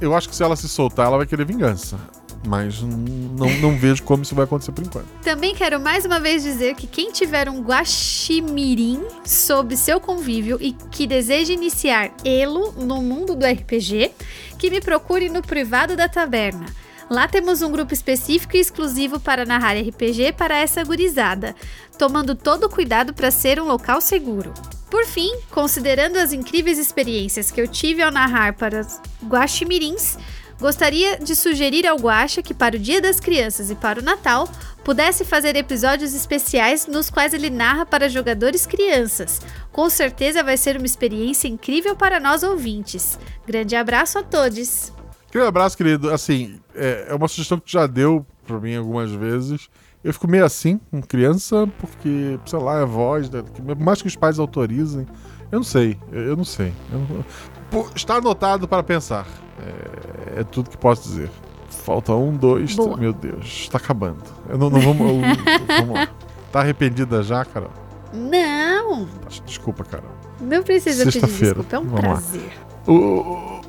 eu, acho que se ela se soltar, ela vai querer vingança. Mas não, não vejo como isso vai acontecer por enquanto. Também quero mais uma vez dizer que quem tiver um guaximirim sob seu convívio e que deseja iniciar Elo no mundo do RPG, que me procure no privado da taberna. Lá temos um grupo específico e exclusivo para narrar RPG para essa gurizada, tomando todo o cuidado para ser um local seguro. Por fim, considerando as incríveis experiências que eu tive ao narrar para os guaximirins, Gostaria de sugerir ao Guaxa que para o Dia das Crianças e para o Natal pudesse fazer episódios especiais nos quais ele narra para jogadores crianças. Com certeza vai ser uma experiência incrível para nós ouvintes. Grande abraço a todos. Aquele abraço, querido. Assim, é, é uma sugestão que já deu pra mim algumas vezes. Eu fico meio assim com criança, porque, sei lá, é voz, né? Mais que os pais autorizem. Eu não sei, eu não sei. Eu não- está anotado para pensar. É, é tudo que posso dizer. Falta um, dois, três. Meu Deus, está acabando. Eu não, não vamos. eu- *laughs* vamos lá. Tá arrependida já, Carol? Não, Desculpa, cara. não precisa pedir desculpa, é um Vamos lá. prazer. O- o-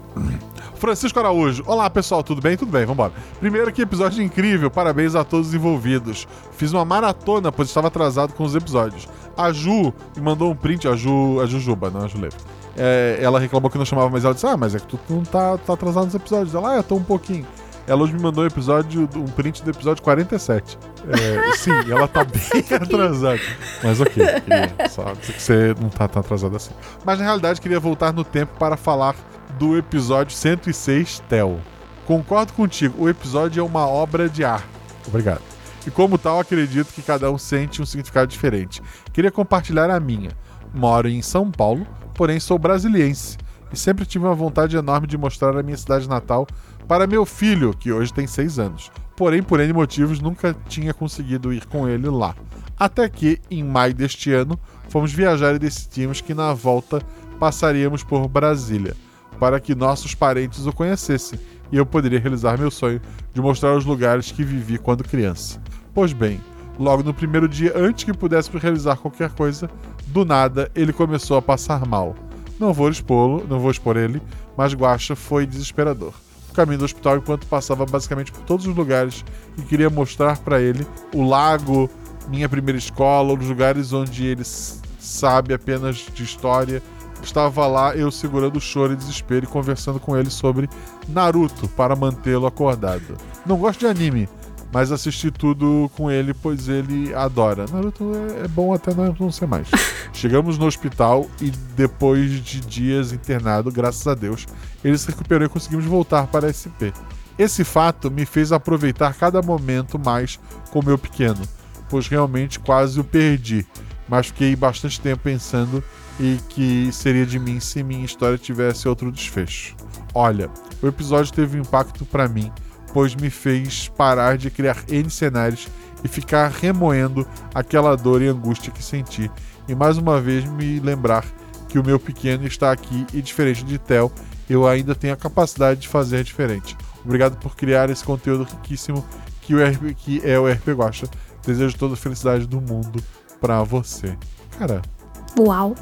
Francisco Araújo. Olá, pessoal, tudo bem? Tudo bem, vambora. Primeiro, que episódio incrível. Parabéns a todos os envolvidos. Fiz uma maratona, pois estava atrasado com os episódios. A Ju me mandou um print, a Ju, a Jujuba, não a Julefa. É, ela reclamou que não chamava mais ela disse: Ah, mas é que tu não tá, tá atrasado nos episódios. Ela, ah, eu tô um pouquinho. Ela hoje me mandou um episódio, um print do episódio 47. É, sim, *laughs* ela tá bem atrasada. Mas ok, queria só dizer que você não tá tão atrasado assim. Mas na realidade queria voltar no tempo para falar do episódio 106, Tel. Concordo contigo, o episódio é uma obra de arte. Obrigado. E como tal, acredito que cada um sente um significado diferente. Queria compartilhar a minha. Moro em São Paulo, porém sou brasiliense. E sempre tive uma vontade enorme de mostrar a minha cidade natal para meu filho, que hoje tem 6 anos. Porém, por N motivos, nunca tinha conseguido ir com ele lá. Até que, em maio deste ano, fomos viajar e decidimos que na volta passaríamos por Brasília, para que nossos parentes o conhecessem e eu poderia realizar meu sonho de mostrar os lugares que vivi quando criança. Pois bem, logo no primeiro dia, antes que pudéssemos realizar qualquer coisa, do nada ele começou a passar mal. Não vou expô-lo, não vou expor ele, mas Guaxa foi desesperador. O caminho do hospital enquanto passava basicamente por todos os lugares e queria mostrar para ele o lago, minha primeira escola, os lugares onde ele sabe apenas de história. Estava lá eu segurando o choro e desespero e conversando com ele sobre Naruto para mantê-lo acordado. Não gosto de anime, mas assisti tudo com ele, pois ele adora. Naruto é, é bom até não, não ser mais. *laughs* Chegamos no hospital e depois de dias internado, graças a Deus, ele se recuperou e conseguimos voltar para a SP. Esse fato me fez aproveitar cada momento mais com meu pequeno, pois realmente quase o perdi, mas fiquei bastante tempo pensando e que seria de mim se minha história tivesse outro desfecho. Olha, o episódio teve um impacto para mim, pois me fez parar de criar N cenários e ficar remoendo aquela dor e angústia que senti, e mais uma vez me lembrar que o meu pequeno está aqui e diferente de Tel, eu ainda tenho a capacidade de fazer diferente. Obrigado por criar esse conteúdo riquíssimo que, o RP, que é o RP Guacha. Desejo toda a felicidade do mundo pra você. Cara, Uau.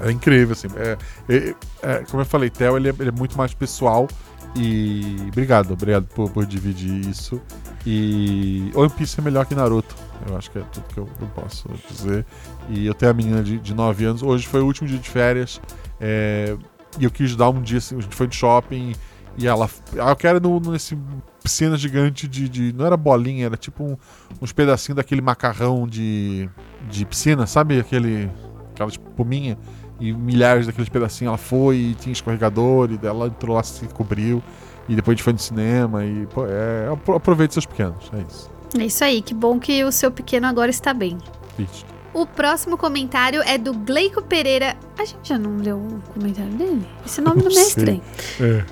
é incrível, assim. É, é- é, como eu falei, Theo ele é, ele é muito mais pessoal. E obrigado, obrigado por, por dividir isso. E One Piece é melhor que Naruto. Eu acho que é tudo que eu, eu posso dizer. E eu tenho a menina de, de 9 anos. Hoje foi o último dia de férias. é, e eu quis dar um dia assim. A gente foi de shopping. E ela. Ah, eu quero no, nesse piscina gigante de, de- Não era bolinha, era tipo um- uns pedacinhos daquele macarrão de, de piscina, sabe? Aquele. Aquela tipo, puminha. E milhares daqueles pedacinhos ela foi e tinha escorregador. E ela entrou lá, se cobriu. E depois a gente foi no cinema. E, pô, é, apro- aproveite seus pequenos. É isso. É isso aí, que bom que o seu pequeno agora está bem. Isso. O próximo comentário é do Gleico Pereira. A gente já não leu o comentário dele? Esse nome não, Não me é sei. estranho. É.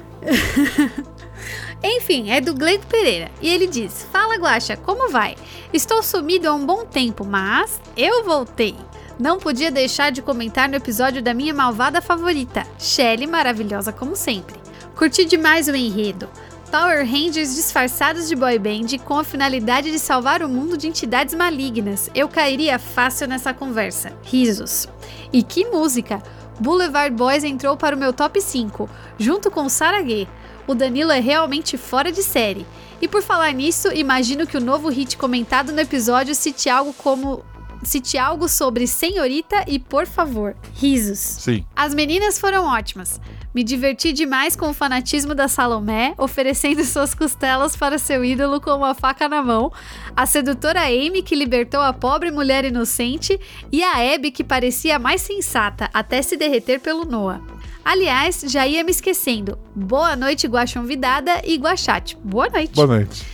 *laughs* Enfim, é do Gleico Pereira. E ele diz: Fala, Guaxa, como vai? Estou sumido há um bom tempo, mas eu voltei. Não podia deixar de comentar no episódio da minha malvada favorita, Shelley, maravilhosa como sempre. Curti demais o enredo. Power Rangers disfarçados de boy band com a finalidade de salvar o mundo de entidades malignas. Eu cairia fácil nessa conversa. Risos. E que música! Boulevard Boys entrou para o meu top 5, junto com Saraguê. O Danilo é realmente fora de série. E por falar nisso, imagino que o novo hit comentado no episódio cite algo como. Cite algo sobre senhorita e por favor. Risos. Sim. As meninas foram ótimas. Me diverti demais com o fanatismo da Salomé, oferecendo suas costelas para seu ídolo com uma faca na mão, a sedutora Amy que libertou a pobre mulher inocente e a Abby que parecia mais sensata até se derreter pelo Noah. Aliás, já ia me esquecendo. Boa noite, Guaxonvidada e Guaxate. Boa noite. Boa noite.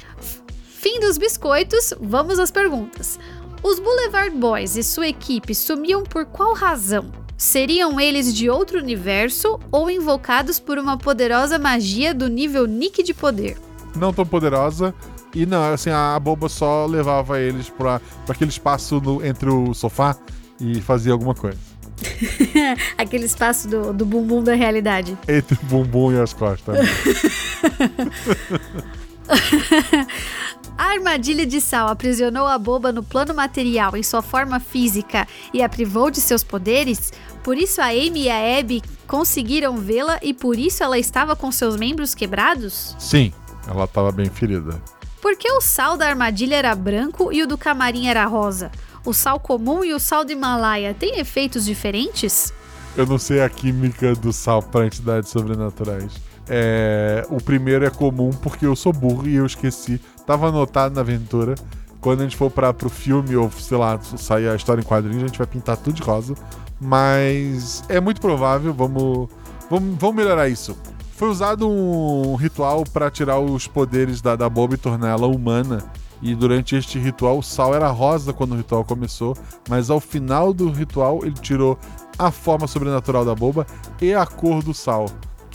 Fim dos biscoitos, vamos às perguntas. Os Boulevard Boys e sua equipe sumiam por qual razão? Seriam eles de outro universo ou invocados por uma poderosa magia do nível Nick de poder? Não tão poderosa. E não, assim, a boba só levava eles pra aquele espaço no- entre o sofá e fazia alguma coisa. *laughs* Aquele espaço do, do bumbum da realidade. Entre o bumbum e as costas. *laughs* A *laughs* armadilha de Sal aprisionou a boba no plano material em sua forma física e a privou de seus poderes? Por isso a Amy e a Abby conseguiram vê-la e por isso ela estava com seus membros quebrados? Sim, ela tava bem ferida. Por que o sal da armadilha era branco e o do camarim era rosa? O sal comum e o sal do Himalaia têm efeitos diferentes? Eu não sei a química do sal para entidades sobrenaturais. É, o primeiro é comum porque eu sou burro e eu esqueci. Tava anotado na aventura. Quando a gente for para pro filme ou sei lá, sair a história em quadrinhos, a gente vai pintar tudo de rosa. Mas é muito provável, vamos, vamos, vamos melhorar isso. Foi usado um ritual para tirar os poderes da, da Boba e tornar ela humana. E durante este ritual, o sal era rosa quando o ritual começou, mas ao final do ritual ele tirou a forma sobrenatural da boba e a cor do sal,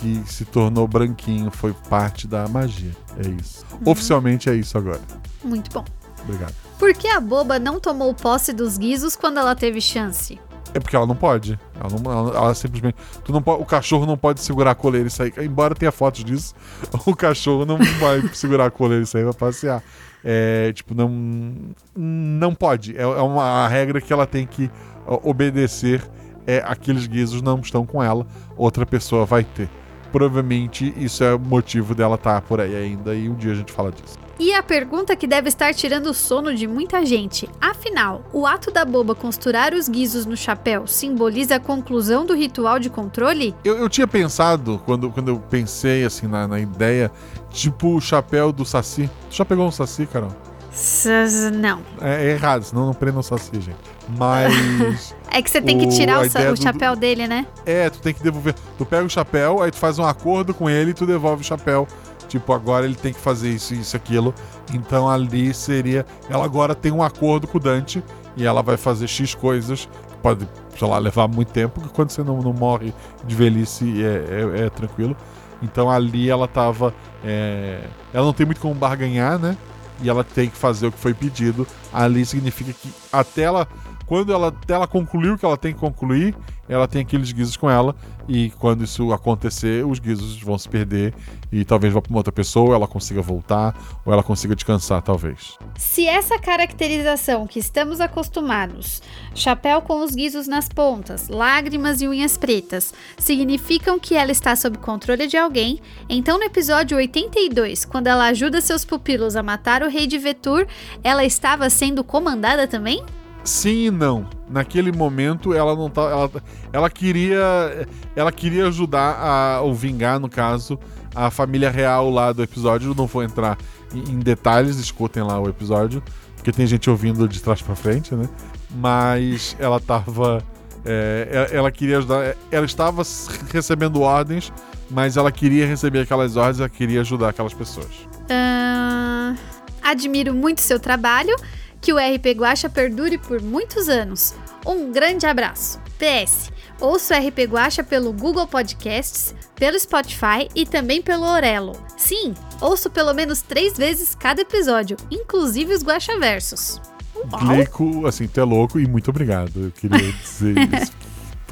que se tornou branquinho, foi parte da magia. É isso. Oficialmente é isso agora. Muito bom. Obrigado. Por que a boba não tomou posse dos guizos quando ela teve chance? É porque ela não pode. Ela, não, ela, ela simplesmente. Tu não pode, o cachorro não pode segurar a coleira e sair. Embora tenha fotos disso, *laughs* o cachorro não vai *laughs* segurar a coleira e sair pra passear. É, tipo, não. Não pode. É, é uma regra que ela tem que obedecer. É, aqueles guizos não estão com ela, outra pessoa vai ter. Provavelmente isso é o motivo dela estar por aí ainda e um dia a gente fala disso. E a pergunta que deve estar tirando o sono de muita gente: afinal, o ato da boba costurar os guizos no chapéu simboliza a conclusão do ritual de controle? Eu, eu tinha pensado, quando, quando eu pensei assim na, na ideia, tipo o chapéu do Saci. Tu já pegou um Saci, Carol? S- Não. É, é errado, senão não prenda um Saci, gente. Mas. *laughs* É que você tem que O- tirar o, o do- chapéu dele, né? É, tu tem que devolver. Tu pega o chapéu, aí tu faz um acordo com ele e tu devolve o chapéu. Tipo, agora ele tem que fazer isso, isso, aquilo. Então ali seria. Ela agora tem um acordo com o Dante e ela vai fazer X coisas. Pode, sei lá, levar muito tempo, porque quando você não, não morre de velhice é, é- é tranquilo. Então ali ela tava. é, ela não tem muito como barganhar, né? E ela tem que fazer o que foi pedido. Ali significa que até ela. Quando ela, ela concluir o que ela tem que concluir, ela tem aqueles guizos com ela. E quando isso acontecer, os guizos vão se perder. E talvez vá pra uma outra pessoa, ela consiga voltar, ou ela consiga descansar, talvez. Se essa caracterização que estamos acostumados, chapéu com os guizos nas pontas, lágrimas e unhas pretas, significam que ela está sob controle de alguém, então no episódio 82, quando ela ajuda seus pupilos a matar o rei de Vetur, ela estava sendo comandada também? Sim e não. Naquele momento ela não tá. Ela, ela queria. Ela queria ajudar a. ou vingar, no caso, a família real lá do episódio. Não vou entrar em, em detalhes, escutem lá o episódio. Porque tem gente ouvindo de trás pra frente, né? Mas ela tava. é, ela, ela queria ajudar. Ela estava recebendo ordens, mas ela queria receber aquelas ordens, ela queria ajudar aquelas pessoas. Ahn, admiro muito seu trabalho, que o RP Guacha perdure por muitos anos. Um grande abraço. PS. Ouço o RP Guacha pelo Google Podcasts, pelo Spotify e também pelo Orelo. Sim, ouço pelo menos três vezes cada episódio, inclusive os Guacha Versos. Uau. Gleico, assim, tu é louco e muito obrigado. Eu queria *laughs* dizer isso.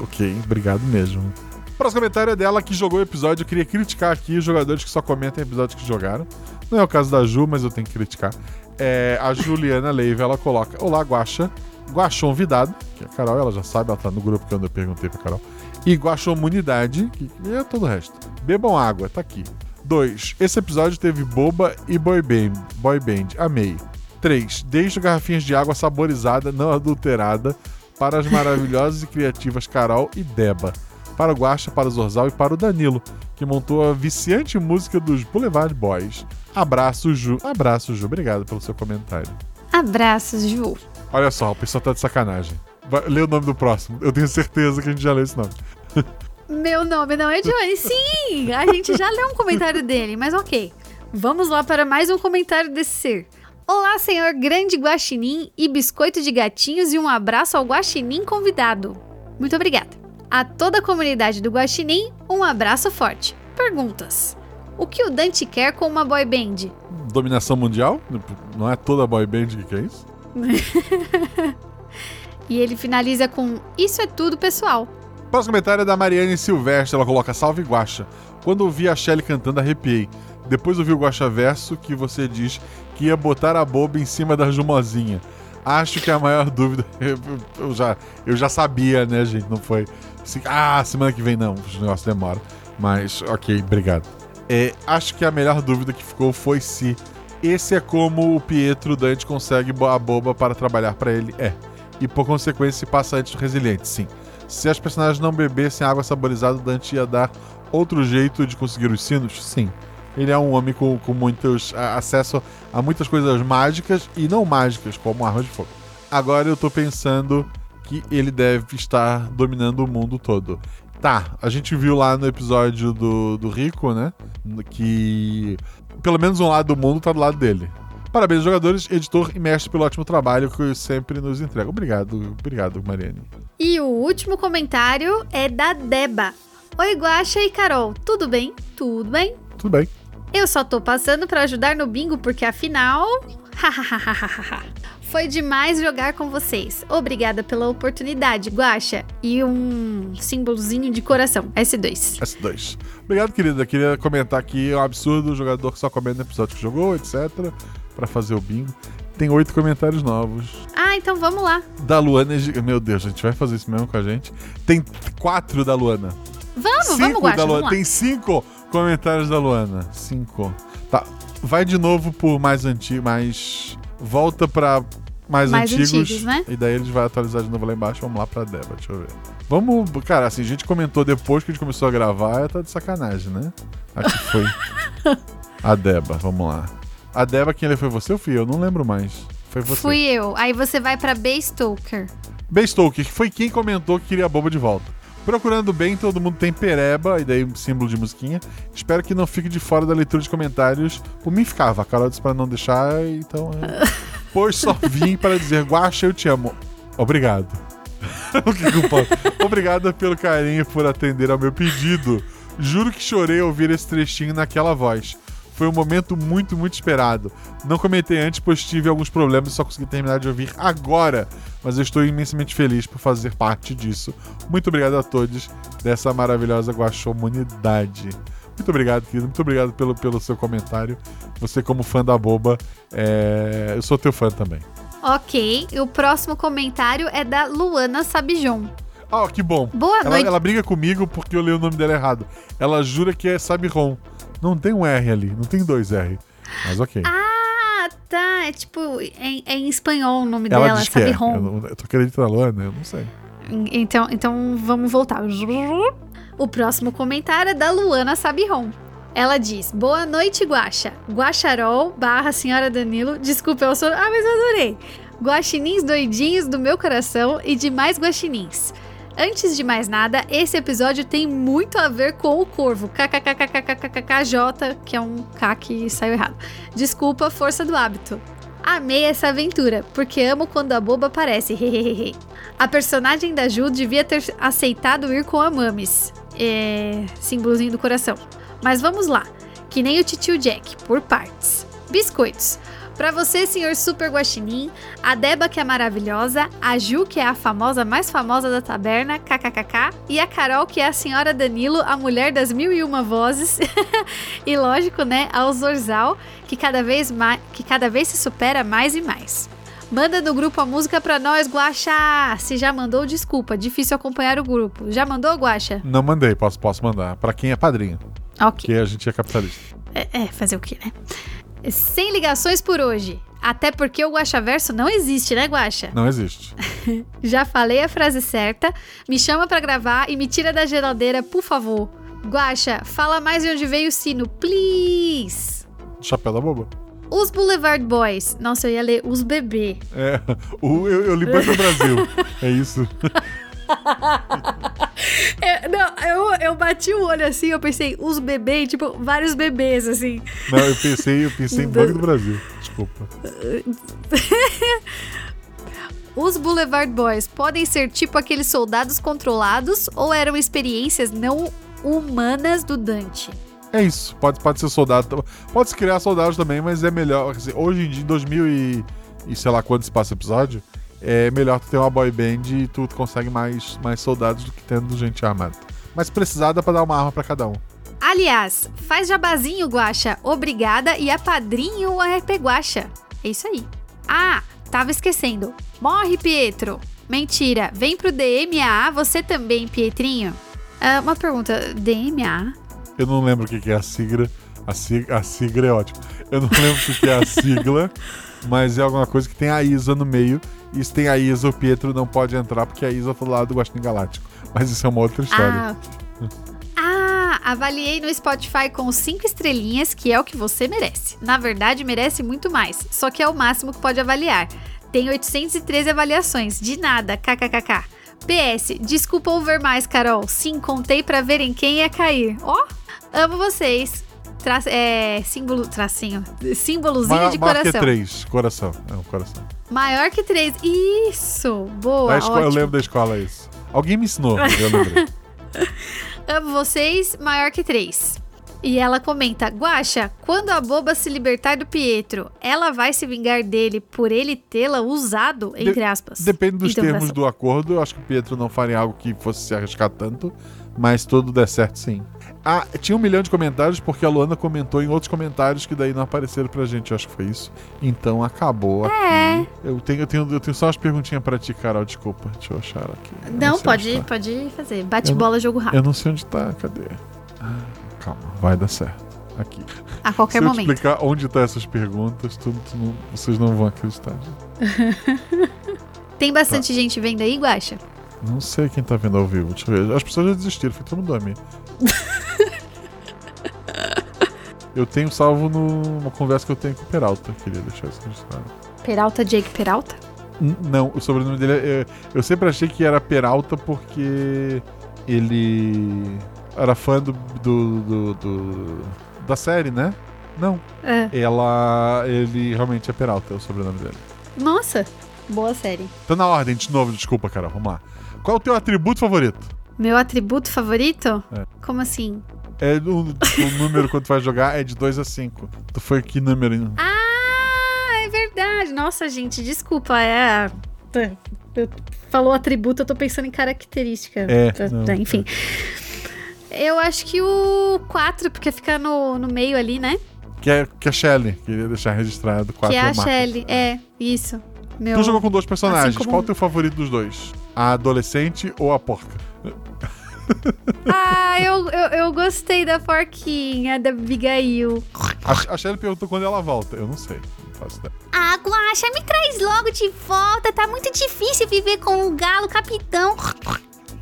ok, obrigado mesmo. Próximo comentário é dela que jogou o episódio. Eu queria criticar aqui os jogadores que só comentam episódios que jogaram. Não é o caso da Ju, mas eu tenho que criticar. É, a Juliana Leiva, ela coloca: Olá, Guaxa. Guaxon Vidado, que a Carol, ela já sabe, ela tá no grupo quando eu perguntei pra Carol. E Guaxomunidade, que é todo o resto. Bebam água, tá aqui. 2. Esse episódio teve boba e boy band. Boy band. Amei. 3. Deixo garrafinhas de água saborizada, não adulterada, para as maravilhosas e criativas Carol e Deba. Para o Guaxa, para o Zorzal e para o Danilo, que montou a viciante música dos Boulevard Boys. Abraço, Ju. Abraço, Ju. Obrigado pelo seu comentário. Abraços, Ju. Olha só, o pessoal tá de sacanagem. Vai, lê o nome do próximo. Eu tenho certeza que a gente já leu esse nome. Meu nome não é Johnny. Sim, a gente já leu um comentário dele, mas ok. Vamos lá para mais um comentário desse ser. Olá, senhor grande guaxinim e biscoito de gatinhos e um abraço ao guaxinim convidado. Muito obrigada. A toda a comunidade do guaxinim, um abraço forte. Perguntas. O que o Dante quer com uma boy band? Dominação mundial? Não é toda boy band que quer isso? *laughs* E ele finaliza com: Isso é tudo, pessoal. Próximo comentário é da Mariane Silvestre. Ela coloca: Salve Guacha. Quando ouvi a Shelly cantando, arrepiei. Depois eu vi o Guaxa Verso que você diz que ia botar a boba em cima da Jumozinha. Acho que a maior *laughs* dúvida. Eu, eu já, eu já sabia, né, gente? Não foi. Assim, ah, semana que vem não. Os negócios demoram. Mas, ok, obrigado. É, acho que a melhor dúvida que ficou foi se esse é como o Pietro Dante consegue a boba para trabalhar para ele. É. E por consequência se passa antes do resiliente, sim. Se as personagens não bebessem água saborizada, Dante ia dar outro jeito de conseguir os sinos? Sim. Ele é um homem com, com muitos a, acesso a muitas coisas mágicas e não mágicas, como armas de fogo. Agora eu tô pensando que ele deve estar dominando o mundo todo. Tá, a gente viu lá no episódio do, do Rico, né? Que pelo menos um lado do mundo tá do lado dele. Parabéns, jogadores, editor e mestre pelo ótimo trabalho que sempre nos entrega. Obrigado, obrigado, Mariane. E o último comentário é da Deba. Oi, Guaxa e Carol, tudo bem? Tudo bem? Tudo bem. Eu só tô passando para ajudar no bingo porque afinal. Foi demais jogar com vocês. Obrigada pela oportunidade, Guaxa. E um símbolozinho de coração, S2. S2. Obrigado, querida. Queria comentar aqui, é um absurdo o jogador que só comenta no episódio que jogou, etc. para fazer o bingo. Tem oito comentários novos. Ah, então vamos lá. Da Luana. Meu Deus, a gente vai fazer isso mesmo com a gente. Tem quatro da Luana. Vamos, cinco vamos, Guaxa, da Luana. vamos. Tem cinco comentários da Luana. Cinco. Tá. Vai de novo por mais antigo, mais. Volta pra mais, Mais antigos. antigos, né? E daí eles vão atualizar de novo lá embaixo. Vamos lá pra Deba, deixa eu ver. Vamos. Cara, assim, a gente comentou depois que a gente começou a gravar, tá de sacanagem, né? Aqui foi. *laughs* a Deba, vamos lá. A Deba, quem ele foi você ou fui eu? Não lembro mais. Foi você. Fui eu. Aí você vai pra B Stoker. B. Stoker, que foi quem comentou que queria a boba de volta. Procurando bem, todo mundo tem pereba, e daí um símbolo de musiquinha. Espero que não fique de fora da leitura de comentários. Por mim ficava, a Carol disse pra não deixar, então. É... *laughs* pois só vim para dizer, Guaxa, eu te amo. Obrigado. *laughs* o que que eu posso? Obrigada pelo carinho por atender ao meu pedido. Juro que chorei ao ouvir esse trechinho naquela voz. Foi um momento muito, muito esperado. Não comentei antes, pois tive alguns problemas e só consegui terminar de ouvir agora. Mas eu estou imensamente feliz por fazer parte disso. Muito obrigado a todos dessa maravilhosa guaxomunidade. Muito obrigado, querido. Muito obrigado pelo, pelo seu comentário. Você, como fã da boba, é... eu sou teu fã também. Ok, e o próximo comentário é da Luana Sabijon. Ah, que bom. Boa ela, noite. ela briga comigo porque eu leio o nome dela errado. Ela jura que é Sabiron. Não tem um R ali, não tem dois R. Mas ok. Ah, tá. É tipo, é, é em espanhol o nome ela dela, diz que é. Eu, eu tô acreditando na Luana, eu não sei. Então, então vamos voltar. O próximo comentário é da Luana Sabiron. Ela diz: Boa noite, Guaxa. Guaxarol barra Senhora Danilo. Desculpa, eu sou. Ah, mas eu adorei. Guaxinins doidinhos do meu coração e de mais guaxinins. Antes de mais nada, esse episódio tem muito a ver com o corvo. KKKKKKKJ, que é um K que saiu errado. Desculpa, força do hábito. Amei essa aventura, porque amo quando a boba aparece. *laughs* hehehe. a personagem da Ju devia ter aceitado ir com a Mamis. É. símbolozinho do coração. Mas vamos lá. Que nem o titio Jack, por partes. Biscoitos. Pra você, senhor Super Guaxinim, a Deba que é maravilhosa, a Ju que é a famosa mais famosa da taberna, kkkk, e a Carol que é a senhora Danilo, a mulher das mil e uma vozes, *laughs* e lógico, né, ao Zorzal, que cada vez mais, que cada vez se supera mais e mais. Manda no grupo a música pra nós, Guaxa! Se já mandou, desculpa, difícil acompanhar o grupo. Já mandou, Guaxa? Não mandei, posso, posso mandar. Pra quem é padrinho, Ok. porque a gente é capitalista. É, é, fazer o quê, né? Sem ligações por hoje. Até porque o Guaxaverso não existe, né, Guaxa? Não existe. *laughs* Já falei a frase certa. Me chama pra gravar e me tira da geladeira, por favor. Guaxa, fala mais de onde veio o sino, please. Chapéu da boba. Os Boulevard Boys. Nossa, eu ia ler os bebê. É, o, eu, eu li Banco Brasil. *laughs* É isso. *laughs* *laughs* É, não, eu, eu bati o olho assim, eu pensei, os bebês, tipo, vários bebês, assim. Não, eu pensei, eu pensei em *laughs* Banco do Brasil. Desculpa. *laughs* Os Boulevard Boys podem ser tipo aqueles soldados controlados ou eram experiências não humanas do Dante? É isso. Pode, pode ser soldado. Pode se criar soldados também, mas é melhor. dizer, hoje em dia, em 2000 e, e sei lá quando se passa o episódio, é melhor tu ter uma boy band e tu consegue mais, mais soldados do que tendo gente armada. Mas precisar dá pra dar uma arma pra cada um. Aliás, faz jabazinho, Guaxa. Obrigada e apadrinho o RP Guaxa. É isso aí. Ah, tava esquecendo. Morre, Pietro. Mentira. Vem pro DMA, você também, Pietrinho. Ah, uma pergunta. DMA? Eu não lembro o que é a sigla. A, sig a sigla é ótima. Eu não lembro o que que é a sigla, *laughs* mas é alguma coisa que tem a Isa no meio. Se tem a Isa, o Pietro não pode entrar porque a Isa tá do lado do Guaxinim Galáctico. Mas isso é uma outra história. Ah. Ah, avaliei no Spotify com 5 estrelinhas, que é o que você merece. Na verdade, merece muito mais, só que é o máximo que pode avaliar. Tem 813 avaliações, de nada, kkkk. PS, desculpa ouvir mais, Carol. Sim, contei pra ver em quem ia cair. Ó, amo vocês. Tra é, símbolo, tracinho, símbolozinho de maior que coração. três. Coração. É um coração. Maior que três. Isso, boa, escola, eu lembro da escola isso. Alguém me ensinou, eu lembrei. *laughs* Amo vocês, maior que três. E ela comenta: Guaxa, quando a boba se libertar do Pietro, ela vai se vingar dele por ele tê-la usado? Entre aspas. Depende dos termos Interrogação. do acordo. Eu acho que o Pietro não faria algo que fosse se arriscar tanto. Mas tudo der certo, sim. Ah, tinha um milhão de comentários porque a Luana comentou em outros comentários que daí não apareceram pra gente. Eu acho que foi isso. Então acabou É. aqui. Eu tenho, eu, tenho, eu tenho só umas perguntinhas pra ti, Carol. Desculpa. Deixa eu achar aqui. Eu Não, onde pode, tá. pode fazer. Bate bola, jogo rápido. Eu não sei onde tá. Cadê? Ah, calma, vai dar certo. Aqui. A qualquer Se eu momento. explicar onde tá essas perguntas, tudo, tu não- vocês não vão acreditar. *laughs* Tem Tá. bastante gente vendo aí, Guaxa? Não sei quem tá vendo ao vivo. Deixa eu ver. As pessoas já desistiram, foi todo mundo dormir. *laughs* eu tenho salvo numa conversa que eu tenho com o Peralta. Queria deixar isso registrado. Peralta, Jake Peralta? N- Não, o sobrenome dele é. é- Eu sempre achei que era Peralta porque ele era fã do, do, do- do- da série, né? Não. É. Ela. Ele realmente é Peralta, é o sobrenome dele. Nossa, boa série. Então na ordem, de novo, desculpa, Carol, vamos lá. Qual é o teu atributo favorito? Meu atributo favorito? É. Como assim? É o, o número quando tu vai jogar é de 2 a 5. Tu foi que número? hein? Ah, é verdade. Nossa, gente, desculpa. É. eu- Falou atributo, eu tô pensando em característica. É, Tá- não, tá, enfim. Eu acho que o 4, porque fica no, no meio ali, né? Que é, que é Shelly. Queria deixar registrado. Quatro que é a. Shelly. É, isso. Meu... Tu jogou com dois personagens. Assim como- Qual é o teu favorito dos dois? A adolescente ou a porca? *laughs* Ah, eu, eu, eu gostei da porquinha, da Abigail. A, a Shelly perguntou quando ela volta. Eu não sei. Não faço ideia. Ah, Guaxa, me traz logo de volta. Tá muito difícil viver com o galo capitão.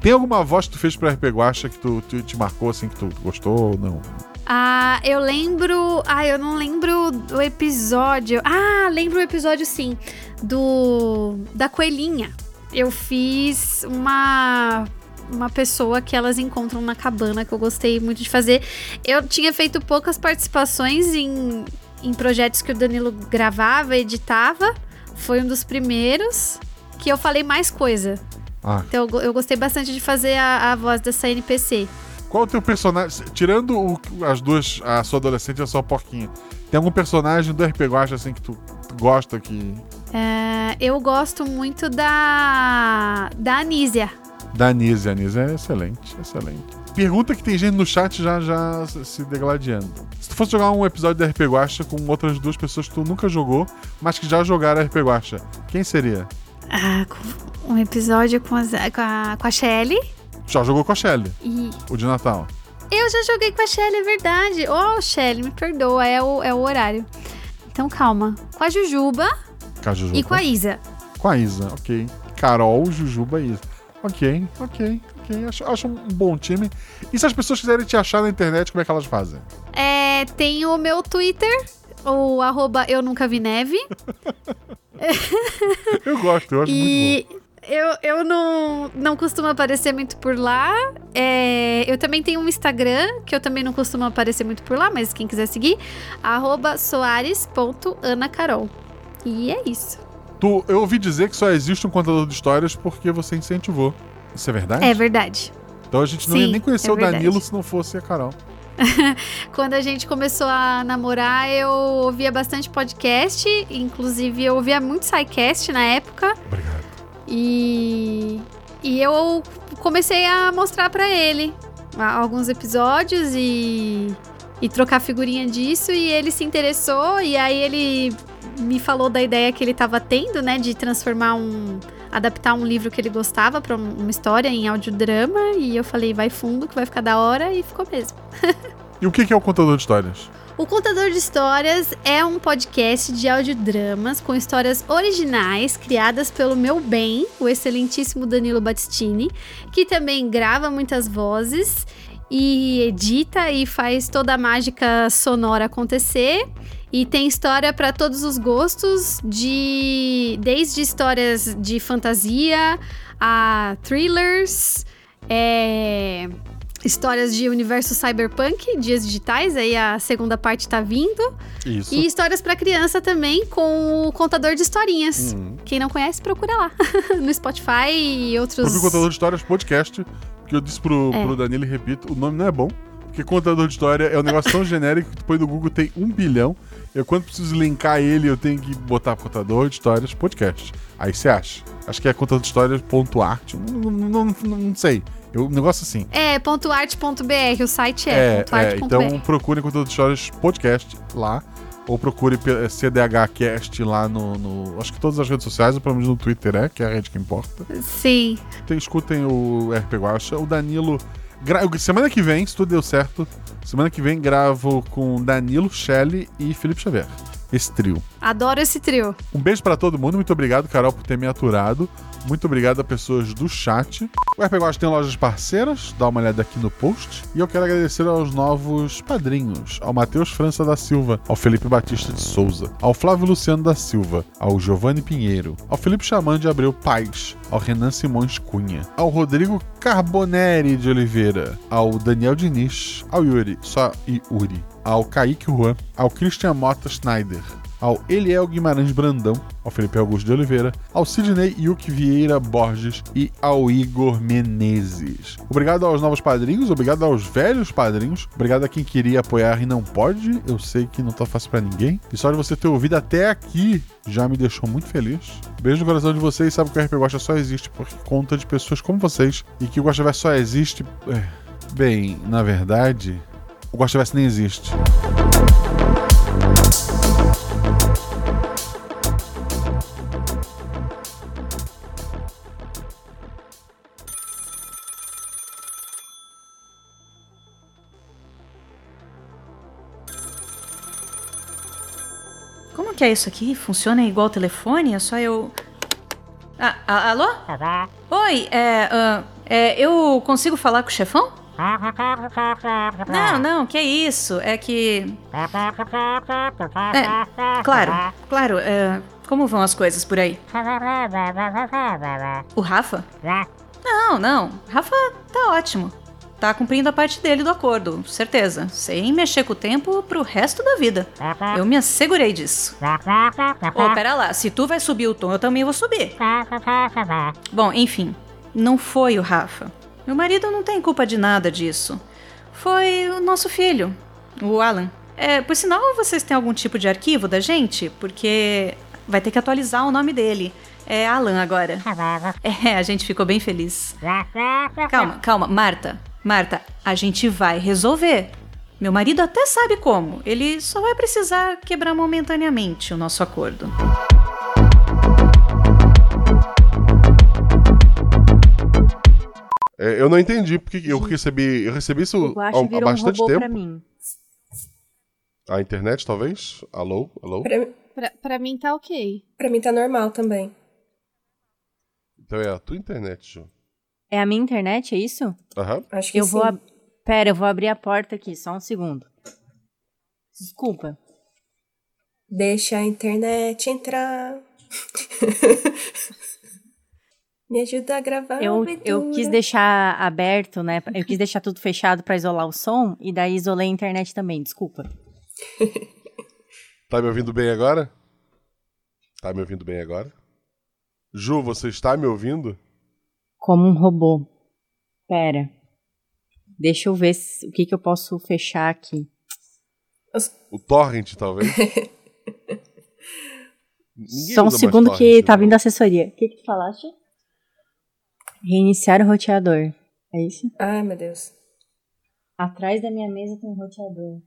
Tem alguma voz que tu fez pra RP Guacha que tu, tu- te marcou assim, que tu gostou ou não? Ah, eu lembro. Ah, eu não lembro do episódio. Ah, lembro o episódio sim. Do. Da coelhinha. Eu fiz uma. Uma pessoa que elas encontram na cabana, que eu gostei muito de fazer. Eu tinha feito poucas participações em, em projetos que o Danilo gravava, editava. Foi um dos primeiros que eu falei mais coisa. Ah, Então eu, eu gostei bastante de fazer a, a voz dessa NPC. Qual o teu personagem? Tirando o- as duas, a sua adolescente e a sua porquinha, tem algum personagem do RP Guacha assim que tu gosta que. É, eu gosto muito da. da Anísia. Da Anise. A Anise é excelente, excelente. Pergunta que tem gente no chat já, já se degladiando. Se tu fosse jogar um episódio de RP Guacha com outras duas pessoas que tu nunca jogou, mas que já jogaram RP Guacha, quem seria? Ah, um episódio com, as- com a, com a Shelly. Já jogou com a Shelly, E o de Natal. eu já joguei com a Shelly, é verdade. Ô, Shelly, me perdoa, é o, é o horário. Então calma. Com a Jujuba Com a Jujuba. e com a Isa. Com a Isa, ok. Carol, Jujuba e Isa. Ok, ok, ok. Acho, acho um bom time. E se as pessoas quiserem te achar na internet, como é que elas fazem? É, tem o meu Twitter, o arroba eu nunca vi neve. *laughs* Eu gosto, eu acho muito E eu, eu não, não costumo aparecer muito por lá. É, eu também tenho um Instagram, que eu também não costumo aparecer muito por lá, mas quem quiser seguir, arroba soares.anacarol. E é isso. Tu, eu ouvi dizer que só existe um contador de histórias porque você incentivou. Isso é verdade? É verdade. Então a gente não ia Sim, nem conhecer é o Danilo verdade. se não fosse a Carol. *laughs* Quando a gente começou a namorar, eu ouvia bastante podcast, inclusive eu ouvia muito SciCast na época. Obrigado. E, e eu comecei a mostrar pra ele. alguns episódios e, e trocar figurinha disso. E ele se interessou. E aí ele me falou da ideia que ele tava tendo, né? De transformar um. Adaptar um livro que ele gostava um- uma história em audiodrama. E eu falei, vai fundo, que vai ficar da hora. E ficou mesmo. E o que que é o contador de histórias? O Contador de Histórias é um podcast de audiodramas com histórias originais criadas pelo meu bem, o excelentíssimo Danilo Battistini, que também grava muitas vozes e edita e faz toda a mágica sonora acontecer. E tem história para todos os gostos, de desde histórias de fantasia a thrillers, é, histórias de universo cyberpunk, dias digitais, aí a segunda parte tá vindo. Isso. E histórias pra criança também com o contador de historinhas. Uhum. Quem não conhece, procura lá. *laughs* no Spotify e outros. Procure Contador de Histórias Podcast, que eu disse pro, É. pro Danilo e repito, o nome não é bom. Porque contador de história é um negócio tão genérico que tu põe no Google tem um bilhão. Eu, quando preciso linkar ele, eu tenho que botar contador de histórias podcast. Aí você acha. Acho que é contador de histórias.art. Não, não, não, não sei. Eu, um negócio assim. É, ponto .art.br, o site é, É, é, então procure Contador de Histórias Podcast lá. Ou procure pe- CDHcast lá no, no- Acho que todas as redes sociais, ou pelo menos no Twitter é, que é a rede que importa. Sim. Tem- escutem o RP Guacha. O Danilo. Gra- Semana que vem, se tudo deu certo, semana que vem gravo com Danilo, Shelley e Felipe Xavier. Esse trio. Adoro esse trio. Um beijo pra todo mundo. Muito obrigado, Carol, por ter me aturado. Muito obrigado a pessoas do chat. O RP tem lojas parceiras. Dá uma olhada aqui no post. E eu quero agradecer aos novos padrinhos. Ao Matheus França da Silva. Ao Felipe Batista de Souza. Ao Flávio Luciano da Silva. Ao Giovanni Pinheiro. Ao Felipe Xamã de Abreu Paz. Ao Renan Simões Cunha. Ao Rodrigo Carboneri de Oliveira. Ao Daniel Diniz. Ao Yuri. Só Yuri. Ao Kaique Juan. Ao Christian Mota Schneider ao Eliel Guimarães Brandão, ao Felipe Augusto de Oliveira, ao Sidney Yuki Vieira Borges e ao Igor Menezes. Obrigado aos novos padrinhos, obrigado aos velhos padrinhos, obrigado a quem queria apoiar e não pode. Eu sei que não tá fácil pra ninguém. E só de você ter ouvido até aqui já me deixou muito feliz. Beijo no coração de vocês, sabe que o RP Gosta só existe por conta de pessoas como vocês e que o Gosta Verso só existe. é, Bem, na verdade, o Gosta Verso nem existe. Que é isso aqui? Funciona igual o telefone? É só eu. Ah, a- alô? Oi, é, ah, é, Eu consigo falar com o chefão? Não, não, que isso? É que. É, claro, claro. é, como vão as coisas por aí? O Rafa? Não, não. Rafa tá ótimo. Tá cumprindo a parte dele do acordo, certeza. Sem mexer com o tempo pro resto da vida. Eu me assegurei disso. Ô, pera lá. Se tu vai subir o tom, eu também vou subir. Bom, enfim. Não foi o Rafa. Meu marido não tem culpa de nada disso. Foi o nosso filho, o Alan. É, por sinal, vocês têm algum tipo de arquivo da gente? Porque vai ter que atualizar o nome dele. É Alan agora. É, a gente ficou bem feliz. Calma, calma, Marta. Marta, a gente vai resolver. Meu marido até sabe como. Ele só vai precisar quebrar momentaneamente o nosso acordo. É, eu não entendi porque eu recebi, eu recebi isso há, há virou um bastante robô tempo. pra mim. A internet, talvez? Alô? Alô? Pra, Pra, pra mim tá ok. pra mim tá normal também. Então é a tua internet, Ju. É a minha internet, é isso? Aham. Acho que Eu sim. vou. ab- Pera, eu vou abrir a porta aqui, só um segundo. Desculpa. Deixa a internet entrar. *laughs* Me ajuda a gravar. Eu, eu quis deixar aberto, né? Eu quis deixar tudo fechado pra isolar o som e daí isolei a internet também, desculpa. Tá me ouvindo bem agora? Tá me ouvindo bem agora? Ju, você está me ouvindo? Como um robô. Pera. Deixa eu ver se- o que, que eu posso fechar aqui. O torrent, talvez? *laughs* Só um segundo que torrent, tá né? vindo a assessoria. O que, que tu falaste? Reiniciar o roteador. É isso? Ai, meu Deus. Atrás da minha mesa tem um roteador.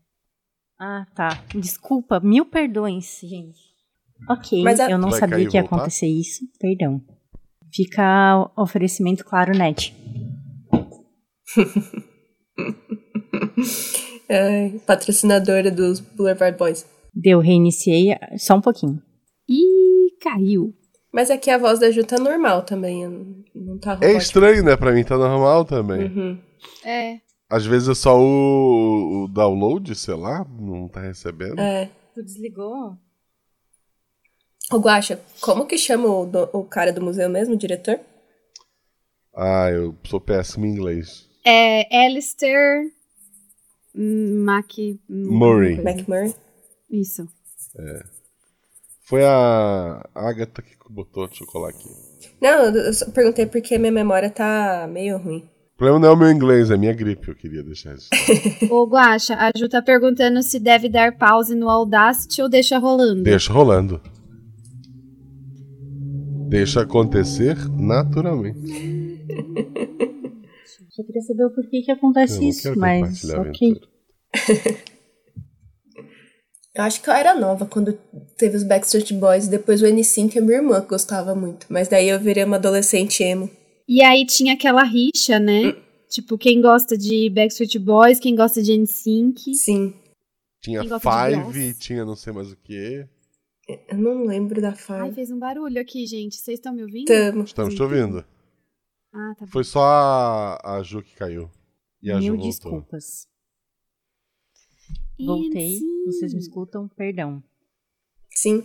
Ah, tá. Desculpa, mil perdões, gente. Ok, Mas a- eu não Vai sabia que ia voltar? acontecer isso. Perdão. Fica oferecimento claro net. *laughs* Ai, patrocinadora dos Boulevard Boys. Deu, reiniciei só um pouquinho. Ih, caiu. Mas aqui a voz da Ju tá normal também. Não tá É robótica. estranho, né? Pra mim tá normal também. Uhum. É. Às vezes é só o, o download, sei lá, não tá recebendo. É. Tu desligou? O Guaxa, como que chama o, do- o cara do museu mesmo, o diretor? Ah, eu sou péssimo em inglês. É Alistair Mac... Murray. McMurray? Isso. Foi a Agatha que botou, eu colar aqui. Não, eu só perguntei porque minha memória tá meio ruim. O problema não é o meu inglês, é a minha gripe, eu queria deixar isso. *laughs* Ô, Guaxa, a Ju tá perguntando se deve dar pause no Audacity ou deixa rolando. Deixa rolando. Deixa acontecer naturalmente. Só queria saber o porquê que acontece isso, mas ok. *laughs* Eu acho que eu era nova quando teve os Backstreet Boys, depois o N5 e a minha irmã que gostava muito. Mas daí eu virei uma adolescente emo. E aí tinha aquela rixa, né? Tipo, quem gosta de Backstreet Boys, quem gosta de NSYNC. Sim. Tinha Five, tinha não sei mais o que. Eu não lembro da Ai, fala. fez um barulho aqui, gente. Vocês estão me ouvindo? Tamo. Estamos te ouvindo. Ah, tá bom. Foi só a, a Ju que caiu. E a Ju Mil voltou. desculpas. Voltei. Vocês me escutam? Perdão. Sim.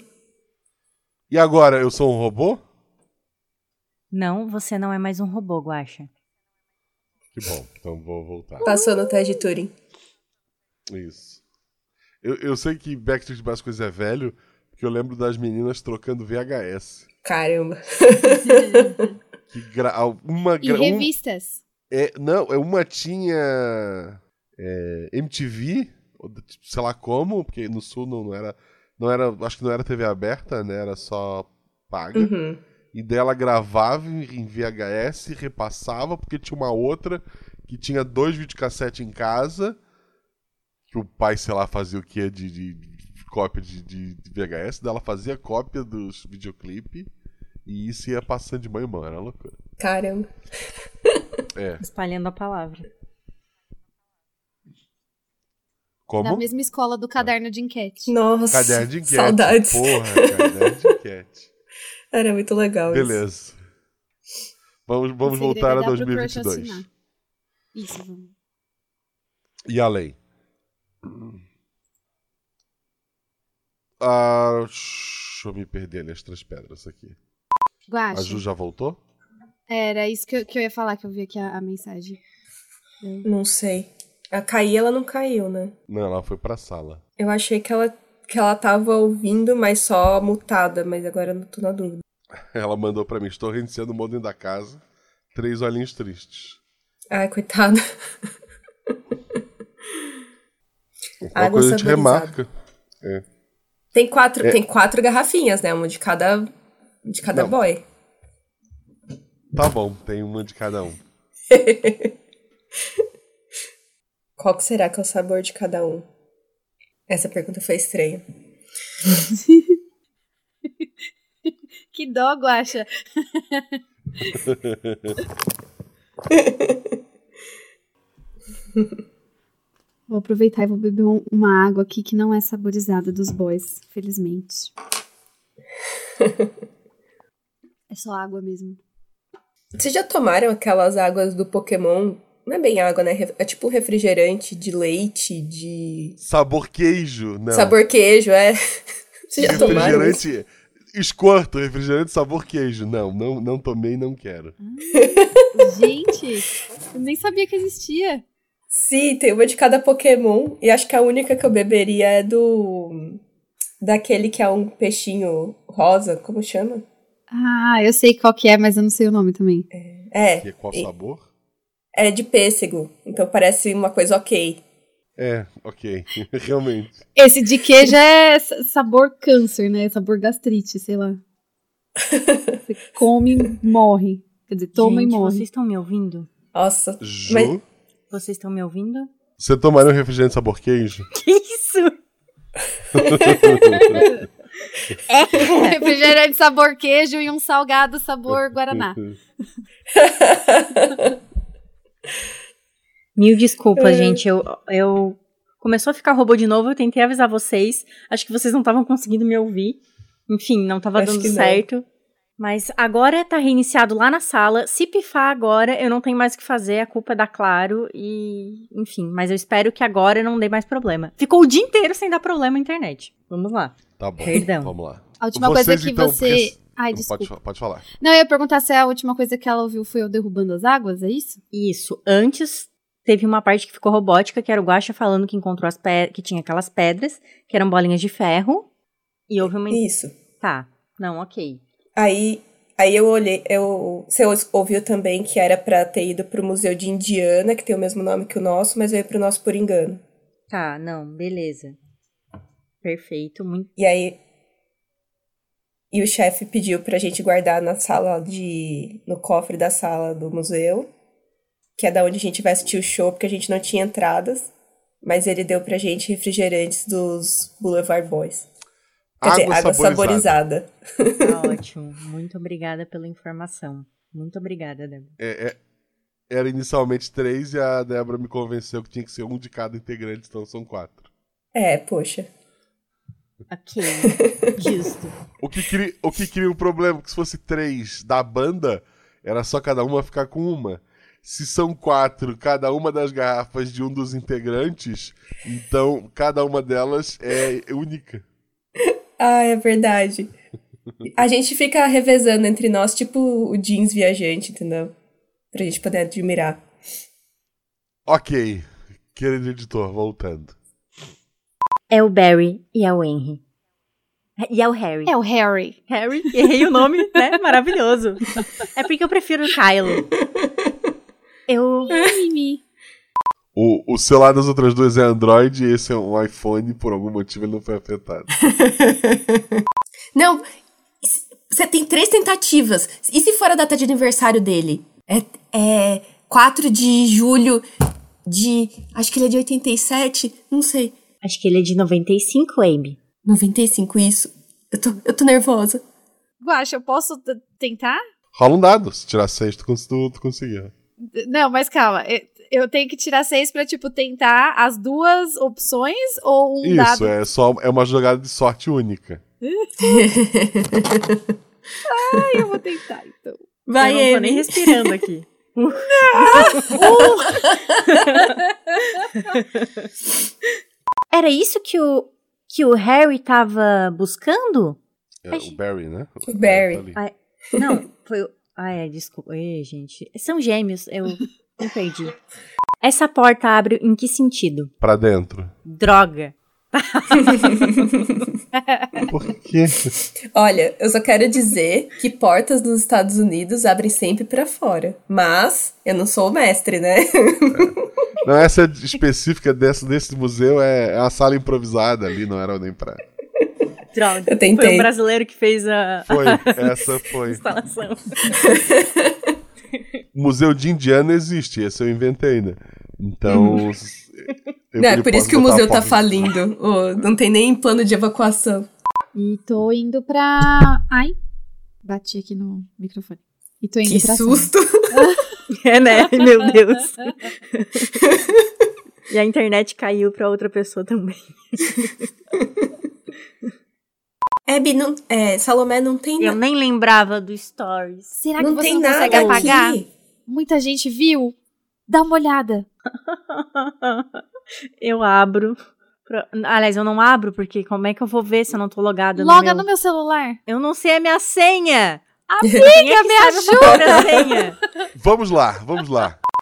E agora, eu sou um robô? Não, você não é mais um robô, Guaxa. Que bom, então vou voltar. Passou no teste de Turing. Isso. Eu, eu sei que Backstreet Boys coisa é velho, porque eu lembro das meninas trocando VHS. Caramba. *laughs* Que gra... uma E gra... um- revistas. é, não, é uma tinha é, MTV, tipo, sei lá como, porque no sul não, não era, não era, acho que não era TV aberta, né? Era só paga. Uhum. E dela gravava em VHS e repassava, porque tinha uma outra que tinha dois videocassete em casa, que o pai, sei lá, fazia o que de, de- de cópia de, de- de VHS, dela fazia cópia dos videoclipes e isso ia passando de mãe em mãe, era loucura. Caramba. É. *laughs* Espalhando a palavra. Como? Na mesma escola do caderno de enquete. Nossa. Caderno de enquete. Saudades. Porra, caderno de enquete. *laughs* Era muito legal isso. Beleza. Vamos, vamos voltar a dar pro crush 2022. assinar. Isso, vamos. E além? Ah, deixa eu me perder nas três pedras aqui. A Guaxa, Ju já voltou? era isso que eu, que eu ia falar, que eu vi aqui a, a mensagem. Não sei. A cair, ela não caiu, né? Não, ela foi pra sala. Eu achei que ela, que ela tava ouvindo, mas só mutada, mas agora eu não tô na dúvida. *laughs* Ela mandou pra mim: Estou reiniciando o modem da casa. Três olhinhos tristes. Ai, coitada. Uma Água coisa a gente saborizada. remarca. É. Tem quatro, É. tem quatro garrafinhas, né? Uma de cada, de cada Não. boy. Tá bom, tem uma de cada um. *laughs* Qual que será que é o sabor de cada um? Essa pergunta foi estranha. *laughs* Que dó, Guaxa. *laughs* Vou aproveitar e vou beber um- uma água aqui que não é saborizada dos boys, felizmente. *laughs* é só água mesmo. Vocês já tomaram aquelas águas do Pokémon? Não é bem água, né? É tipo refrigerante de leite, de Sabor queijo, não. sabor queijo, é. *laughs* Vocês já tomaram isso? refrigerante. Escorto, refrigerante sabor queijo. Não, não, não tomei não quero. *laughs* Gente, eu nem sabia que existia. Sim, tem uma de cada Pokémon. E acho que a única que eu beberia é do. Daquele que é um peixinho rosa, como chama? Ah, eu sei qual que é, mas eu não sei o nome também. É. E qual e- sabor? É de pêssego. Então parece uma coisa ok. É, ok. *laughs* Realmente. Esse de queijo é sabor câncer, né? Sabor gastrite, sei lá. *laughs* Você come e morre. Quer dizer, toma Gente, e morre. vocês estão me ouvindo? Nossa. Ju, Mas- Vocês estão me ouvindo? Você tomaria um refrigerante sabor queijo? *laughs* Que isso? *laughs* Um refrigerante sabor queijo e um salgado sabor guaraná. *laughs* Mil desculpas, É. gente. Eu, eu. Começou a ficar robô de novo, eu tentei avisar vocês. Acho que vocês não estavam conseguindo me ouvir. Enfim, não tava Acho dando que não. Mas agora tá reiniciado lá na sala. Se pifar agora, eu não tenho mais o que fazer. A culpa é da Claro. E. Enfim, mas eu espero que agora não dê mais problema. Ficou o dia inteiro sem dar problema na internet. Vamos lá. Tá bom. Perdão. Vamos lá. A última coisa Vocês, que então, você. porque- Ai, Pode, desculpa. fa- pode falar. Não, eu ia perguntar se a última coisa que ela ouviu foi eu derrubando as águas, é isso? Isso. Antes teve uma parte que ficou robótica, que era o Guaxa falando que encontrou as pedras, que tinha aquelas pedras, que eram bolinhas de ferro. E houve uma. Isso. Tá. Não, ok. Aí, aí eu olhei, eu, você ouviu também que era pra ter ido pro Museu de Indiana, que tem o mesmo nome que o nosso, mas veio pro nosso por engano. Tá, não, beleza. Perfeito, muito. E aí. E o chefe pediu pra gente guardar na sala de. no cofre da sala do museu, que é da onde a gente vai assistir o show, porque a gente não tinha entradas. Mas ele deu pra gente refrigerantes dos Boulevard Boys. Quer dizer, água saborizada. Tá ótimo. Muito obrigada pela informação. Muito obrigada, Débora. É, é- era inicialmente três e a Débora me convenceu que tinha que ser um de cada integrante, então são quatro. É, poxa. Ok. *laughs* Justo. O que, cria, o que cria o problema? Que se fosse três da banda, era só cada uma ficar com uma. Se são quatro, cada uma das garrafas de um dos integrantes, então cada uma delas é única. Ah, é verdade. A gente fica revezando entre nós, tipo o jeans viajante, entendeu? Pra gente poder admirar. Ok, querido editor, voltando. É o Barry e é o Henry. E é o Harry. É o Harry. Harry, errei o nome, né? Maravilhoso. É porque eu prefiro o Kylo. Eu. Mimi. O, o celular das outras duas é Android e esse é um iPhone, por algum motivo ele não foi afetado. *laughs* Não, você tem três tentativas. E se for a data de aniversário dele? É, é 4 de julho de. Acho que ele é de 87, não sei. Acho que ele é de 95, Abe. 95, isso. Eu tô, eu tô nervosa. Guaxa, eu posso tentar? Rola um dado, se tirar seis, tu, cons- tu, tu conseguiu. Não, mas calma. Eu- tenho que tirar seis pra, tipo, tentar as duas opções ou um Isso, dado. é só é uma jogada de sorte única. Ai, eu vou tentar, então. Vai, eu não tô nem respirando aqui. *laughs* Era isso que o, que o Harry tava buscando? É, o Barry, né? O Barry. tá ali. Ai, não, foi o. Ah, é, desculpa. Ei, gente. São gêmeos, eu perdi. Essa porta abre em que sentido? Pra dentro. Droga. *laughs* Por quê? Olha, eu só quero dizer que portas nos Estados Unidos abrem sempre pra fora. Mas eu não sou o mestre, né? Não, essa específica desse, desse museu é, é uma sala improvisada ali, não era nem pra. Droga. Eu Foi tentei. um brasileiro que fez a, Foi, a *laughs* essa foi. instalação. *laughs* O *laughs* Museu de Indiana existe, esse eu inventei, né? Então. eu- *laughs* não, é por isso que o museu a tá falindo. Ô, não tem nem plano de evacuação. E tô indo pra. Ai. Bati aqui no microfone. E tô indo Que pra susto! *laughs* É, né? Ai, Meu Deus. e a internet caiu pra outra pessoa também. Abby, não, é, Salomé não tem Eu nem lembrava do Stories. Será que Não você tem não nada consegue apagar? aqui. Muita gente viu? Dá uma olhada. *laughs* eu abro. Aliás, eu não abro, porque como é que eu vou ver se eu não tô logada no Loga meu... no meu celular. Eu não sei a minha senha. Amiga, é que me ajuda! Vamos lá, vamos lá.